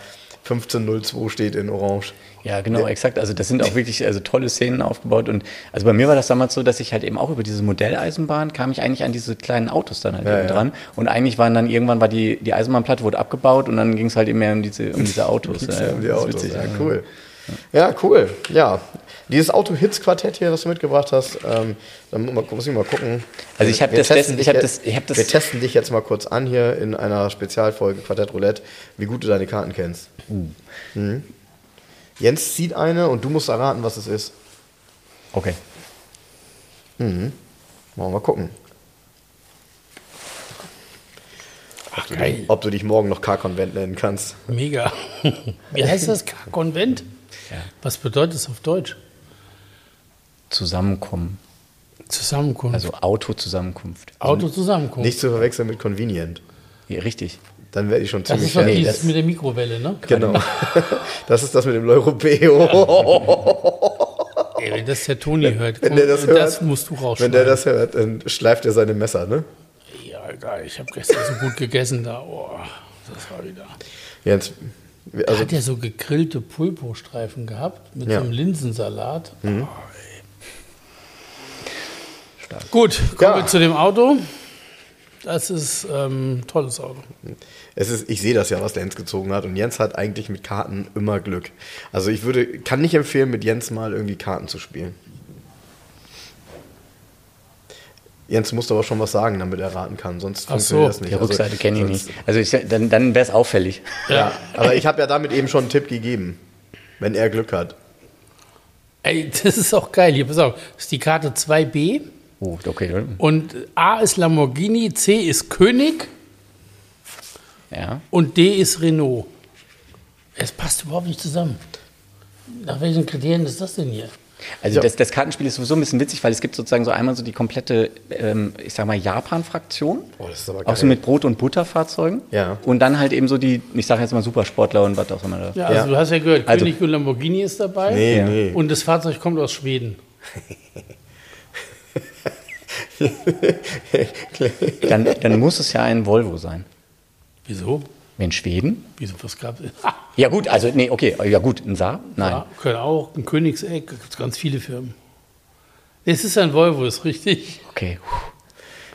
1502 steht in Orange. Ja, genau, exakt. Also das sind auch wirklich also tolle Szenen aufgebaut. Und also bei mir war das damals so, dass ich halt eben auch über diese Modelleisenbahn kam ich eigentlich an diese kleinen Autos dann halt Ja, eben ja. dran. Und eigentlich waren dann irgendwann war die, die Eisenbahnplatte wurde abgebaut und dann ging es halt eben mehr um diese, um diese Autos. Ja, ja um die Autos. witzig, ja, cool. Ja, cool. Ja. Dieses Auto-Hits-Quartett hier, was du mitgebracht hast, ähm, dann mu- muss ich mal gucken. Also ich hab Wir das- testen das- ich dich hab jetzt- das- ich hab das- Wir testen dich jetzt mal kurz an hier in einer Spezialfolge Quartett Roulette, wie gut du deine Karten kennst. Mhm. Jens zieht eine und du musst erraten, was es ist. Okay. Wollen wir mal gucken. Ach, geil. Ob du dich morgen noch K-Konvent nennen kannst. Mega. (laughs) Wie heißt das? Konvent? Was bedeutet das auf Deutsch? Zusammenkommen. Zusammenkunft. Also Autozusammenkunft. Autozusammenkunft. Nicht zu verwechseln mit Convenient. Ja, richtig. Dann werde ich schon das ziemlich ist fertig. dieses das- mit der Mikrowelle, ne? Genau. (laughs) Das ist das mit dem L'Europeo. (laughs) Ey, wenn das der Toni hört, Wenn der das komm, das hört, musst du Wenn rausschneiden. der das hört, dann schleift er seine Messer, ne? ja, egal, ich habe gestern so gut gegessen da. Oh, das war wieder. Jens, also Hat ja so gegrillte Pulpo-Streifen gehabt mit Ja. Mhm. so einem Linsensalat. Oh, ey. Gut, kommen Ja. wir zu dem Auto. Das ist ähm, ein tolles Auto. es ist, ich sehe das ja, was der Jens gezogen hat. Und Jens hat eigentlich mit Karten immer Glück. Also ich würde, kann nicht empfehlen, mit Jens mal irgendwie Karten zu spielen. Jens musst aber schon was sagen, damit er raten kann, sonst Ach funktioniert so, das nicht. Die Rückseite Also, kenne ich nicht. Also ich, dann, dann wäre es auffällig. Ja, aber ich habe ja damit eben schon einen Tipp gegeben, wenn er Glück hat. Ey, das ist auch geil. Hier, pass auf, das ist die Karte 2b. Oh, okay. Und A ist Lamborghini, C ist König Ja. und D ist Renault. Es passt überhaupt nicht zusammen. Nach welchen Kriterien ist das denn hier? Also Ja. das, das Kartenspiel ist sowieso ein bisschen witzig, weil es gibt sozusagen so einmal so die komplette, ähm, ich sag mal, Japan-Fraktion. Oh, das ist aber Auch so geil. mit Brot- und Butterfahrzeugen. Ja. Und dann halt eben so die, ich sage jetzt mal Supersportler und was auch immer da. Ja, also Ja. du hast ja gehört, Also- König und Lamborghini ist dabei. Nee, nee. Und das Fahrzeug kommt aus Schweden. (laughs) Dann, dann muss es ja ein Volvo sein. Wieso? In Schweden? Wieso, was gab es? Ja gut, also nee, okay, ja gut, ein Saar? Nein. ja, können auch, ein Königseck, da gibt es ganz viele Firmen. Es ist ein Volvo, ist richtig. Okay.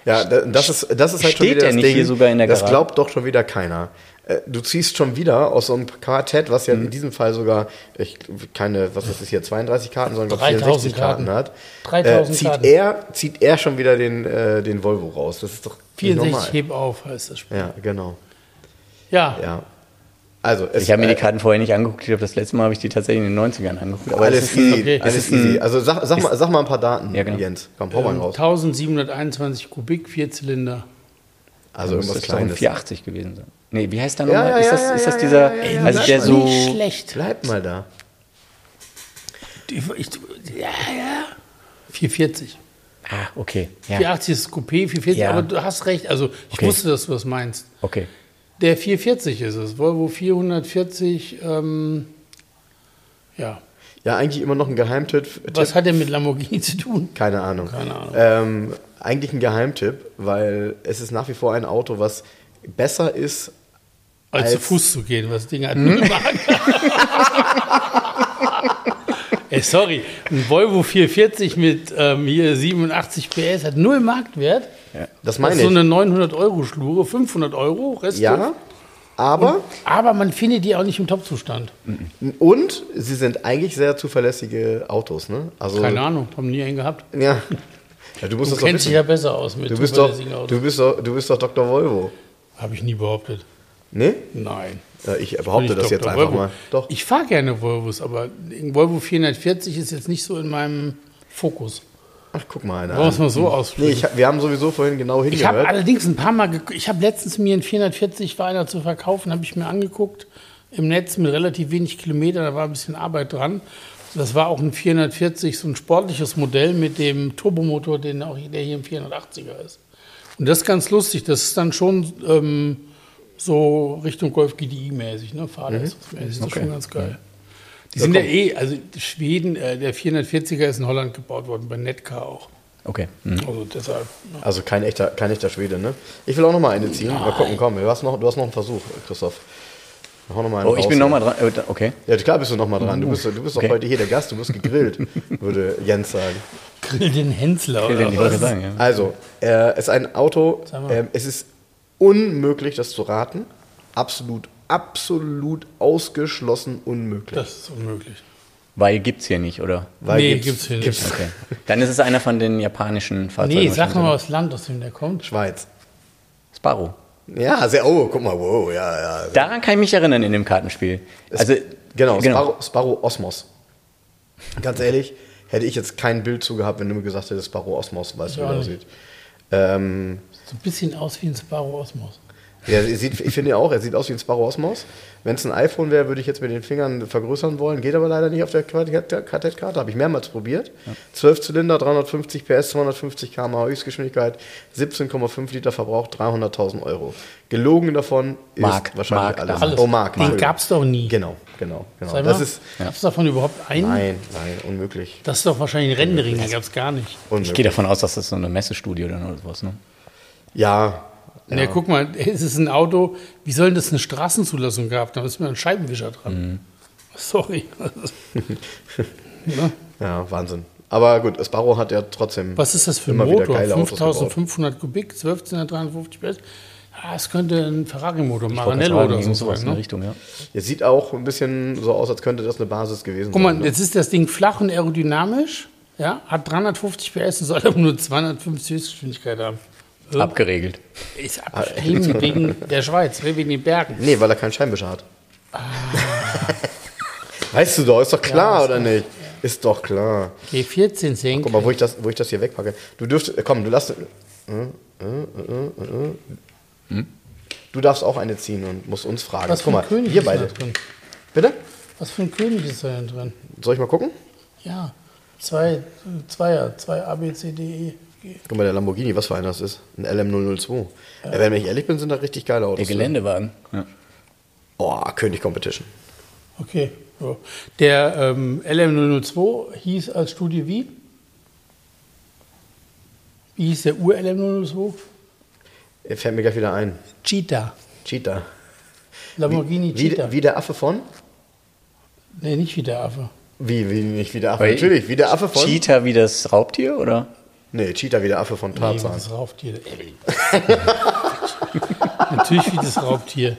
Ja, da- das ist, das ist halt schon Steht wieder der das nicht Ding. hier sogar in der das Garage? glaubt doch schon wieder keiner. Äh, Du ziehst schon wieder aus so einem Quartett, was Mhm. ja in diesem Fall sogar ich, keine, was ist das hier, 32 Karten, sondern glaub, 3000 64 Karten, Karten. hat. 3000 äh, zieht Karten. Er, zieht er schon wieder den, äh, den Volvo raus. Das ist doch nicht 64 normal. heb auf heißt das Spiel. Ja, genau. Ja, Ja. Also, es, Ich habe mir die äh, Karten vorher nicht angeguckt. Ich glaube, das letzte Mal habe ich die tatsächlich in den 90ern angeguckt. Aber alles es ist easy, okay. alles ist easy. Also sag, sag, mal, sag mal ein paar Daten, Ja, genau. Jens. Komm, hau mal ähm, raus. 1721 Kubik, vier Zylinder. Also muss irgendwas das doch ein Kleines. 480 gewesen sein. Nee, wie heißt der nochmal? ja, ist ja, das, ja, ist das ja, dieser, ja, ja, ja. also das der ist so, nicht schlecht. Bleib mal da. Ich, ich, ja, ja. 440. ah, okay, ja, 480 ist Coupé, 440, Ja. aber du hast recht. Also ich Okay. wusste, dass du das meinst. okay. Der 440 ist es. Volvo 440, ähm, ja. Ja, eigentlich immer noch ein Geheimtipp. Was Tipp. hat der mit Lamborghini zu tun? Keine Ahnung. Keine Ahnung. Ähm, eigentlich ein Geheimtipp, weil es ist nach wie vor ein Auto, was besser ist. Als, Als- zu Fuß zu gehen, was das Ding hat Hm? (laughs) Ey, sorry, ein Volvo 440 mit ähm, hier 87 PS hat null Marktwert. Das Das meine ist so ich. eine 900 Euro Schlure, 500 Euro, Rest Ja, aber Aber man findet die auch nicht im Top-Zustand. und sie sind eigentlich sehr zuverlässige Autos, ne? Also Keine Ahnung, haben nie einen gehabt. Ja. ja du musst Du das doch kennst dich ja besser aus mit Du bist doch, zuverlässigen Autos. du bist doch, du bist doch Dr. Volvo. Habe ich nie behauptet. Ne? Nein. Ja, ich behaupte ich das Dr. jetzt einfach Volvo. mal. Doch. Ich fahre gerne Volvos, aber Volvo 440 ist jetzt nicht so in meinem Fokus. Ach, guck mal einer. Es an. mal so ausführen? Nee, hab- wir haben sowieso vorhin genau Ich habe hingehört. allerdings ein paar Mal, ich habe letztens mir einen 440 war einer zu verkaufen, habe ich mir angeguckt im Netz mit relativ wenig Kilometern, da war ein bisschen Arbeit dran. Das war auch ein 440, so ein sportliches Modell mit dem Turbomotor, den auch der hier im 480er ist. Und das ist ganz lustig, das ist dann schon ähm, so Richtung Golf GDI-mäßig, ne? Fahrleistungsmäßig, das ist schon ganz geil. Die sind ja eh, also Schweden, äh, der 440er ist in Holland gebaut worden, bei Netcar auch. Okay. Hm. Also deshalb. ne? Also kein echter, kein echter Schwede, ne? Ich will auch noch mal eine ziehen. Mal gucken, komm, du hast noch, du hast noch einen Versuch, Christoph. Hau noch mal einen Oh, ich raus, bin nochmal dran. äh, Okay. Ja, klar bist du nochmal dran. Du bist, du bist Okay. doch heute hier der Gast, du wirst gegrillt, (laughs) würde Jens sagen. Grill den Hensler Ich oder wollte was? sagen, ja. Also, äh, es ist ein Auto, ähm, es ist unmöglich, das zu raten. Absolut, absolut ausgeschlossen unmöglich. Das ist unmöglich. Weil gibt's hier nicht, oder? Weil Nee, gibt's hier nicht. Okay. Dann ist es einer von den japanischen Fahrzeugen. Nee, sag mal das Land, aus dem der kommt. Schweiz. Sparrow. Ja, sehr, oh, guck mal, wow, ja, ja. Daran kann ich mich erinnern in dem Kartenspiel. Also, Genau, genau. Sparrow, Sparrow Osmos. Ganz ehrlich, hätte ich jetzt kein Bild zu gehabt, wenn du mir gesagt hättest, Sparrow Osmos, weißt du, wie auch aussieht. Ähm, So ein bisschen aus wie ein Sparrow Osmos. Ja, er sieht, ich finde ja auch, er sieht aus wie ein Sparrow Osmos. Wenn es ein iPhone wäre, würde ich jetzt mit den Fingern vergrößern wollen. Geht aber leider nicht auf der Kartettkarte. Habe ich mehrmals probiert. 12 Zylinder, 350 PS, 250 km/h Höchstgeschwindigkeit, 17,5 Liter Verbrauch, 300.000 Euro. Gelogen davon ist Mark, wahrscheinlich Mark alles. Alles. Oh, Mark. Den Entschuldigung. gab's doch nie. Genau, genau, genau. Das ist, gab's davon überhaupt einen? nein, nein, unmöglich. Das ist doch wahrscheinlich ein Rendering, den gab's gar nicht. unmöglich. Ich gehe davon aus, dass das so eine Messestudie oder sowas, ne? Ja, Ja. guck mal, es ist ein Auto, wie soll denn das eine Straßenzulassung gehabt? Da ist mir ein Scheibenwischer dran. Sorry. ja. (laughs) ja, Wahnsinn. Aber gut, Sparrow hat ja trotzdem. Was ist das für ein Motor? geile Autos gebaut. 5500 Kubik, 1253 PS. Ja, es könnte ein Ferrari-Motor, Maranello oder so sowas in der Ne? Richtung, ja. Jetzt sieht auch ein bisschen so aus, als könnte das eine Basis gewesen Guck sein. mal, ne? jetzt ist das Ding flach und aerodynamisch, ja, hat 350 PS und soll aber nur 250 Höchstgeschwindigkeit haben. Abgeregelt. Ist abgeschrieben wegen der Schweiz, wegen den Bergen. Nee, weil er keinen Scheinwischer hat. Ah. (laughs) weißt du doch, ist doch klar, oder nicht? Ist doch klar. G14 Senk. Guck mal, wo ich das, wo ich das hier wegpacke. Du dürft, komm, du lass. Äh, äh, äh, äh, äh. Du darfst auch eine ziehen und musst uns fragen. Was für Guck ein mal, König wir ist da beide. drin? Bitte? Was für ein König ist da denn drin? Soll ich mal gucken? Ja, zwei, Zweier, zwei A, B, C, D, E. Guck mal, der Lamborghini, was für einer das ist. Ein LM002. Ja, wenn ich ehrlich bin, sind das richtig geile Autos. Der Geländewagen. Ja. Oh, König Competition. Okay. So. Der ähm, LM002 hieß als Studie wie? Wie hieß der Ur-LM002? Er fällt mir gleich wieder ein. Cheetah. Cheetah. Lamborghini Wie, Cheetah. wie der Affe von? nee, nicht wie der Affe. Wie, wie nicht wie der Affe? Weil- Natürlich, wie der Affe von. Cheetah wie das Raubtier, oder? Nee, Cheetah wie der Affe von Nee, Tarzan. wie das Raubtier. (laughs) Natürlich wie das Raubtier.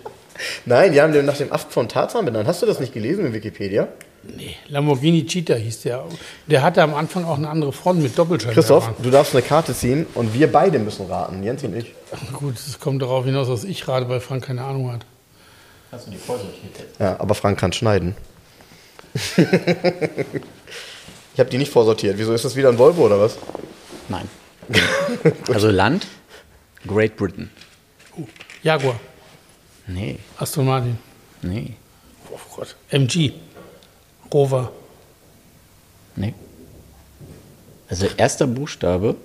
Nein, die haben den nach dem Affen von Tarzan benannt. Hast du das nicht gelesen in Wikipedia? Nee, Lamborghini Cheetah hieß der. Der hatte am Anfang auch eine andere Front mit Doppelscheinwerfern. Christoph, du darfst eine Karte ziehen und wir beide müssen raten, Jens und ich. Gut, es kommt darauf hinaus, dass ich gerade bei Frank keine Ahnung hat. Hast du die vorsortiert? Ja, aber Frank kann schneiden. (laughs) ich habe die nicht vorsortiert. Wieso ist das wieder ein Volvo oder was? Nein. (laughs) also Land? Great Britain. Jaguar, Nee, Aston Martin, nee, oh Gott, MG, Rover, nee. Also erster Buchstabe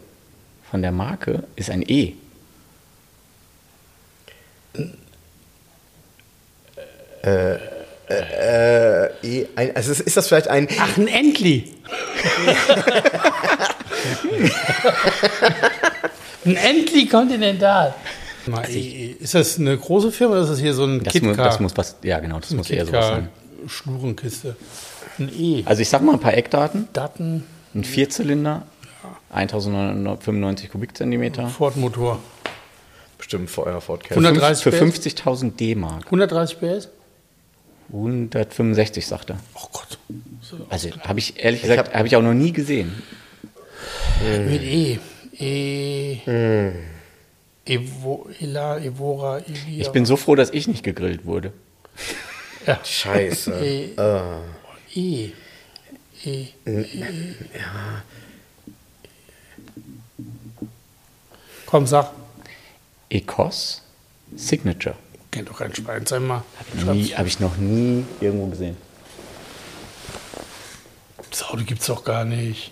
von der Marke ist ein E. Äh, eh, ein, also ist, das vielleicht ein. Ach, ein Entli. (laughs) ein. Mal, eh, Ist das eine große Firma oder ist das hier so ein Das, mu KitKar? das muss was, ja genau, das muss eher sowas sein. Schlurenkiste. Ein E. Also ich sag mal ein paar Eckdaten. Daten, Ein Vierzylinder, 1995 Kubikzentimeter. Ford-Motor. Bestimmt vor eurer Ford Ka. 130 Für PS? 50.000 D-Mark. 130 PS? 165, sagt er. Oh Gott. So, Also habe ich ehrlich gesagt, habe ich auch noch nie gesehen. Mit E. E. Evo, Ela, Evora, Evia. Ich bin so froh, dass ich nicht gegrillt wurde. ja. Scheiße. E. Äh, E. E. Komm, sag. Ecos Signature. Kennt doch kein Schwein. Sag mal. Habe ich noch nie irgendwo gesehen. Das Auto gibt's doch gar nicht.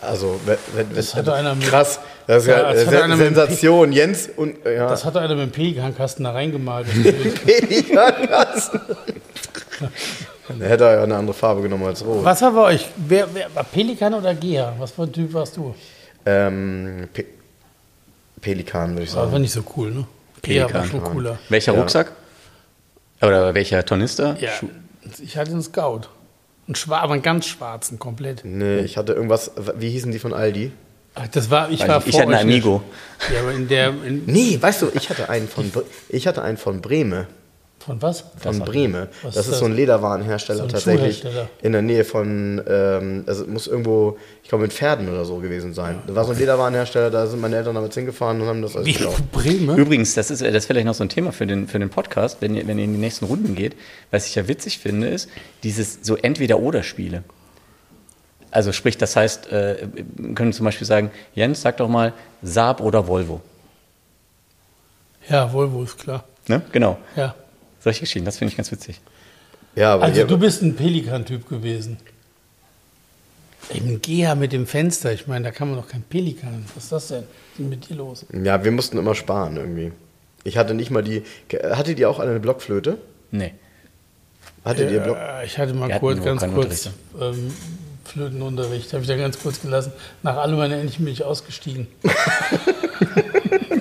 Also, wenn, wenn, Das hatte einer mit- krass. Das ist ja, Ja, das das hatte ja Sensation. Jens und. Ja. Das hat doch einer mit dem Pelikankasten da reingemalt. (laughs) Das. Pelikankasten. Dann hätte er ja eine andere Farbe genommen als rot. Was war bei euch? Wer, wer, war Pelikan oder Geha? Was für ein Typ warst du? Ähm, Pe Pelikan, würde ich Das war sagen. nicht so cool, ne? Geha war Pelikan, schon cooler. Welcher Ja. Rucksack? Oder welcher Tornister? Ja, ich hatte einen Scout. Einen schwar aber einen ganz schwarzen, komplett. Nee, ich hatte irgendwas, wie hießen die von Aldi? Ach, Das war, ich war ich, ich vor hatte einen. Amigo. Ja, aber in der, in, Nee, weißt du, ich hatte einen von, ich hatte einen von Breme. Von was? Von Breme. Was das ist ist so ein das? Lederwarenhersteller So ein tatsächlich. In der Nähe von, ähm, also es muss irgendwo, ich glaube mit Pferden oder so gewesen sein. Da war so ein Lederwarenhersteller, da sind meine Eltern damals hingefahren und haben das alles Wie gekauft. (laughs) Breme? Übrigens, das ist, das ist vielleicht noch so ein Thema für den, für den Podcast, wenn ihr, wenn ihr in die nächsten Runden geht. Was ich ja witzig finde, ist dieses so Entweder-Oder-Spiele. Also sprich, das heißt, äh, wir können zum Beispiel sagen, Jens, sag doch mal Saab oder Volvo. Ja, Volvo ist klar. Ne? Genau. Ja. Solche Geschichten, das finde ich ganz witzig. Ja, aber Also ihr, du bist ein Pelikan-Typ gewesen. Im Geha mit dem Fenster, ich meine, da kann man doch kein Pelikan. Was ist das denn? Was ist denn mit dir los? ja, wir mussten immer sparen irgendwie. Ich hatte nicht mal die, hatte die auch eine Blockflöte? Nee. Hatte die Block? Äh, ich hatte mal kurz, ganz kurz ähm, Flötenunterricht, habe ich da ganz kurz gelassen. Nach allem meiner endlich bin ich ausgestiegen. (laughs) (laughs)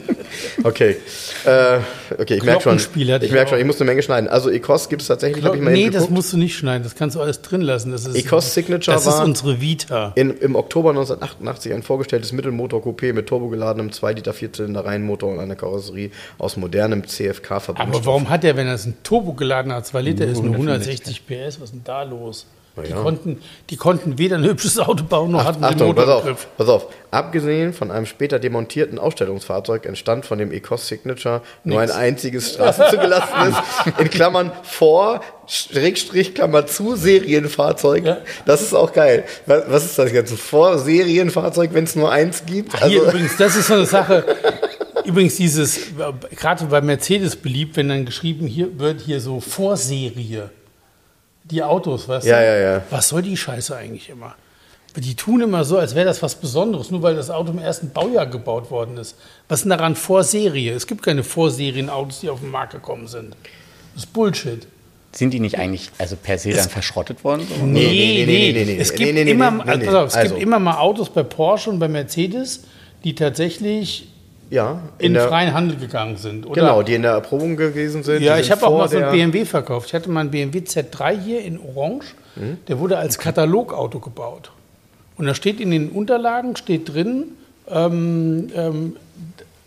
Okay. Äh, okay, ich merke schon. Ich merke schon, ich musste eine Menge schneiden. Also Ecos gibt es tatsächlich, habe ich mal nee, das musst du nicht schneiden, das kannst du alles drin lassen. Das ist, Ecos Signature das ist war- unsere Vita. In, Im Oktober 1988 ein vorgestelltes Mittelmotor-Coupé mit turbogeladenem 2 Liter Vierzylinder-Reihenmotor und einer Karosserie aus modernem CFK-Verbund. Aber warum hat der, wenn das ein turbogeladener 2 Liter ist, nur 165 160 PS? Was ist denn da los? Na Die, ja. konnten, die konnten weder ein hübsches Auto bauen, noch hatten den Achtung, Motor pass auf, Griff. pass auf. Abgesehen von einem später demontierten Ausstellungsfahrzeug entstand von dem Ecos Signature nur ein einziges straßenzugelassenes, in Klammern vor, Schrägstrich, Klammer zu, Serienfahrzeug. Ja. Das ist auch geil. Was, was ist das ganze Vor-Serienfahrzeug, wenn es nur eins gibt? Hier Also, übrigens, das ist so eine Sache. Übrigens dieses, gerade bei Mercedes beliebt, wenn dann geschrieben hier wird hier so Vorserie. Die Autos, weißt Ja, du? ja, ja. Was soll die Scheiße eigentlich immer? Die tun immer so, als wäre das was Besonderes, nur weil das Auto im ersten Baujahr gebaut worden ist. Was ist denn daran Vorserie? Es gibt keine Vorserien-Autos, die auf den Markt gekommen sind. Das ist Bullshit. Sind die nicht eigentlich also per se dann verschrottet worden? Nee, nee, nee, nee, nee, nee. Es es gibt immer mal Autos bei Porsche und bei Mercedes, die tatsächlich ja, in, der, freien Handel gegangen sind. Oder? Genau, die in der Erprobung gewesen sind. Ja, die ich sind habe auch mal so einen BMW verkauft. Ich hatte mal einen BMW Z3 hier in Orange. Mhm. Der wurde als Katalogauto gebaut. Und da steht in den Unterlagen, steht drin, ähm, ähm,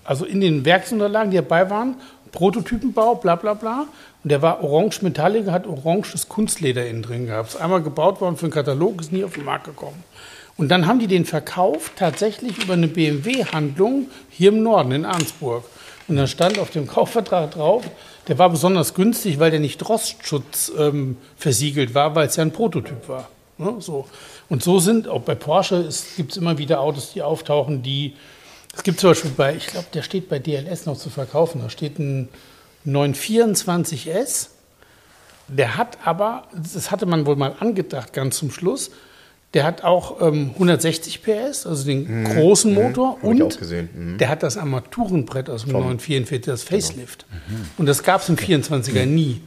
also in den Werksunterlagen, die dabei waren, Prototypenbau, bla bla bla. Und der war orange metallic, hat oranges Kunstleder innen drin gehabt. Ist einmal gebaut worden für einen Katalog, ist nie auf den Markt gekommen. Und dann haben die den verkauft, tatsächlich über eine BMW-Handlung hier im Norden, in Arnsburg. Und dann stand auf dem (laughs) Kaufvertrag drauf, der war besonders günstig, weil der nicht Rostschutz ähm, versiegelt war, weil es ja ein Prototyp war. Ne, so. Und so sind, auch bei Porsche gibt es immer wieder Autos, die auftauchen, die, es gibt zum Beispiel bei, ich glaube, der steht bei DLS noch zu verkaufen, da steht ein 924S, der hat aber, das hatte man wohl mal angedacht, ganz zum Schluss, der hat auch ähm, 160 PS, also den großen Motor. Mhm. Hab ich und auch gesehen. Mhm. der hat das Armaturenbrett aus dem 944, das Facelift. Und das gab es im 24er nie.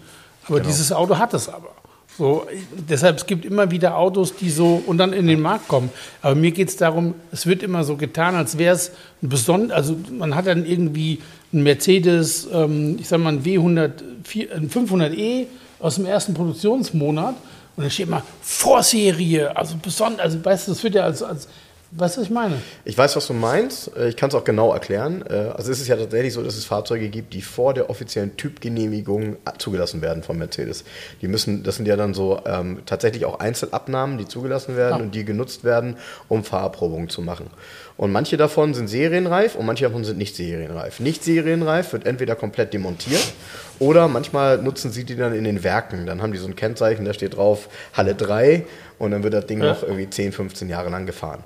Aber dieses Auto hat es aber. So, deshalb, es gibt immer wieder Autos, die so und dann in den Markt kommen. Aber mir geht es darum, es wird immer so getan, als wäre es ein besonders, also man hat dann irgendwie einen Mercedes, ähm, ich sag mal, ein W100, vier- ein 500e aus dem ersten Produktionsmonat und dann steht mal Vorserie, also besonders, also weißt du, das wird ja als, als weißt du, was ich meine? Ich weiß, was du meinst. Äh, Ich kann es auch genau erklären. Äh, Also es ist ja tatsächlich so, dass es Fahrzeuge gibt, die vor der offiziellen Typgenehmigung zugelassen werden von Mercedes. Die müssen, das sind ja dann so ähm, tatsächlich auch Einzelabnahmen, die zugelassen werden Ja. und die genutzt werden, um Fahrerprobungen zu machen. Und manche davon sind serienreif und manche davon sind nicht serienreif. Nicht serienreif wird entweder komplett demontiert oder manchmal nutzen sie die dann in den Werken. Dann haben die so ein Kennzeichen, da steht drauf Halle 3 und dann wird das Ding Ja. noch irgendwie 10, 15 Jahre lang gefahren.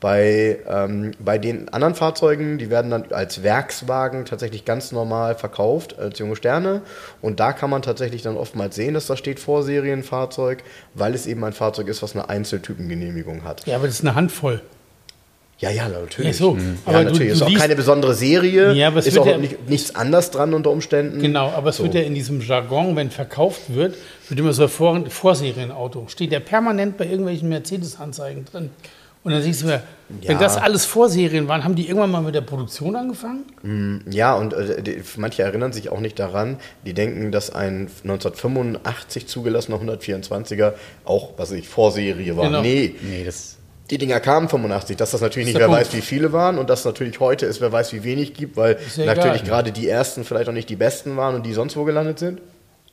Bei, ähm, bei den anderen Fahrzeugen, die werden dann als Werkswagen tatsächlich ganz normal verkauft, als junge Sterne. Und da kann man tatsächlich dann oftmals sehen, dass da steht Vorserienfahrzeug, weil es eben ein Fahrzeug ist, was eine Einzeltypengenehmigung hat. Ja, aber das ist eine Handvoll. Ja, ja, natürlich. Ja, so. Mhm. Aber ja, du- natürlich. du ist auch liest- keine besondere Serie. Ja, aber es ist wird auch ja- nicht, nichts anders dran unter Umständen. Genau, aber es So. wird ja in diesem Jargon, wenn verkauft wird, wird immer so Vor Vorserienauto. Steht ja permanent bei irgendwelchen Mercedes-Anzeigen drin. Und dann siehst du mir, wenn Ja. das alles Vorserien waren, haben die irgendwann mal mit der Produktion angefangen? Ja, und äh, die, manche erinnern sich auch nicht daran, die denken, dass ein 1985 zugelassener 124er auch, was weiß ich, Vorserie war. Genau. Nee, Nee, das. Die Dinger kamen 85, dass das natürlich nicht, wer Punkt. weiß, wie viele waren und dass natürlich heute ist, wer weiß, wie wenig gibt, weil ja natürlich gerade die ersten vielleicht auch nicht die besten waren und die sonst wo gelandet sind.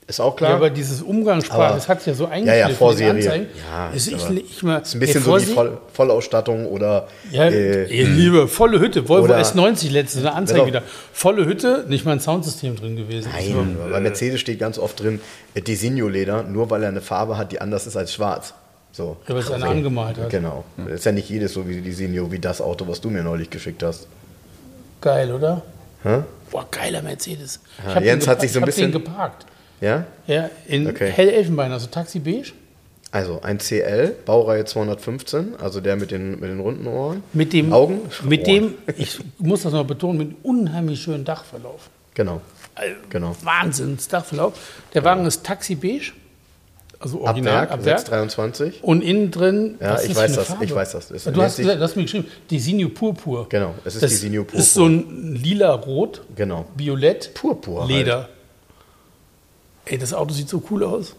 Ist auch klar. Ja, aber dieses Umgangssprache, das hat ja so ja, eingeschliffen. ja, den Vorserie. Ja, ist ich, ich mal, ist ein bisschen so die Voll, Vollausstattung oder Ja, äh, ihr liebe volle Hütte, Volvo Oder- S90 letzte eine Anzeige wieder. Volle Hütte, nicht mal ein Soundsystem drin gewesen. Nein, bei Mercedes steht ganz oft drin, äh, Designo-Leder, nur weil er eine Farbe hat, die anders ist als schwarz. So. Ja, weil es einer angemalt hat. Genau. Ist ja nicht jedes so wie Designo, wie das Auto, was du mir neulich geschickt hast. Geil, oder? Hä? Boah, geiler Mercedes. Ja, Jens hat sich so ein ich hab bisschen- den geparkt. Ja? Ja, in Okay. hell Elfenbein, also Taxi Beige. Also ein CL, Baureihe 215, also der mit den, mit den runden Ohren. Mit dem, Augen? mit Ohren. dem, ich muss das noch betonen, mit unheimlich schönen Dachverlauf. Genau. Genau. Wahnsinns Dachverlauf. Der Wagen ist Taxi Beige, also Ab original, Werk, ab Werk. 623. Und innen drin, Ja, ich das weiß das, ich weiß das. Es du, hast, gesagt, du hast mir geschrieben, Designo Purpur. Genau, es ist das Designo Purpur. ist so ein lila-rot, Genau. violett, Purpur halt. Leder. Ey, das Auto sieht so cool aus.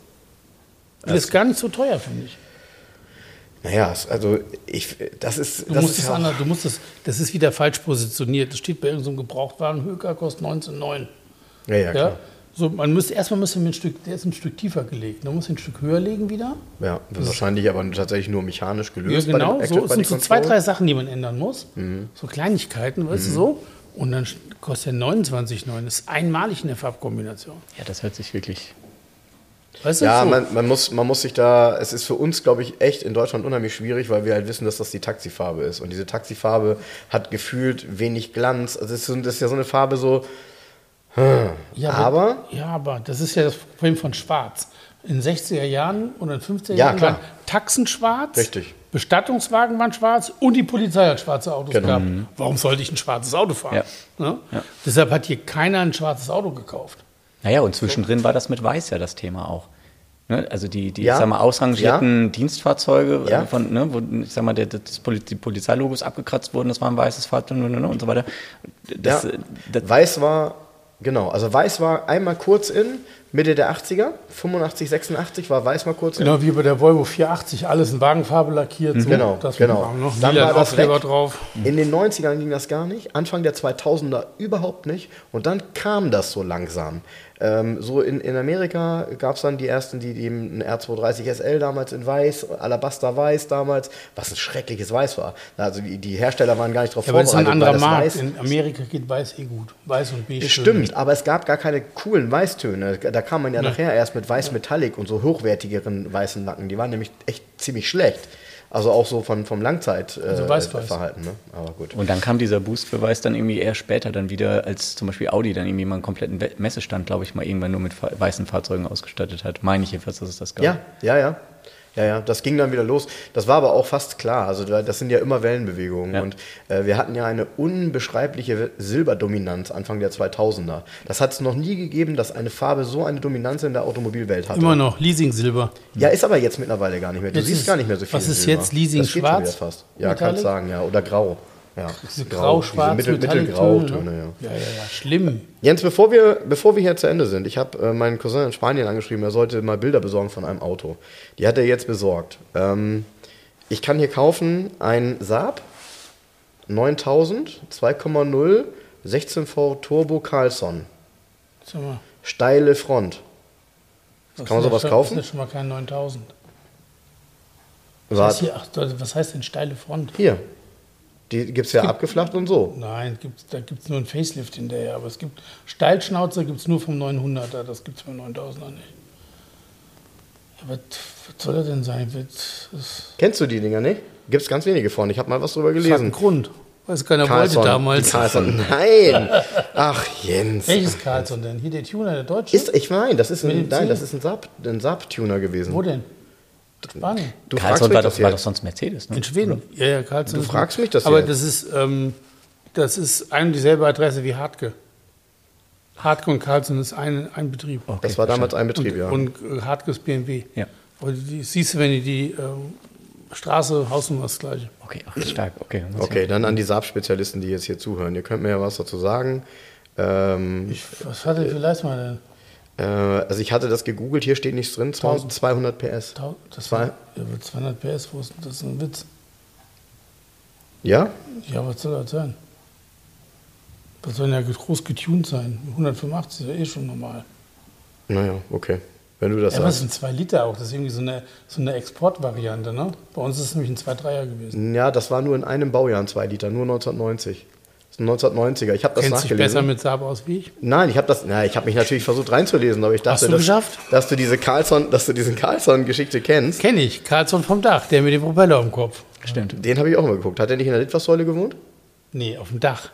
Das ist gar nicht so teuer, finde ich. Naja, also ich, das ist. Du das musst ist es anders, du musst es, das ist wieder falsch positioniert. Das steht bei irgendeinem Gebrauchtwagen, Höker kostet 19,9. Ja, ja, Ja? klar. So, man müsste, erstmal müsste man ein Stück, der ist ein Stück tiefer gelegt. Man muss ihn ein Stück höher legen wieder. Ja, wahrscheinlich aber tatsächlich nur mechanisch Ja, gelöst. genau. bei dem So Active sind so zwei, drei Sachen, die man ändern muss. Mhm. So Kleinigkeiten, weißt du so. Und dann kostet er 29,9. Das ist einmalig in der Farbkombination. Ja, das hört sich wirklich. Weißt du? Ja, so. man, man, muss, man muss sich da, es ist für uns, glaube ich, echt in Deutschland unheimlich schwierig, weil wir halt wissen, dass das die Taxifarbe ist. Und diese Taxifarbe hat gefühlt wenig Glanz. Also es ist, das ist ja so eine Farbe so, ja, aber- Ja, aber das ist ja das Problem von Schwarz. In den 60er Jahren und in den 50er Ja, Jahren klar. waren Taxen schwarz, Richtig. Bestattungswagen waren schwarz und die Polizei hat schwarze Autos Genau. gehabt. Warum sollte ich ein schwarzes Auto fahren? Ne? Deshalb hat hier keiner ein schwarzes Auto gekauft. Naja, und zwischendrin war das mit Weiß ja das Thema auch. Ne? Also die, die Ja. ich sag mal, ausrangierten Dienstfahrzeuge, äh, Ja. von, ne, wo ich sag mal, der, das Poli die Polizeilogos abgekratzt wurden, das war ein weißes Fahrzeug ne, ne, und so weiter. Das, ja, das, Weiß war, genau, also Weiß war einmal kurz in, Mitte der 80er, 85, 86 war Weiß mal kurz. Genau wie bei der Volvo 480, alles in Wagenfarbe lackiert. So, Genau, das genau. Noch Dann war das Aufkleber drauf. In den 90ern ging das gar nicht, Anfang der 2000er überhaupt nicht. Und dann kam das so langsam. Ähm, so in, in Amerika gab es dann die ersten, die eben ein R230 SL damals in Weiß, Alabaster Weiß damals, was ein schreckliches Weiß war. Also die, die Hersteller waren gar nicht darauf Ja, aber das ist ein vorbereitet. anderer Markt. Weiß, In Amerika geht Weiß eh gut. Weiß und Beige. Stimmt, aber es gab gar keine coolen Weißtöne. Da kam man ja Nee. nachher erst mit Weiß Metallic und so hochwertigeren weißen Lacken. Die waren nämlich echt ziemlich schlecht. Also auch so von, vom Langzeitverhalten. Also Äh. Verhalten, ne? Aber gut. und dann kam dieser Boostbeweis dann irgendwie eher später dann wieder, als zum Beispiel Audi dann irgendwie mal einen kompletten Messestand, glaube ich, mal irgendwann nur mit fa- weißen Fahrzeugen ausgestattet hat. Meine ich jedenfalls, dass es das gab. Ja, ja, ja. Ja, ja, das ging dann wieder los. Das war aber auch fast klar. Also da- das sind ja immer Wellenbewegungen. Ja. Und äh, wir hatten ja eine unbeschreibliche Silberdominanz Anfang der 2000er. Das hat es noch nie gegeben, dass eine Farbe so eine Dominanz in der Automobilwelt hatte. Immer noch. Leasing Silber. Ja, ist aber jetzt mittlerweile gar nicht mehr. Du Jetzt siehst ist- gar nicht mehr so viel. was ist Silber. jetzt? Leasing das geht schon schwarz? wieder fast. Ja, kannst sagen, ja. Oder grau. Ja, Diese grau-schwarz, Mittel, Mittelgrautöne, ne? ja. Ja, ja, ja. Schlimm. Jens, bevor wir, bevor wir hier zu Ende sind, ich habe äh, meinen Cousin in Spanien angeschrieben, er sollte mal Bilder besorgen von einem Auto. Die hat er jetzt besorgt. Ähm, ich kann hier kaufen ein Saab 9000 2,0 16V Turbo Carlson. Sag mal, Steile Front. das Kann man sowas schon, kaufen? Das ist schon mal kein 9000. Was heißt, hier, ach, was heißt denn steile Front? Hier. Die gibt es ja abgeflacht und so. Nein, gibt's, da gibt es nur ein Facelift hinterher. Aber es gibt Steilschnauzer gibt es nur vom 900er. Das gibt es beim 9000er nicht. Ja, was, was soll das denn sein? Das, das Kennst du die Dinger nicht? Gibt es ganz wenige von. Ich habe mal was drüber hat einen gelesen. Grund. Weil es keiner Carlson. wollte damals. Carlson. Nein. Ach, Jens. Welches Carlson denn? Hier der Tuner, der Deutsche? Ist, ich meine, das ist ein, nein, das ist ein Saab-Tuner gewesen. Wo denn? Spanien. Du mich war das war doch sonst Mercedes, ne? In Schweden. Ja, ja, Karlsson. Du fragst mich das Aber jetzt. das ist, ähm, das ist eine und dieselbe Adresse wie Hartke. Hartke und Karlsson ist ein, ein Betrieb. Okay, Das war damals ein und, Betrieb, ja. Und äh, Hartke ist BMW. Ja. Und die, siehst du, wenn du die ähm, Straße, Hausnummer das gleiche. Okay, ach, stark. Okay, Okay, dann an die Saab-Spezialisten, die jetzt hier zuhören. Ihr könnt mir ja was dazu sagen. Ähm, Ich, was hat er für Leistung denn? Äh, also ich hatte das gegoogelt, hier steht nichts drin. 1200 PS. Das war ja, aber 200 PS, wo ist das ist ein Witz? Ja? Ja, was soll das sein? Das soll ja groß getuned sein. 185 ist ja eh schon normal. Naja, okay. Wenn du das Ja, aber es sagst. sind 2 Liter auch. Das ist irgendwie so eine, so eine Exportvariante. Ne? Bei uns ist es nämlich ein 2-3er gewesen. Ja, das war nur in einem Baujahr ein 2 Liter, nur 1990. Das ist ein 1990er. Ich habe das Kennst dich nachgelesen. besser mit Saab aus wie ich? Nein, ich habe das, na, ich habe mich natürlich versucht reinzulesen, aber ich dachte, Hast du dass, geschafft? dass du diese Carlson, dass du diesen Carlson-Geschichte kennst. Kenn ich. Karlsson vom Dach, der mit dem Propeller am Kopf. Stimmt. Den habe ich auch mal geguckt. Hat er nicht in der Litfaßsäule gewohnt? Nee, auf dem Dach.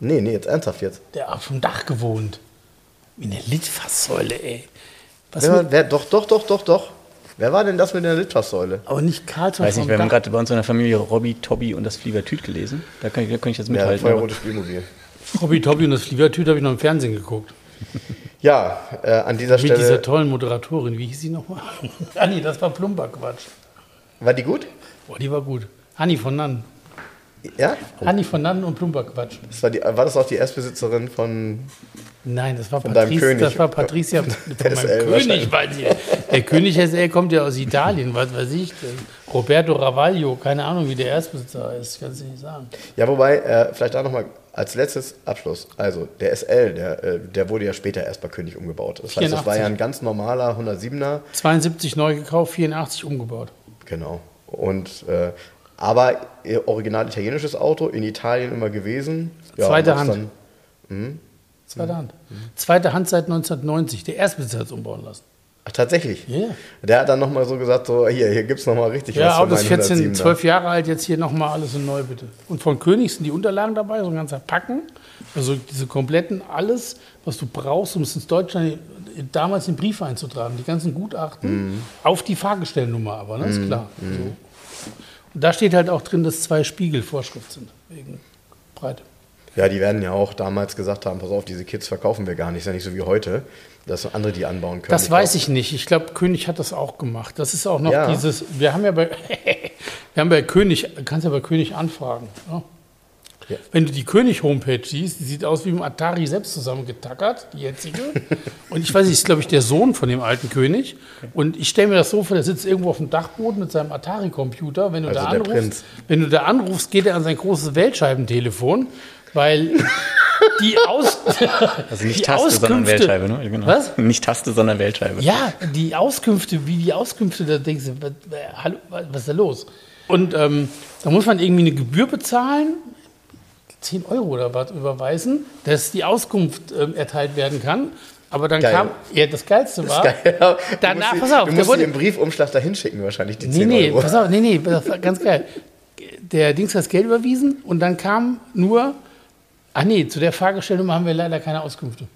Nee, nee, jetzt ernsthaft jetzt. Der hat auf dem Dach gewohnt. In der Litfaßsäule, ey. Was war- wer, doch, doch, doch, doch, doch. Wer war denn das mit der Litfaßsäule? aber nicht Karlsson Weiß nicht, wir haben gerade bei uns in der Familie Robby, Tobi und das Fliegertüt gelesen. Da kann ich, da kann ich jetzt Ja, mithalten. feuerrotes Spielmobil. Hobby Tobby und das Fliegertüt habe ich noch im Fernsehen geguckt. (laughs) Ja, äh, an dieser Mit dieser Stelle. tollen Moderatorin. Wie hieß sie nochmal? (laughs) nee, das war Plumper-Quatsch. War die gut? Boah, die war gut. Hanni von Nannen. Ja? Hanni von Nannen und Plumper-Quatsch. Das war, die, war das auch die Erstbesitzerin von. Nein, das war, Von deinem Patrice, König. das war Patricia (laughs) von meinem SL König. Weil sie, der König SL kommt ja aus Italien, was weiß ich. der Roberto Ravaglio, keine Ahnung, wie der Erstbesitzer heißt, ich kann es nicht sagen. Ja, wobei, äh, vielleicht da nochmal als letztes Abschluss. Also, der SL, der, äh, der wurde ja später erst bei König umgebaut. Das heißt, das war 84. ja ein ganz normaler 107er. 72 neu gekauft, 84 umgebaut. Genau. Und, äh, aber äh, original italienisches Auto, in Italien immer gewesen. Ja, Zweite Hand. Dann, Zweite Hand. Zweite Hand seit 1990. Der Erstbesitzer hat es umbauen lassen. Ach, tatsächlich. Ja. Der hat dann nochmal so gesagt: so, hier, hier gibt es nochmal richtig Ja, was für Autos meinen 14, 107er. 12 Jahre alt, jetzt hier nochmal alles in neu, bitte. Und von König sind die Unterlagen dabei, so ein ganzer Packen. Also diese kompletten, alles, was du brauchst, um es ins Deutschland damals in Brief einzutragen. Die ganzen Gutachten Mhm. auf die Fahrgestellnummer aber, ne? ist klar. So. Und da steht halt auch drin, dass zwei Spiegel Vorschrift sind, wegen Breite. Ja, die werden ja auch damals gesagt haben: Pass auf, diese Kids verkaufen wir gar nicht. Ist ja nicht so wie heute, dass andere die anbauen können. Das weiß ich nicht. Ich glaube, König hat das auch gemacht. Das ist auch noch Ja. dieses. Wir haben ja bei, (laughs) wir haben bei König, kannst ja bei König anfragen. Ja. Ja. Wenn du die König-Homepage siehst, die sieht aus wie im Atari selbst zusammengetackert, die jetzige. (laughs) Und ich weiß nicht, ist glaube ich der Sohn von dem alten König. Und ich stelle mir das so vor, der sitzt irgendwo auf dem Dachboden mit seinem Atari-Computer. Wenn du Also da anrufst, wenn du da anrufst, geht er an sein großes Weltscheibentelefon, weil die Aus (laughs) Also nicht die Taste, sondern Auskünfte- Weltscheibe. Ne? Genau. Was? Nicht Taste, sondern Weltscheibe. Ja, die Auskünfte, wie die Auskünfte, da denkst du, was, äh, hallo, was ist da los? Und ähm, da muss man irgendwie eine Gebühr bezahlen, 10 Euro oder was überweisen, dass die Auskunft ähm, erteilt werden kann. Aber dann Geil. kam, ja, das Geilste war, Geil. (laughs) Danach, pass auf, du musst wurde- im Briefumschlag dahin schicken, wahrscheinlich die 10 nee, nee, Euro. pass auf, nee, nee, das war ganz geil. Der Dings hat das Geld überwiesen und dann kam nur, ach nee, zu der Fahrgestellnummer haben wir leider keine Auskünfte.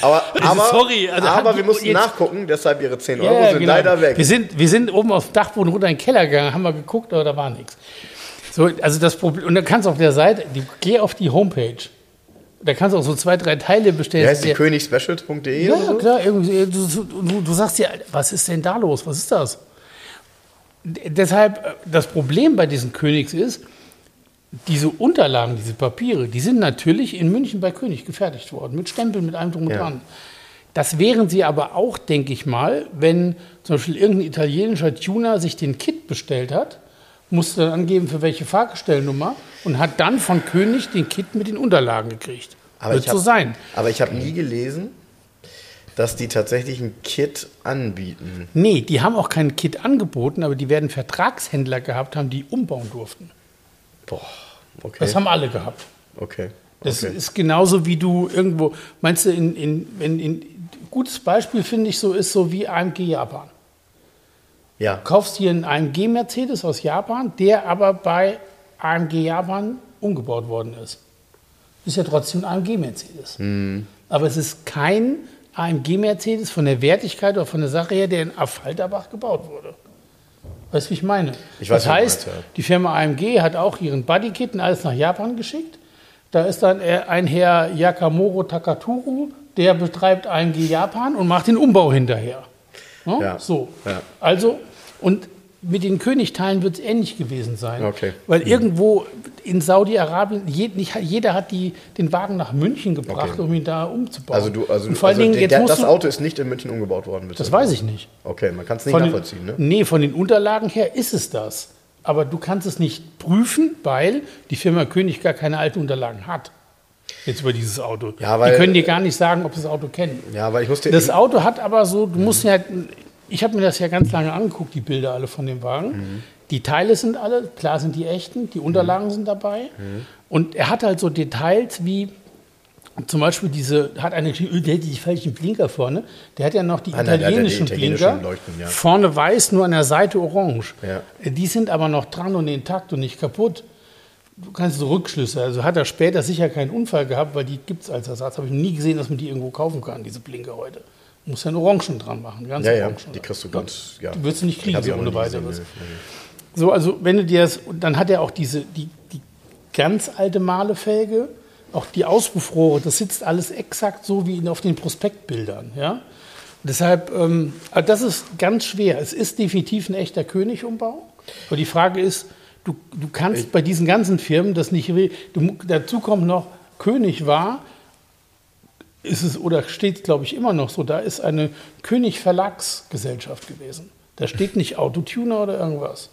Aber, aber, sorry, also aber wir mussten nachgucken, deshalb ihre 10 Ja, Euro ja, sind genau. leider weg. Wir sind, wir sind oben auf dem Dachboden runter in den Keller gegangen, haben wir geguckt, aber da war nichts. So, also das Problem, und dann kannst du auf der Seite, die, geh auf die Homepage. Da kannst du auch so zwei, drei Teile bestellen. Wie heißt die Der- königspecials.de ja, oder so? klar, irgendwie, du, du, du sagst dir, was ist denn da los? Was ist das? Deshalb, äh, das Problem bei diesen Königs ist, diese Unterlagen, diese Papiere, die sind natürlich in München bei König gefertigt worden, mit Stempeln, mit allem drum und Ja. dran. Das wären sie aber auch, denke ich mal, wenn zum Beispiel irgendein italienischer Tuner sich den Kit bestellt hat, musste dann angeben, für welche Fahrgestellnummer und hat dann von König den Kit mit den Unterlagen gekriegt. Aber Wird ich hab- so sein. Aber ich habe nie gelesen, dass die tatsächlich ein Kit anbieten. Nee, die haben auch keinen Kit angeboten, aber die werden Vertragshändler gehabt haben, die umbauen durften. Boah, okay. Das haben alle gehabt. okay. Das okay. ist genauso wie du irgendwo, meinst du, in, in, in, in gutes Beispiel finde ich so, ist so wie AMG Japan. ja. kaufst hier einen AMG Mercedes aus Japan, der aber bei AMG Japan umgebaut worden ist. Ist ja trotzdem ein AMG Mercedes. Mhm. Aber es ist kein AMG Mercedes von der Wertigkeit oder von der Sache her, der in Affalterbach gebaut wurde. Weißt du, wie ich meine? Ich weiß, das heißt, meinst, ja. die Firma AMG hat auch ihren Bodykit und alles nach Japan geschickt. Da ist dann äh, ein Herr Yakamoro Takaturu, der betreibt AMG Japan und macht den Umbau hinterher. Ne? Ja. So. Ja. Also, und mit den Königteilen wird es ähnlich gewesen sein. Okay. Weil irgendwo in Saudi-Arabien, jeder hat die, den Wagen nach München gebracht, Okay. um ihn da umzubauen. Also, du, also, und vor allen also Dingen, der, jetzt der, das Auto ist nicht in München umgebaut worden. willst das weiß ich nicht. Okay, man kann es nicht Von nachvollziehen, den, ne? Nee, von den Unterlagen her ist es das. Aber du kannst es nicht prüfen, weil die Firma König gar keine alten Unterlagen hat. Jetzt über dieses Auto. Ja, weil- die können dir gar nicht sagen, ob sie das Auto kennen. Ja, weil ich musste. Das Auto hat aber so, du musst ja, ich habe mir das ja ganz lange angeguckt, die Bilder alle von dem Wagen. Die Teile sind alle, klar sind die echten, die Unterlagen sind dabei. Und er hat halt so Details wie zum Beispiel diese, hat eine, geschrieben, der hat die falschen Blinker vorne. Der hat ja noch die Ah, nein, ja die italienischen italienischen Blinker. Leuchten, ja. Vorne weiß, nur an der Seite orange. Ja. Die sind aber noch dran und intakt und nicht kaputt. Du kannst so Rückschlüsse. Also hat er später sicher keinen Unfall gehabt, weil die gibt es als Ersatz. Habe ich nie gesehen, dass man die irgendwo kaufen kann, diese Blinker heute. Du musst ja einen Orangen dran machen. Ganz ja, ja, Orangen. die kriegst du ganz. Ja. Die würdest du nicht kriegen, ich so ohne weiteres. So, also wenn du dir das, und dann hat er auch diese, die, die ganz alte Malefelge, auch die Auspuffrohre, das sitzt alles exakt so wie auf den Prospektbildern. Ja? Deshalb, ähm, also das ist ganz schwer. Es ist definitiv ein echter König-Umbau. Aber die Frage ist, du, du kannst bei diesen ganzen Firmen das nicht, du, dazu kommt noch, König war, ist es oder steht glaube ich immer noch so, da ist eine König Verlagsgesellschaft gewesen. Da steht nicht Autotuner oder irgendwas.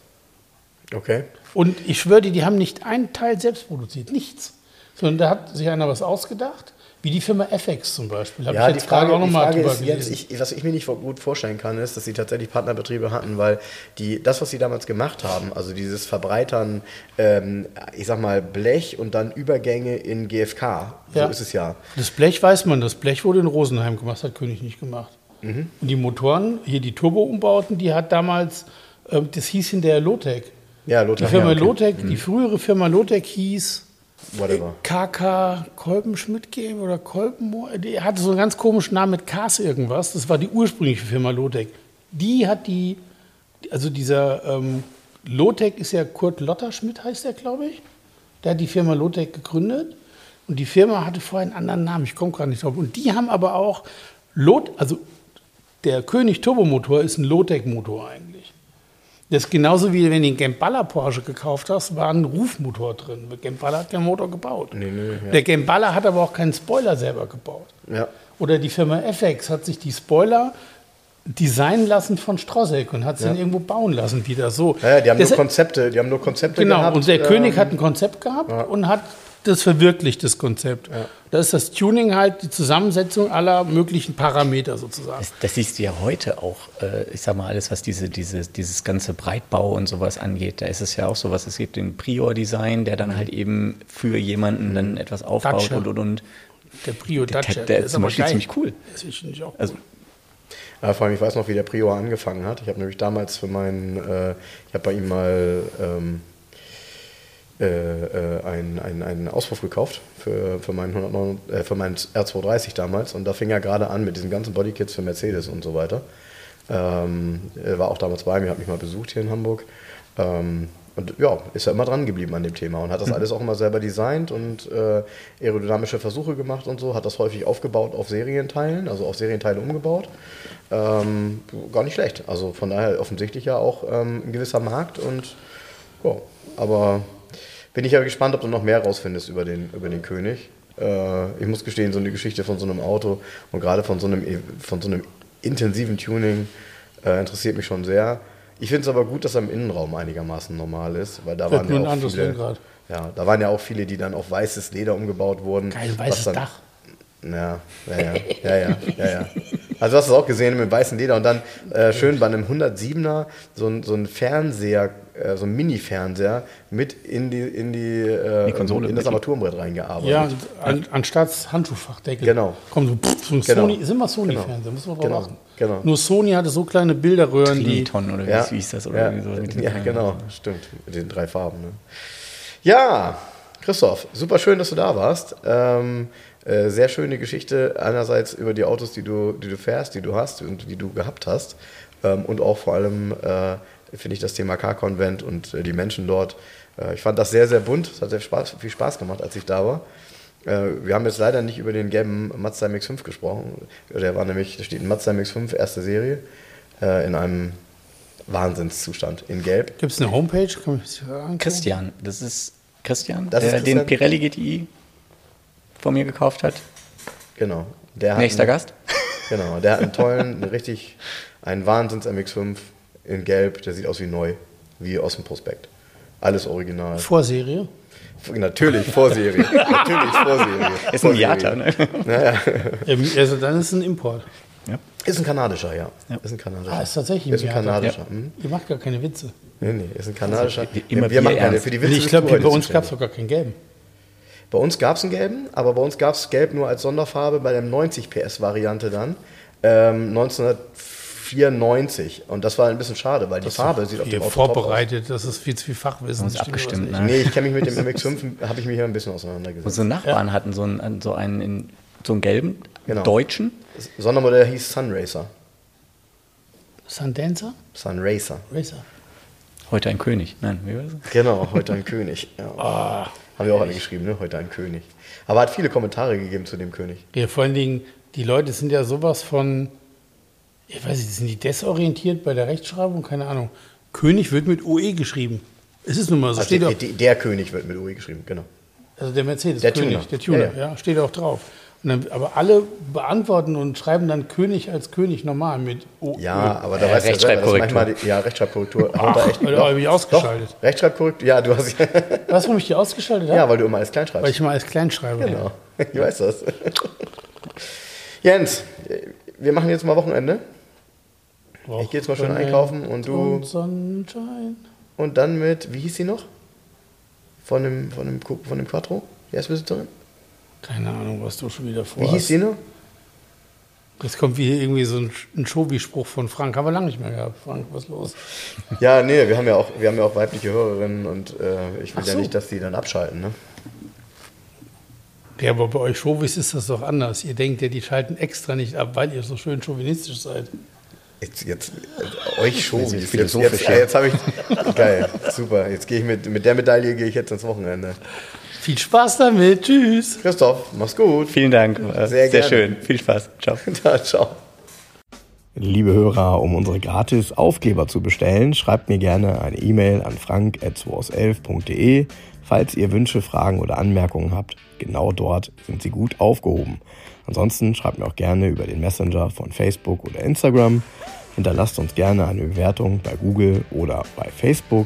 Okay. Und ich schwöre dir, die haben nicht einen Teil selbst produziert, nichts. Sondern da hat sich einer was ausgedacht, wie die Firma FX zum Beispiel. Habe Ja, ich die jetzt gerade Frage, auch noch die mal Frage drüber ist jetzt, ich, was ich mir nicht gut vorstellen kann, ist, dass sie tatsächlich Partnerbetriebe hatten, weil die, das, was sie damals gemacht haben, also dieses Verbreitern, ähm, ich sag mal, Blech und dann Übergänge in GFK, so Ja. ist es ja. Das Blech weiß man, das Blech wurde in Rosenheim gemacht, das hat König nicht gemacht. Mhm. Und die Motoren, hier die Turbo-Umbauten, die hat damals, ähm, das hieß hinterher Lotec. Ja, Die Lothar. Firma ja, okay. Lotec, die frühere Firma Lotec hieß Whatever. KK Kolbenschmidt GmbH oder Kolbenmo, die hatte so einen ganz komischen Namen mit Kars irgendwas. Das war die ursprüngliche Firma Lotec. Die hat die, also dieser ähm, Lotec ist ja Kurt Lotterschmidt, heißt der, glaube ich. Der hat die Firma Lotec gegründet. Und die Firma hatte vorher einen anderen Namen, ich komme gerade nicht drauf. Und die haben aber auch Lot, also der König Turbomotor ist ein Lotec-Motor eigentlich. Das ist genauso wie wenn du den Gemballa Porsche gekauft hast, war ein Rufmotor drin. Gemballa hat den Motor gebaut. Nee, nee, ja. Der Gemballa hat aber auch keinen Spoiler selber gebaut. Ja. Oder die Firma FX hat sich die Spoiler designen lassen von Strosek und hat sie dann irgendwo bauen lassen wieder so. Ja, ja, die haben nur Deshalb- Konzepte, die haben nur Konzepte Genau, gehabt. und der ähm, König hat ein Konzept gehabt und hat das verwirklicht, das Konzept. Da ist das Tuning halt die Zusammensetzung aller möglichen Parameter sozusagen. Das, das siehst du ja heute auch, äh, ich sag mal, alles, was diese, diese, dieses ganze Breitbau und sowas angeht. Da ist es ja auch sowas, es gibt den Prior-Design, der dann halt eben für jemanden dann etwas aufbaut Dacia. und und und. Der Prio Der- Dacia, der ist zum Beispiel geil. ziemlich cool. Das ist finde ich auch Also, cool. Ja, vor allem, ich weiß noch, wie der Prior angefangen hat. Ich habe nämlich damals für meinen, äh, ich habe bei ihm mal ähm, äh, äh, einen, einen, einen Auspuff gekauft für, für, meinen 109, äh, für meinen R230 damals. Und da fing er gerade an mit diesen ganzen Bodykits für Mercedes und so weiter. Ähm, er war auch damals bei mir, hat mich mal besucht hier in Hamburg. Ähm, und ja, ist ja immer dran geblieben an dem Thema und hat das alles auch immer selber designt und äh, aerodynamische Versuche gemacht und so, hat das häufig aufgebaut auf Serienteilen, also auf Serienteile umgebaut. Ähm, gar nicht schlecht. Also von daher offensichtlich ja auch ähm, ein gewisser Markt und ja, aber bin ich ja gespannt, ob du noch mehr rausfindest über den, über den König. Äh, ich muss gestehen, so eine Geschichte von so einem Auto und gerade von so einem, von so einem intensiven Tuning äh, interessiert mich schon sehr. Ich finde es aber gut, dass er im Innenraum einigermaßen normal ist, weil da Wird waren ja auch viele, Lenkrad. ja, da waren ja auch viele, die dann auf weißes Leder umgebaut wurden. Geil, weißes dann, Dach. Ja, ja, ja, ja, ja, ja, ja. Also du hast es auch gesehen mit weißem Leder und dann äh, schön bei einem 107er so ein, so ein Fernseher, äh, so ein Mini-Fernseher mit in die, in die, äh, Die Konsole in das. Armaturenbrett reingearbeitet. Ja, und an, anstatt Handschuhfachdeckel. Genau. Kommt so, pff, so ein Genau. Sony, ist immer Sony-Fernseher, muss man drauf Genau, achten. genau. Nur Sony hatte so kleine Bilderröhren, die. Triniton oder wie, Ja, wie hieß das? Oder ja, irgendwie sowas mit den- ja, genau, stimmt. Mit den drei Farben. Ne? Ja, Christoph, super schön, dass du da warst. Ähm, äh, sehr schöne Geschichte einerseits über die Autos, die du, die du fährst, die du hast und die du gehabt hast. Ähm, und auch vor allem äh, finde ich das Thema Car-Convent und äh, die Menschen dort. Äh, ich fand das sehr, sehr bunt. Es hat sehr Spaß, viel Spaß gemacht, als ich da war. Wir haben jetzt leider nicht über den gelben Mazda MX-5 gesprochen. Der war nämlich, da steht ein Mazda MX-5, erste Serie. in einem Wahnsinnszustand in Gelb. Gibt es eine Homepage? Christian, das ist Christian, Das ist Christian? den Pirelli GTI von mir gekauft hat. Genau. Der hat Nächster einen, Gast. (laughs) Genau, der hat einen tollen, richtig, einen Wahnsinns MX5 in Gelb. Der sieht aus wie neu, wie aus dem Prospekt. Alles original. Vorserie. Natürlich Vorserie. (laughs) Natürlich Vorserie. Ist ein. Miata, ne? Ähm, Also dann ist es ein Import. Ist ein kanadischer, ja. Ja. Ist ein kanadischer. Ah, ist tatsächlich ein Ist ein kanadischer. Ja. Hm? Ihr macht gar keine Witze. Nee, nee, ist ein kanadischer. Also, immer wir machen keine. Für die Witze ich glaube, bei uns gab es sogar keinen gelben. Bei uns gab es einen gelben, aber bei uns gab es gelb nur als Sonderfarbe bei der 90 PS-Variante dann. Ähm, 1994. Und das war ein bisschen schade, weil die Farbe sieht auf Hier dem Auto top aus. vorbereitet, das ist viel zu viel Fachwissen. Uns Das stimmt abgestimmt, ne? Nee, ich kenne mich mit dem (laughs) MX5, habe ich mich ja ein bisschen auseinandergesetzt. Unsere Nachbarn hatten so einen, so einen, in, so einen gelben, Genau. deutschen. Das Sondermodell hieß Sunracer. Sundancer? Sunracer. Racer. Heute ein König. Nein, wie war das? Genau, heute ein König. Ja. Ah, Haben wir auch alle geschrieben, ne? Heute ein König. Aber hat viele Kommentare gegeben zu dem König. Ja, vor allen Dingen, die Leute sind ja sowas von, ich weiß nicht, sind die desorientiert bei der Rechtschreibung? Keine Ahnung. König wird mit OE geschrieben. Es ist nun mal so, Also steht der, auch, der, der König wird mit UE geschrieben, genau. also der Mercedes, der König, Tuner. der Tuner, Ja, ja, ja. steht auch drauf. Dann, aber alle beantworten und schreiben dann König als König normal mit OE. Ja, aber da Äh, weißt du ja Rechtschreibkorrektur. manchmal die, ja, Rechtschreibkorrektur haut da echt. (laughs) Alter, hab ich ausgeschaltet. Doch, Rechtschreibkorrektur, ja, du hast (laughs) Was, warum ich die ausgeschaltet habe? ja, weil du immer alles klein schreibst. Weil ich mal als klein schreibe. Genau, (laughs) ich weiß das. Jens, wir machen jetzt mal Wochenende. Ich gehe jetzt mal schön einkaufen und du- Und Sonnenschein. Und dann mit, wie hieß sie noch? Von dem, von dem, von dem Quattro? Die Erstbesitzerin? Keine Ahnung, was du schon wieder Wie vorhast. hieß sie noch? Jetzt kommt wie irgendwie so ein, ein Schobi-Spruch von Frank. Haben wir lange nicht mehr gehabt. Frank, was ist los? Ja, nee, wir haben ja auch, wir haben ja auch weibliche Hörerinnen und äh, ich will Ach ja so. nicht, dass die dann abschalten. Ne? Ja, aber bei euch Chauvis ist das doch anders. Ihr denkt ja, die schalten extra nicht ab, weil ihr so schön chauvinistisch seid. Jetzt, jetzt äh, euch schon. sind Jetzt, jetzt, philosophisch, jetzt, ja. jetzt habe ich. Geil, super. Jetzt gehe ich mit, mit der Medaille gehe ich jetzt ins Wochenende. Viel Spaß damit. Tschüss. Christoph, mach's gut. Vielen Dank. War Sehr Sehr, gerne. schön. Viel Spaß. Ciao. (laughs) Ja, ciao. Liebe Hörer, um unsere gratis Aufkleber zu bestellen, schreibt mir gerne eine E-Mail an frank.211.de. Falls ihr Wünsche, Fragen oder Anmerkungen habt, genau dort sind sie gut aufgehoben. Ansonsten schreibt mir auch gerne über den Messenger von Facebook oder Instagram. Hinterlasst uns gerne eine Bewertung bei Google oder bei Facebook.